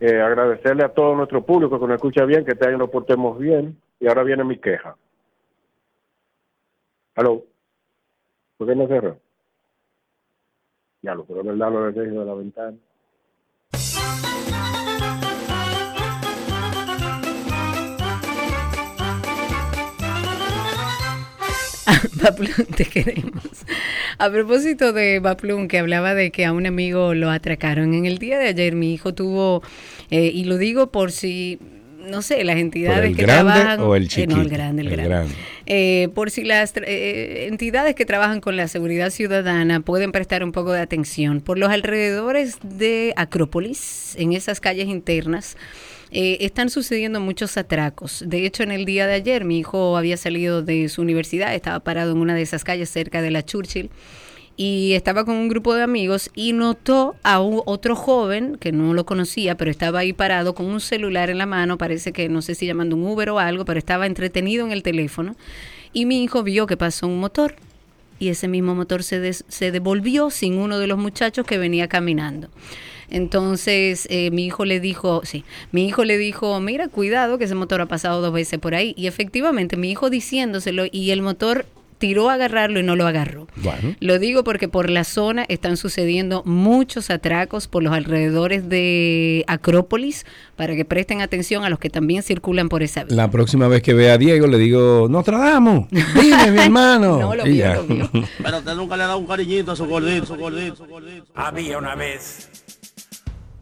Eh, agradecerle a todo nuestro público que nos escucha bien, que este año nos portemos bien. Y ahora viene mi queja. ¿Aló? ¿Por qué no cerró? Ya lo, pero verdad lo de de la ventana. Baplum, te queremos. A propósito de Baplum, que hablaba de que a un amigo lo atracaron. En el día de ayer mi hijo tuvo, eh, y lo digo por si, no sé, las entidades el que grande trabajan... o el eh, chiquito? no, el grande, el, El grande. grande. Eh, por si las tra- eh, entidades que trabajan con la seguridad ciudadana pueden prestar un poco de atención. Por los alrededores de Acrópolis, en esas calles internas, eh, están sucediendo muchos atracos. De hecho, en el día de ayer mi hijo había salido de su universidad, estaba parado en una de esas calles cerca de la Churchill y estaba con un grupo de amigos y notó a un- otro joven que no lo conocía, pero estaba ahí parado con un celular en la mano, parece que no sé si llamando un Uber o algo, pero estaba entretenido en el teléfono y mi hijo vio que pasó un motor y ese mismo motor se, se devolvió sin uno de los muchachos que venía caminando. Entonces eh, mi hijo le dijo, sí, mi hijo le dijo, mira, cuidado que ese motor ha pasado dos veces por ahí. Y efectivamente, mi hijo diciéndoselo y el motor tiró a agarrarlo y no lo agarró. Bueno. Lo digo porque por la zona están sucediendo muchos atracos por los alrededores de Acrópolis para que presten atención a los que también circulan por esa vía. La próxima vez que vea a Diego le digo, Nostradamus, dime mi hermano. No, lo ya. lo. Pero usted nunca le ha dado un cariñito a su gordito, su gordito, su gordito. Había una vez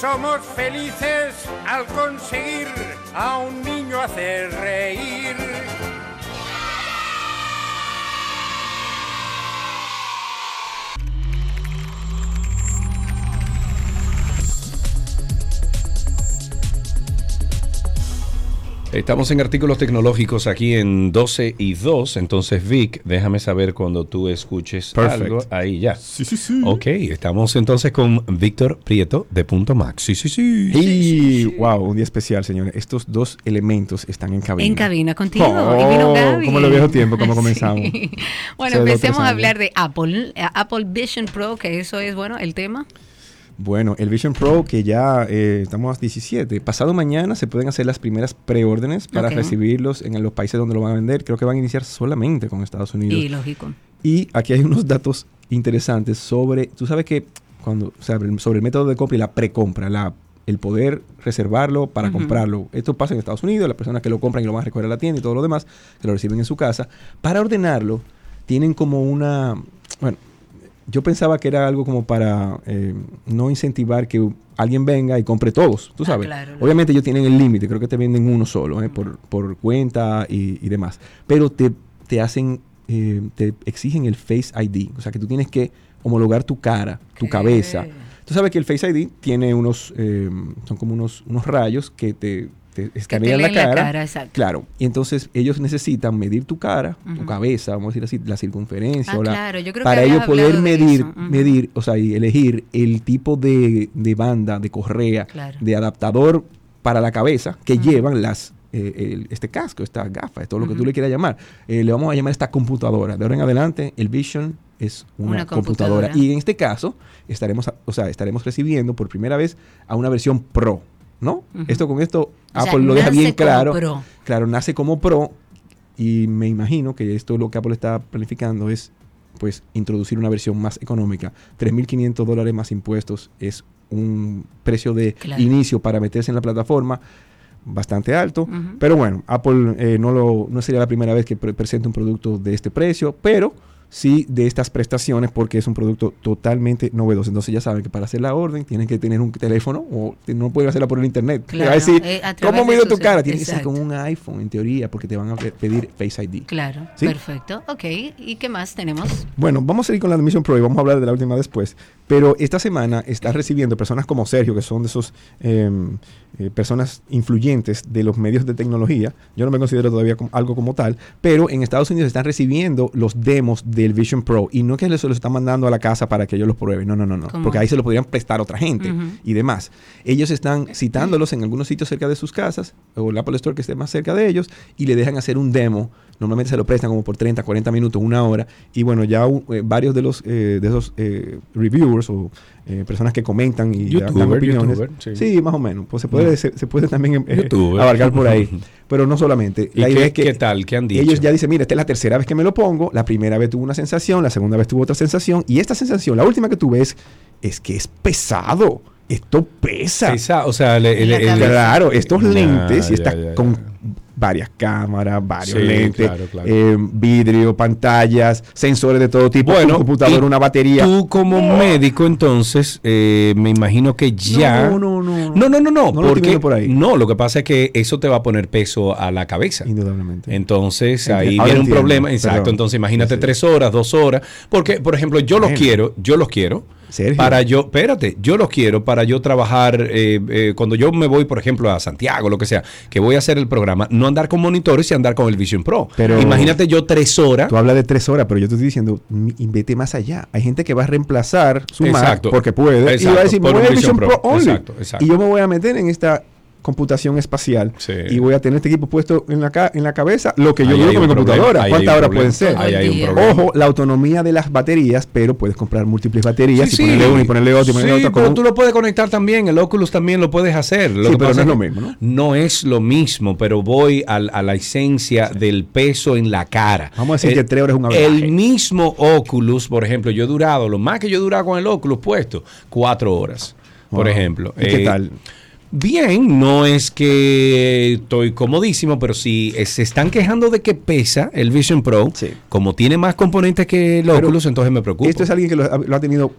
Somos felices al conseguir a un niño hacer reír. Estamos en artículos tecnológicos aquí en 12 y 2. Entonces, Vic, déjame saber cuando tú escuches Perfect. algo. Ahí ya. Sí, sí, sí. Ok, estamos entonces con Víctor Prieto de Punto Max. Sí, sí, sí. Y wow, un día especial, señores. Estos dos elementos están en cabina. En cabina contigo. Oh, y vino Gaby. como en los viejos tiempos, como Sí. comenzamos. Bueno, empecemos a hablar de Apple. Apple Vision Pro, que eso es, bueno, el tema. Bueno, el Vision Pro, que ya eh, estamos a 17. Pasado mañana se pueden hacer las primeras preórdenes para recibirlos en los países donde lo van a vender. Creo que van a iniciar solamente con Estados Unidos. Y lógico. Y aquí hay unos datos interesantes sobre, tú sabes que cuando, o sea, sobre el método de compra y la precompra, la, el poder reservarlo para comprarlo. Esto pasa en Estados Unidos, las personas que lo compran y lo van a recoger a la tienda y todo lo demás, que lo reciben en su casa. Para ordenarlo, tienen como una, bueno, yo pensaba que era algo como para eh, no incentivar que alguien venga y compre todos, tú sabes. claro, Obviamente ellos tienen el límite, creo que te venden uno solo, eh, por, por cuenta y, y demás. Pero te, te hacen, eh, te exigen el Face ID, o sea que tú tienes que homologar tu cara, tu cabeza. Tú sabes que el Face ID tiene unos, eh, son como unos, unos rayos que te, te escanean la cara. exacto. Claro, y entonces ellos necesitan medir tu cara, tu cabeza, vamos a decir así, la circunferencia. Ah, o la- claro, yo creo que para habías ellos poder medir, eso, ujú. medir, o sea, y elegir el tipo de, de banda, de correa, Claro. de adaptador para la cabeza que llevan las eh, el- este casco, estas gafas, todo lo que tú le quieras llamar. Eh, le vamos a llamar esta computadora. De ahora en adelante, el Vision es una, Una computadora. computadora. Y en este caso, estaremos, a- o sea, estaremos recibiendo por primera vez a una versión Pro, ¿no? Esto con esto, O sea, Apple lo deja bien como claro. Pro. Claro, nace como Pro y me imagino que esto lo que Apple está planificando es pues introducir una versión más económica. 3.500 dólares más impuestos es un precio de Claro. inicio para meterse en la plataforma bastante alto. Pero bueno, Apple eh, no, lo, no sería la primera vez que pre- presenta un producto de este precio, pero sí de estas prestaciones porque es un producto totalmente novedoso. Entonces ya saben que para hacer la orden tienen que tener un teléfono o no pueden hacerla por el internet. Claro, a decir, eh, a ¿cómo mido tu cara? Tiene que ser con un iPhone en teoría porque te van a pe- pedir Face ID. Claro, ¿Sí? perfecto. Ok, ¿y qué más tenemos? Bueno, vamos a seguir con la Mission Pro y vamos a hablar de la última después. Pero esta semana está recibiendo personas como Sergio, que son de esos eh, eh, personas influyentes de los medios de tecnología. Yo no me considero todavía como- algo como tal, pero en Estados Unidos están recibiendo los demos del Vision Pro y no que se los están mandando a la casa para que ellos los prueben. No, no, no, no. ¿Cómo? Porque ahí se lo podrían prestar a otra gente y demás. Ellos están citándolos en algunos sitios cerca de sus casas o el Apple Store que esté más cerca de ellos y le dejan hacer un demo. Normalmente se lo prestan como por 30, 40 minutos, una hora. Y bueno, ya uh, eh, varios de los eh, de esos eh, reviewers o eh, personas que comentan y dan- dan Youtuber, opiniones. youtuber, sí. sí. más o menos. Pues se puede, Mm. se, se puede también eh, Youtuber. abarcar por ahí. Pero no solamente. ¿Y La qué- idea es que qué tal? ¿Qué han dicho? Ellos ya dicen, mira, esta es la tercera vez que me lo pongo. La primera vez tuvo una sensación, la segunda vez tuvo otra sensación. Y esta sensación, la última que tuve es, es que es pesado. Esto pesa. Pesa, o sea, le- el- cabeza. claro, estos Ya, lentes y ya, ya, con varias cámaras, varios Sí, lentes, claro, claro. eh, vidrio, pantallas, sensores de todo tipo, un computador, una batería. Tú como médico, entonces, eh, me imagino que ya... No, no, no. No, no, no, no, No porque por ahí. no, lo que pasa es que eso te va a poner peso a la cabeza. Indudablemente. Entonces, ahí ahora viene un problema, exacto. perdón. Entonces, imagínate tres horas, dos horas, porque, por ejemplo, yo los Bueno. quiero, yo los quiero. Sergio. Para yo, espérate, yo los quiero para yo trabajar, eh, eh, cuando yo me voy, por ejemplo, a Santiago, lo que sea, que voy a hacer el programa, no andar con monitores y andar con el Vision Pro. Pero- Imagínate yo tres horas. Tú hablas de tres horas, pero yo te estoy diciendo, vete más allá. Hay gente que va a reemplazar su Mac Exacto. porque puede y va a decir, por voy a Vision Vision Pro, Pro. only. Exacto, exacto. Y yo me voy a meter en esta computación espacial y voy a tener este equipo puesto en la, ca- en la cabeza, lo que yo digo con mi problema, computadora. ahí ¿Cuántas horas pueden ser? Ahí hay un problema. Ojo, la autonomía de las baterías, pero puedes comprar múltiples baterías Sí, y ponerle sí. una y ponerle otra y ponerle Sí, otra. pero tú lo puedes conectar también, el Oculus también lo puedes hacer. Lo Sí, que pero pasa no es lo mismo, ¿no? No es lo mismo, pero voy a, la esencia del peso en la cara. Vamos a decir que tres horas es un El mismo Oculus, por ejemplo, yo he durado, lo más que yo he durado con el Oculus puesto, cuatro horas, por ejemplo. ¿Y qué Eh, tal? Bien, no es que estoy comodísimo, pero si eh, se están quejando de que pesa el Vision Pro, como tiene más componentes que el Pero Oculus, entonces me preocupa. Esto es alguien que lo, ha- lo ha tenido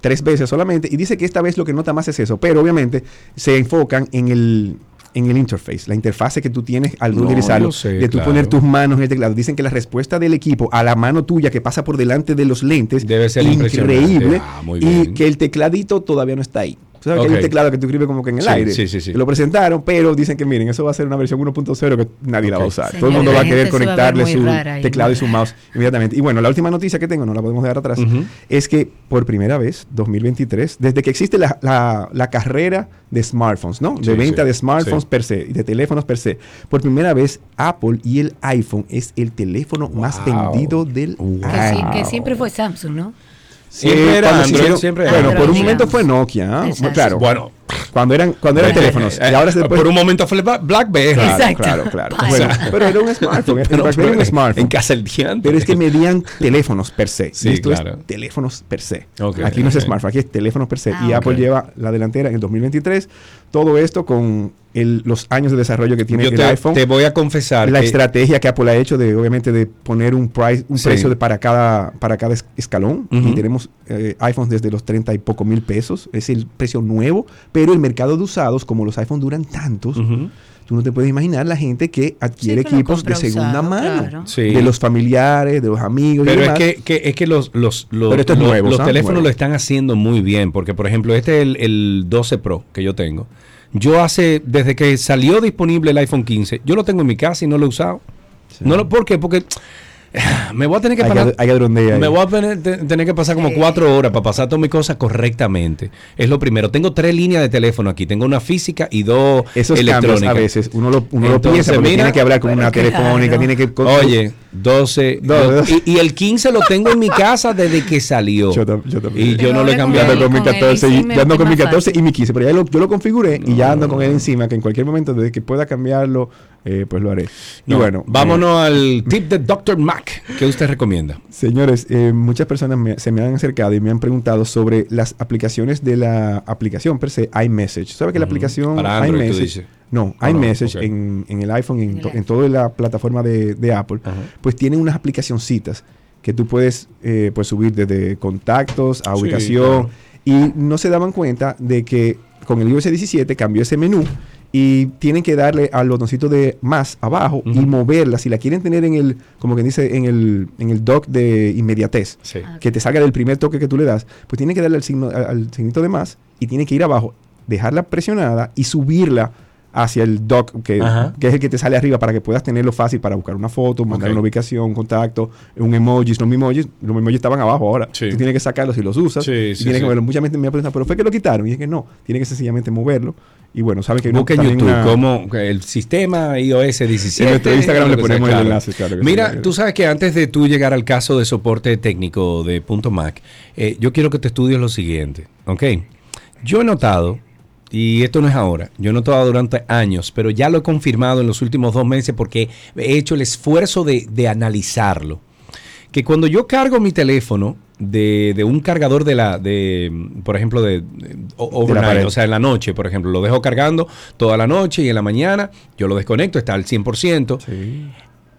tres veces solamente y dice que esta vez lo que nota más es eso, pero obviamente se enfocan en el en el interface, la interfase que tú tienes al No, utilizarlo, sé, de tú claro. poner tus manos en el teclado. Dicen que la respuesta del equipo a la mano tuya que pasa por delante de los lentes Debe ser increíble. Ah, y que el tecladito todavía no está ahí. Tú sabes que hay un teclado que tú escribes como que en el Sí, aire. sí, sí, sí. Que Lo presentaron, pero dicen que miren, eso va a ser una versión 1.0 que nadie la va a usar. Señor, Todo el mundo va a querer a conectarle su ahí, teclado y su mouse inmediatamente. Y bueno, la última noticia que tengo, no la podemos dejar atrás, es que por primera vez, 2023, desde que existe la, la- la carrera de smartphones, ¿no? De Sí, venta sí, de smartphones sí. per se y de teléfonos per se, por primera vez Apple y el iPhone es el teléfono más Wow. vendido del Que, sí- año. que siempre fue Samsung, ¿no? Siempre Eh, era Android, hicieron- siempre era Bueno, por Android, un momento fue Nokia, ¿ah? Exacto. claro. Bueno. Cuando eran, cuando eran Eh, teléfonos. eh, y ahora se por un momento fue Bla- BlackBerry. Claro, Exacto. claro, claro. Pasa. Bueno, pero era un smartphone. Pero- era pero un smartphone. En casa el diante. Pero es que medían teléfonos per se. Sí, esto claro. es teléfonos per se. Aquí no es smartphone, aquí es teléfonos per se. Ah, y. Apple lleva la delantera en el 2023. Todo esto con el- los años de desarrollo que tiene Yo el te, iPhone. te voy a confesar la que- estrategia que Apple ha hecho de obviamente de poner un price, un Sí. precio de para cada para cada es- escalón y tenemos eh, iPhones desde los 30 y poco mil pesos es el precio nuevo pero el mercado de usados como los iPhones duran tantos tú no te puedes imaginar la gente que adquiere Sí, que lo equipos de segunda usado, mano claro. Sí. de los familiares de los amigos y Pero es que, que- es que los, los, los, Pero esto es los- nuevo, los ¿sabes? teléfonos Nuevo. lo están haciendo muy bien. Porque, por ejemplo, este es el, el 12 Pro que yo tengo. Yo hace, desde que salió disponible el iPhone 15, yo lo tengo en mi casa y no lo he usado. No lo, ¿Por qué? Porque me voy a tener que pasar. me voy a tener, te- tener que pasar como cuatro horas para pasar todas mis cosas correctamente. Es lo primero. Tengo tres líneas de teléfono aquí. Tengo una física y dos esos electrónicas. a veces uno lo, uno lo Entonces, piensa porque mira, tiene que hablar con una telefónica claro. tiene que con- Oye, 12. No, no. y, y el 15 lo tengo en mi casa desde que salió. Yo yo también. Y yo Pero no lo he cambiado. El- ando con mi con el 14 y, ya ando con mi más 14 fácil. y mi 15, pero ya lo- yo lo configuré y ya ando con él encima, que en cualquier momento, desde que pueda cambiarlo, eh, pues lo haré. Y No, bueno, vámonos al tip de Dr. Mac. ¿Qué usted recomienda? eh, señores, eh, muchas personas me- se me han acercado y me han preguntado sobre las aplicaciones de la aplicación per se, iMessage. ¿Sabe que la aplicación Para Android, tú iMessage? dices. No, Ah, no, iMessage ok. en, en el iPhone, en, En el to- en iPhone. toda la plataforma de, de Apple, pues tiene unas aplicacioncitas que tú puedes eh, pues subir desde contactos a Sí, ubicación claro. y no se daban cuenta de que con el iOS 17 cambió ese menú y tienen que darle al botoncito de más abajo y moverla si la quieren tener en el como que dice en el en el dock de inmediatez Sí. Ah, que te salga del primer toque que tú le das pues tienen que darle al signo al, al signito de más y tiene que ir abajo dejarla presionada y subirla hacia el dock que, que es el que te sale arriba para que puedas tenerlo fácil para buscar una foto, mandar una ubicación, un contacto, un emoji. Los emojis, los emojis estaban abajo ahora. Sí. Tú tienes que sacarlos y los usas. Sí, y sí, tienes sí. que verlo. Mucha gente me ha preguntado, ¿pero fue que lo quitaron? Y es que no, tiene que sencillamente moverlo. Y bueno, saben que hay una- Busca en también YouTube una- como el sistema iOS 17. En nuestro Instagram le sea, ponemos el enlace, claro Mira, tú sabes que antes de tú llegar al caso de soporte técnico de Punto Mac, eh, yo quiero que te estudies lo siguiente, ¿ok? Yo he notado, y esto no es ahora, yo he notado durante años, pero ya lo he confirmado en los últimos dos meses porque he hecho el esfuerzo de, de analizarlo, que cuando yo cargo mi teléfono de, de un cargador de la, de, por ejemplo, de, de- o- overnight, pared. o sea, en la noche, por ejemplo, lo dejo cargando toda la noche y en la mañana yo lo desconecto, está al 100%.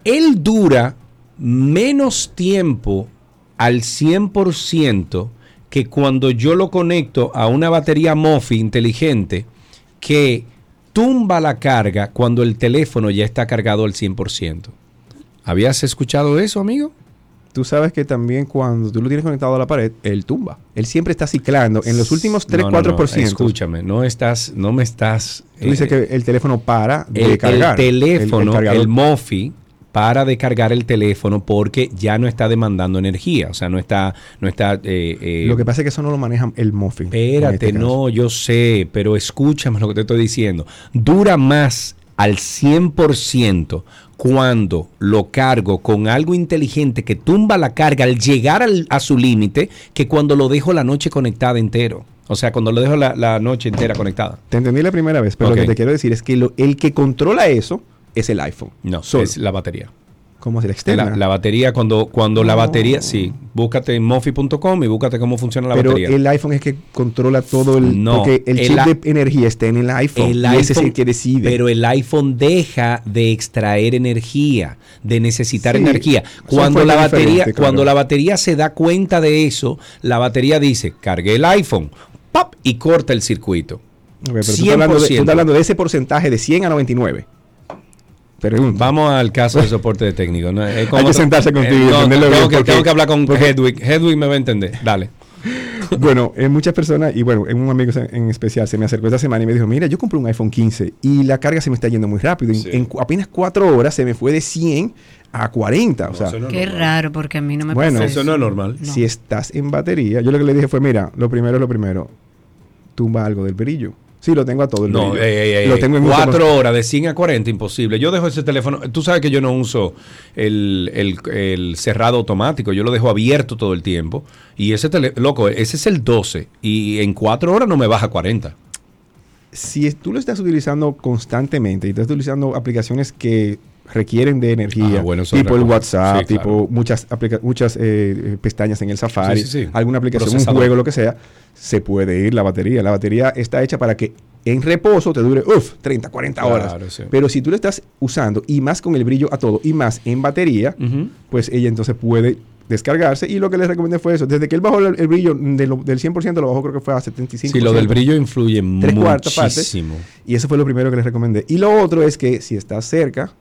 Él dura menos tiempo al 100% que cuando yo lo conecto a una batería MOFI inteligente que tumba la carga cuando el teléfono ya está cargado al 100%. ¿Habías escuchado eso, amigo? Tú sabes que también cuando tú lo tienes conectado a la pared, él tumba. Él siempre está ciclando. En los últimos 3, No, no, no, 4%. Escúchame, no estás, no me estás. Tú dices eh, que el teléfono para de el, el cargar. teléfono, el, cargador. MOFI, para de cargar el teléfono porque ya no está demandando energía. O sea, no está, no está. eh, eh, Lo que pasa es que eso no lo maneja el Muffin. Espérate, no, yo sé, pero escúchame lo que te estoy diciendo. Dura más al 100% cuando lo cargo con algo inteligente que tumba la carga al llegar al- a su límite que cuando lo dejo la noche conectada entero. O sea, cuando lo dejo la, la noche entera conectada. Te entendí la primera vez, pero lo que te quiero decir es que lo- el que controla eso es el iPhone. No, Solo. es la batería. ¿Cómo se la externa? La, la batería, cuando, cuando la batería, sí, búscate en mofi.com y búscate cómo funciona la pero batería. el iPhone es que controla todo el... No, porque el, el chip de energía está en el iPhone. El y ese es iPhone- el que decide. Pero el iPhone deja de extraer energía, de necesitar Sí, energía. Cuando la batería, claro. cuando la batería se da cuenta de eso, la batería dice, cargué el iPhone, ¡pap! y corta el circuito. Ok, pero tú estás, hablando de, tú 100%. estás hablando de ese porcentaje de 100 a 99. Pregunta. Vamos al caso de soporte de técnico. ¿no? Es como Hay que sentarse contigo y no, entenderlo tengo, bien, que, porque- tengo que hablar con porque- Hedwig. Hedwig me va a entender. Dale. bueno, eh, muchas personas, y bueno, un amigo en especial se me acercó esta semana y me dijo, mira, yo compré un iPhone 15 y la carga se me está yendo muy rápido. En, en apenas cuatro horas se me fue de 100 a 40. o sea, Qué raro, porque a mí no me bueno, pasa eso. Si estás en batería, yo lo que le dije fue, mira, lo primero es lo primero, tumba algo del brillo. Sí, lo tengo a todo el No, ey, lo tengo en cuatro horas de 100 a 40, imposible. Yo dejo ese teléfono. Tú sabes que yo no uso el, el- el cerrado automático. Yo lo dejo abierto todo el tiempo. Y ese teléfono, loco, ese es el 12. Y en cuatro horas no me baja 40. si tú lo estás utilizando constantemente y estás utilizando aplicaciones que requieren de energía, Ah, bueno, tipo otra el. WhatsApp, Sí, tipo claro. muchas, muchas eh, eh, pestañas en el Safari, Sí, sí, sí. alguna aplicación, un Procesador. juego, lo que sea, se puede ir la batería. La batería está hecha para que en reposo te dure, uff, 30, 40 horas. Claro. Pero si tú lo estás usando y más con el brillo a todo y más en batería, pues ella entonces puede descargarse y lo que les recomendé fue eso. Desde que él bajó el, el brillo de lo- del 100% lo bajó creo que fue a 75%. Sí, lo del brillo influye Tres partes. muchísimo. Y eso fue lo primero que les recomendé. Y lo otro es que si estás cerca,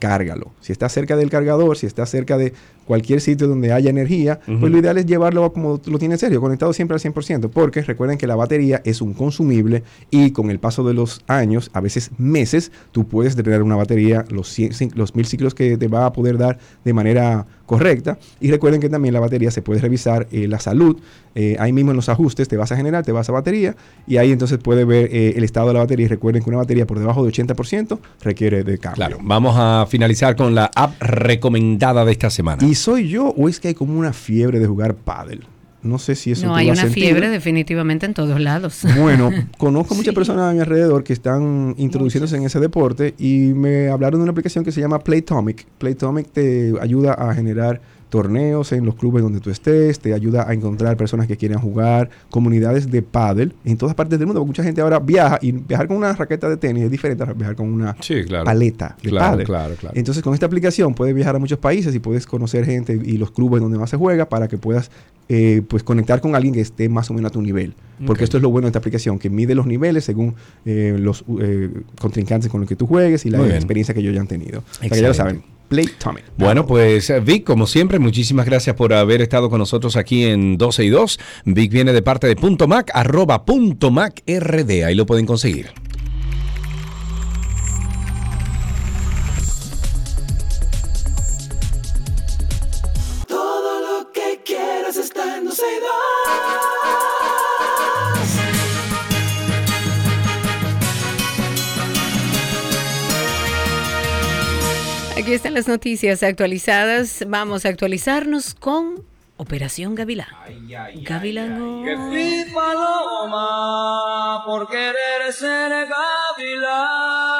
cárgalo. Si estás cerca del cargador, si estás cerca de cualquier sitio donde haya energía, pues lo ideal es llevarlo como lo tienes serio, conectado siempre al 100%, porque recuerden que la batería es un consumible y con el paso de los años, a veces meses, tú puedes tener una batería los, 100 cin- los mil ciclos que te va a poder dar de manera correcta. Y recuerden que también la batería se puede revisar eh, la salud. Eh, ahí mismo en los ajustes te vas a generar, te vas a batería y ahí entonces puedes ver eh, el estado de la batería. Y recuerden que una batería por debajo de 80% requiere de cambio. Claro, vamos a finalizar con la app recomendada de esta semana. ¿Y soy yo o es que hay como una fiebre de jugar pádel? No sé si eso No, hay una fiebre definitivamente en todos lados. Bueno, conozco muchas personas a mi alrededor que están introduciéndose en ese deporte y me hablaron de una aplicación que se llama Playtomic. Playtomic te ayuda a generar torneos en los clubes donde tú estés, te ayuda a encontrar personas que quieran jugar, comunidades de pádel en todas partes del mundo, porque mucha gente ahora viaja y viajar con una raqueta de tenis es diferente a viajar con una Sí, claro. paleta de Claro, pádel. claro, claro. Entonces, con esta aplicación puedes viajar a muchos países y puedes conocer gente y los clubes donde más se juega para que puedas eh, pues conectar con alguien que esté más o menos a tu nivel. Porque esto es lo bueno de esta aplicación, que mide los niveles según eh, los eh, contrincantes con los que tú juegues y la experiencia que ellos ya han tenido. O sea, que ya lo Excelente. Saben. Playtomic. Bueno, pues eh, Vic, como siempre, muchísimas gracias por haber estado con nosotros aquí en 12 y 2. Vic viene de parte de punto Mac, arroba punto Mac RD. Ahí lo pueden conseguir. Aquí están las noticias actualizadas. Vamos a actualizarnos con Operación Gavilán. Gavilán. Mi paloma por querer ser gavilán.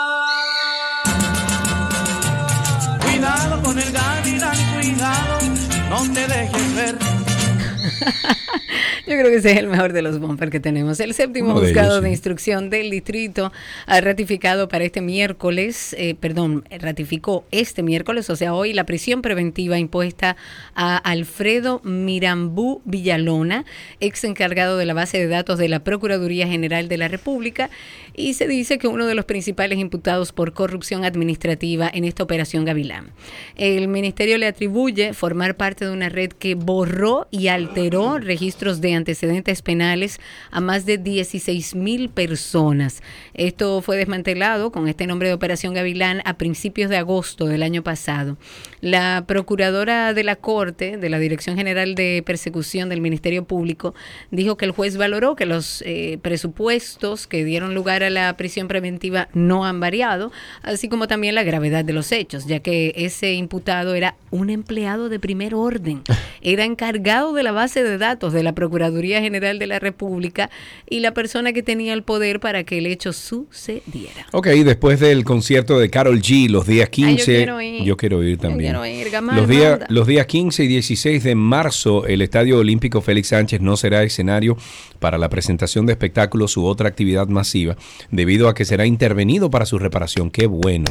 Yo creo que ese es el mejor de los bumpers que tenemos. El séptimo Uno de juzgado ellos, de sí. instrucción del distrito ha ratificado para este miércoles, eh, perdón, ratificó este miércoles, o sea, hoy, la prisión preventiva impuesta a Alfredo Mirambú Villalona, ex encargado de la base de datos de la Procuraduría General de la República, y se dice que uno de los principales imputados por corrupción administrativa en esta operación Gavilán. El ministerio le atribuye formar parte de una red que borró y alteró registros de antecedentes penales a más de 16 mil personas. Esto fue desmantelado con este nombre de Operación Gavilán a principios de agosto del año pasado. La procuradora de la Corte, de la Dirección General de Persecución del Ministerio Público, dijo que el juez valoró que los eh, presupuestos que dieron lugar a la prisión preventiva no han variado, así como también la gravedad de los hechos, ya que ese imputado era un empleado de primer orden, era encargado de la base de datos de la Procuraduría General de la República y la persona que tenía el poder para que el hecho sucediera. Ok, después del concierto de Carol G, los días 15. quiero ir. yo quiero ir Yo también. quiero ir, Gamal, los, días, manda. los días 15 y 16 de marzo, el Estadio Olímpico Félix Sánchez no será escenario para la presentación de espectáculos u otra actividad masiva, debido a que será intervenido para su reparación. Qué bueno.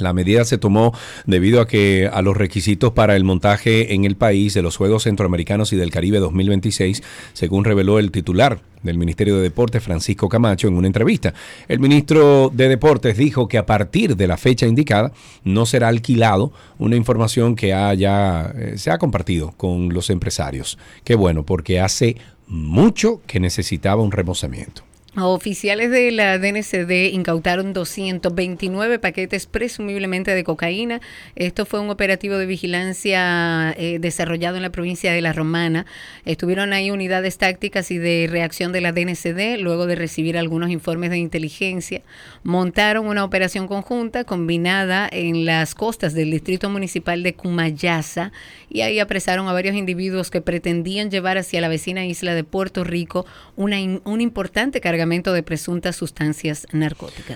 La medida se tomó debido a que a los requisitos para el montaje en el país de los Juegos Centroamericanos y del Caribe 2026, según reveló el titular del Ministerio de Deportes, Francisco Camacho, en una entrevista. El ministro de Deportes dijo que a partir de la fecha indicada no será alquilado una información que haya, eh, se ha compartido con los empresarios. Qué bueno, porque hace mucho que necesitaba un remozamiento. Oficiales de la DNCD incautaron 229 paquetes presumiblemente de cocaína. Esto fue un operativo de vigilancia eh, desarrollado en la provincia de La Romana. Estuvieron ahí unidades tácticas y de reacción de la DNCD luego de recibir algunos informes de inteligencia. Montaron una operación conjunta combinada en las costas del distrito municipal de Cumayasa y ahí apresaron a varios individuos que pretendían llevar hacia la vecina isla de Puerto Rico una, importante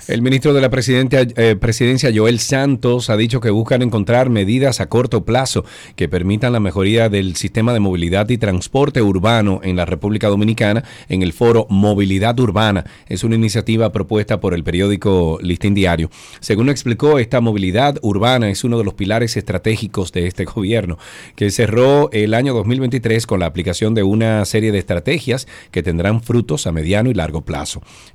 El ministro de la eh, presidencia, Joel Santos, ha dicho que buscan encontrar medidas a corto plazo que permitan la mejoría del sistema de movilidad y transporte urbano en la República Dominicana en el foro Movilidad Urbana. Es una iniciativa propuesta por el periódico Listín Diario. Según explicó, esta movilidad urbana es uno de los pilares estratégicos de este gobierno, que cerró el año 2023 con la aplicación de una serie de estrategias que tendrán frutos a mediano y largo plazo.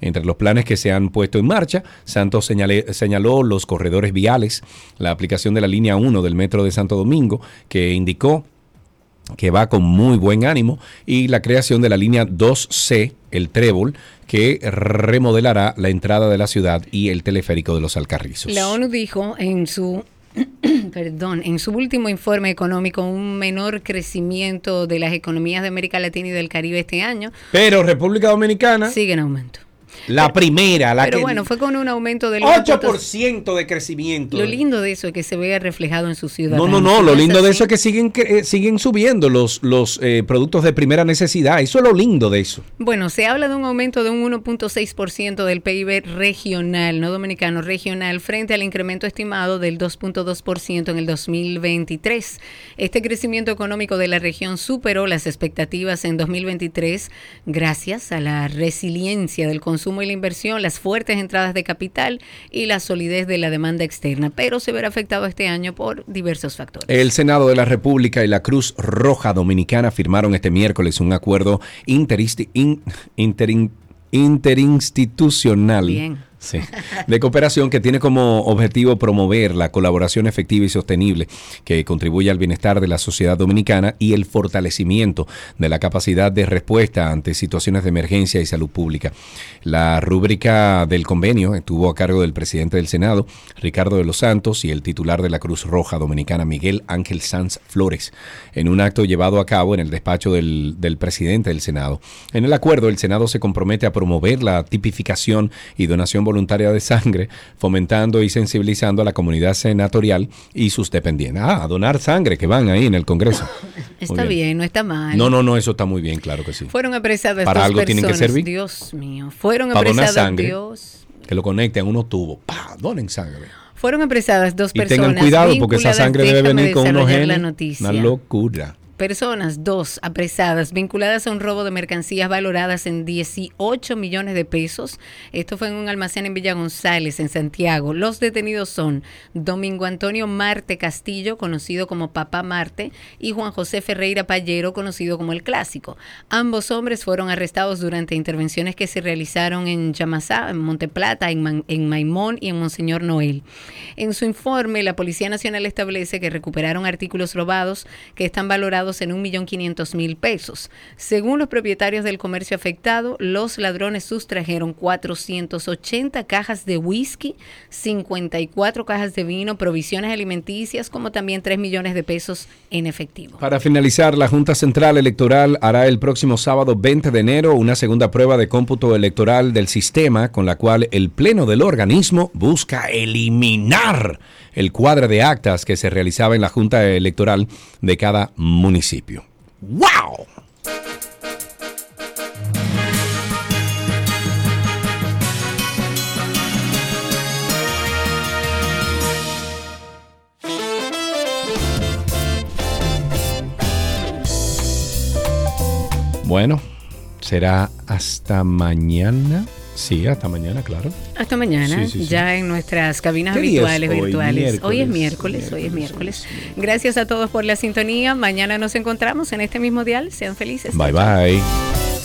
Entre los planes que se han puesto en marcha, Santos señaló los corredores viales, la aplicación de la línea 1 del Metro de Santo Domingo, que indicó que va con muy buen ánimo, y la creación de la línea 2C, el Trébol, que remodelará la entrada de la ciudad y el teleférico de los Alcarrizos. La ONU dijo en su perdón, en su último informe económico un menor crecimiento de las economías de América Latina y del Caribe este año Pero República Dominicana, sigue en aumento. La primera, la Pero que bueno, fue con un aumento del 8% de crecimiento. Lo lindo de eso es que se vea reflejado en su ciudad. No, no, no, lo lindo de eso es que siguen, eh, siguen subiendo los, los eh, productos de primera necesidad. Eso es lo lindo de eso. Bueno, se habla de un aumento de un 1.6% del PIB regional, no dominicano, regional, frente al incremento estimado del 2.2% en el 2023. Este crecimiento económico de la región superó las expectativas en 2023 gracias a la resiliencia del consumo y la inversión, las fuertes entradas de capital y la solidez de la demanda externa, pero se verá afectado este año por diversos factores. El Senado de la República y la Cruz Roja Dominicana firmaron este miércoles un acuerdo interisti- in- interin- interinstitucional. Bien. De cooperación que tiene como objetivo promover la colaboración efectiva y sostenible que contribuye al bienestar de la sociedad dominicana y el fortalecimiento de la capacidad de respuesta ante situaciones de emergencia y salud pública. La rúbrica del convenio estuvo a cargo del presidente del Senado, Ricardo de los Santos, y el titular de la Cruz Roja Dominicana, Miguel Ángel Sanz Flores, en un acto llevado a cabo en el despacho del, del presidente del Senado. En el acuerdo, el Senado se compromete a promover la tipificación y donación voluntaria de sangre, fomentando y sensibilizando a la comunidad senatorial y sus dependientes. Ah, a donar sangre que van ahí en el Congreso. Está Muy bien. no está mal. No, no, no, eso está muy bien, claro que sí. Fueron apresadas Para algo tienen que personas. servir. Dios mío. Fueron Para donar apresadas sangre, Dios. que lo conecten a unos tubos. ¡Pah! Donen sangre. Fueron apresadas dos Y personas. tengan cuidado porque esa sangre debe venir con unos genes. Una locura. Personas, dos, apresadas, vinculadas a un robo de mercancías valoradas en 18 millones de pesos. Esto fue en un almacén en Villa González, en Santiago. Los detenidos son Domingo Antonio Marte Castillo, conocido como Papá Marte, y Juan José Ferreira Pallero, conocido como El Clásico. Ambos hombres fueron arrestados durante intervenciones que se realizaron en Yamasá, en Monteplata, en, en Maimón y en Monseñor Noel. En su informe, la Policía Nacional establece que recuperaron artículos robados que están valorados en 1.500.000 pesos. Según los propietarios del comercio afectado, los ladrones sustrajeron 480 cajas de whisky, 54 cajas de vino, provisiones alimenticias, como también 3 millones de pesos en efectivo. Para finalizar, la Junta Central Electoral hará el próximo sábado 20 de enero una segunda prueba de cómputo electoral del sistema con la cual el Pleno del organismo busca eliminar el cuadro de actas que se realizaba en la Junta Electoral de cada municipio. ¡Wow! Bueno, será hasta mañana. Sí, hasta mañana, claro. Hasta mañana, Sí, sí, sí. ya en nuestras cabinas ¿Qué día es habituales, hoy? virtuales. Hoy es Miércoles, miércoles, hoy es miércoles. Gracias a todos por la sintonía. Mañana nos encontramos en este mismo dial. Sean felices. Bye bye.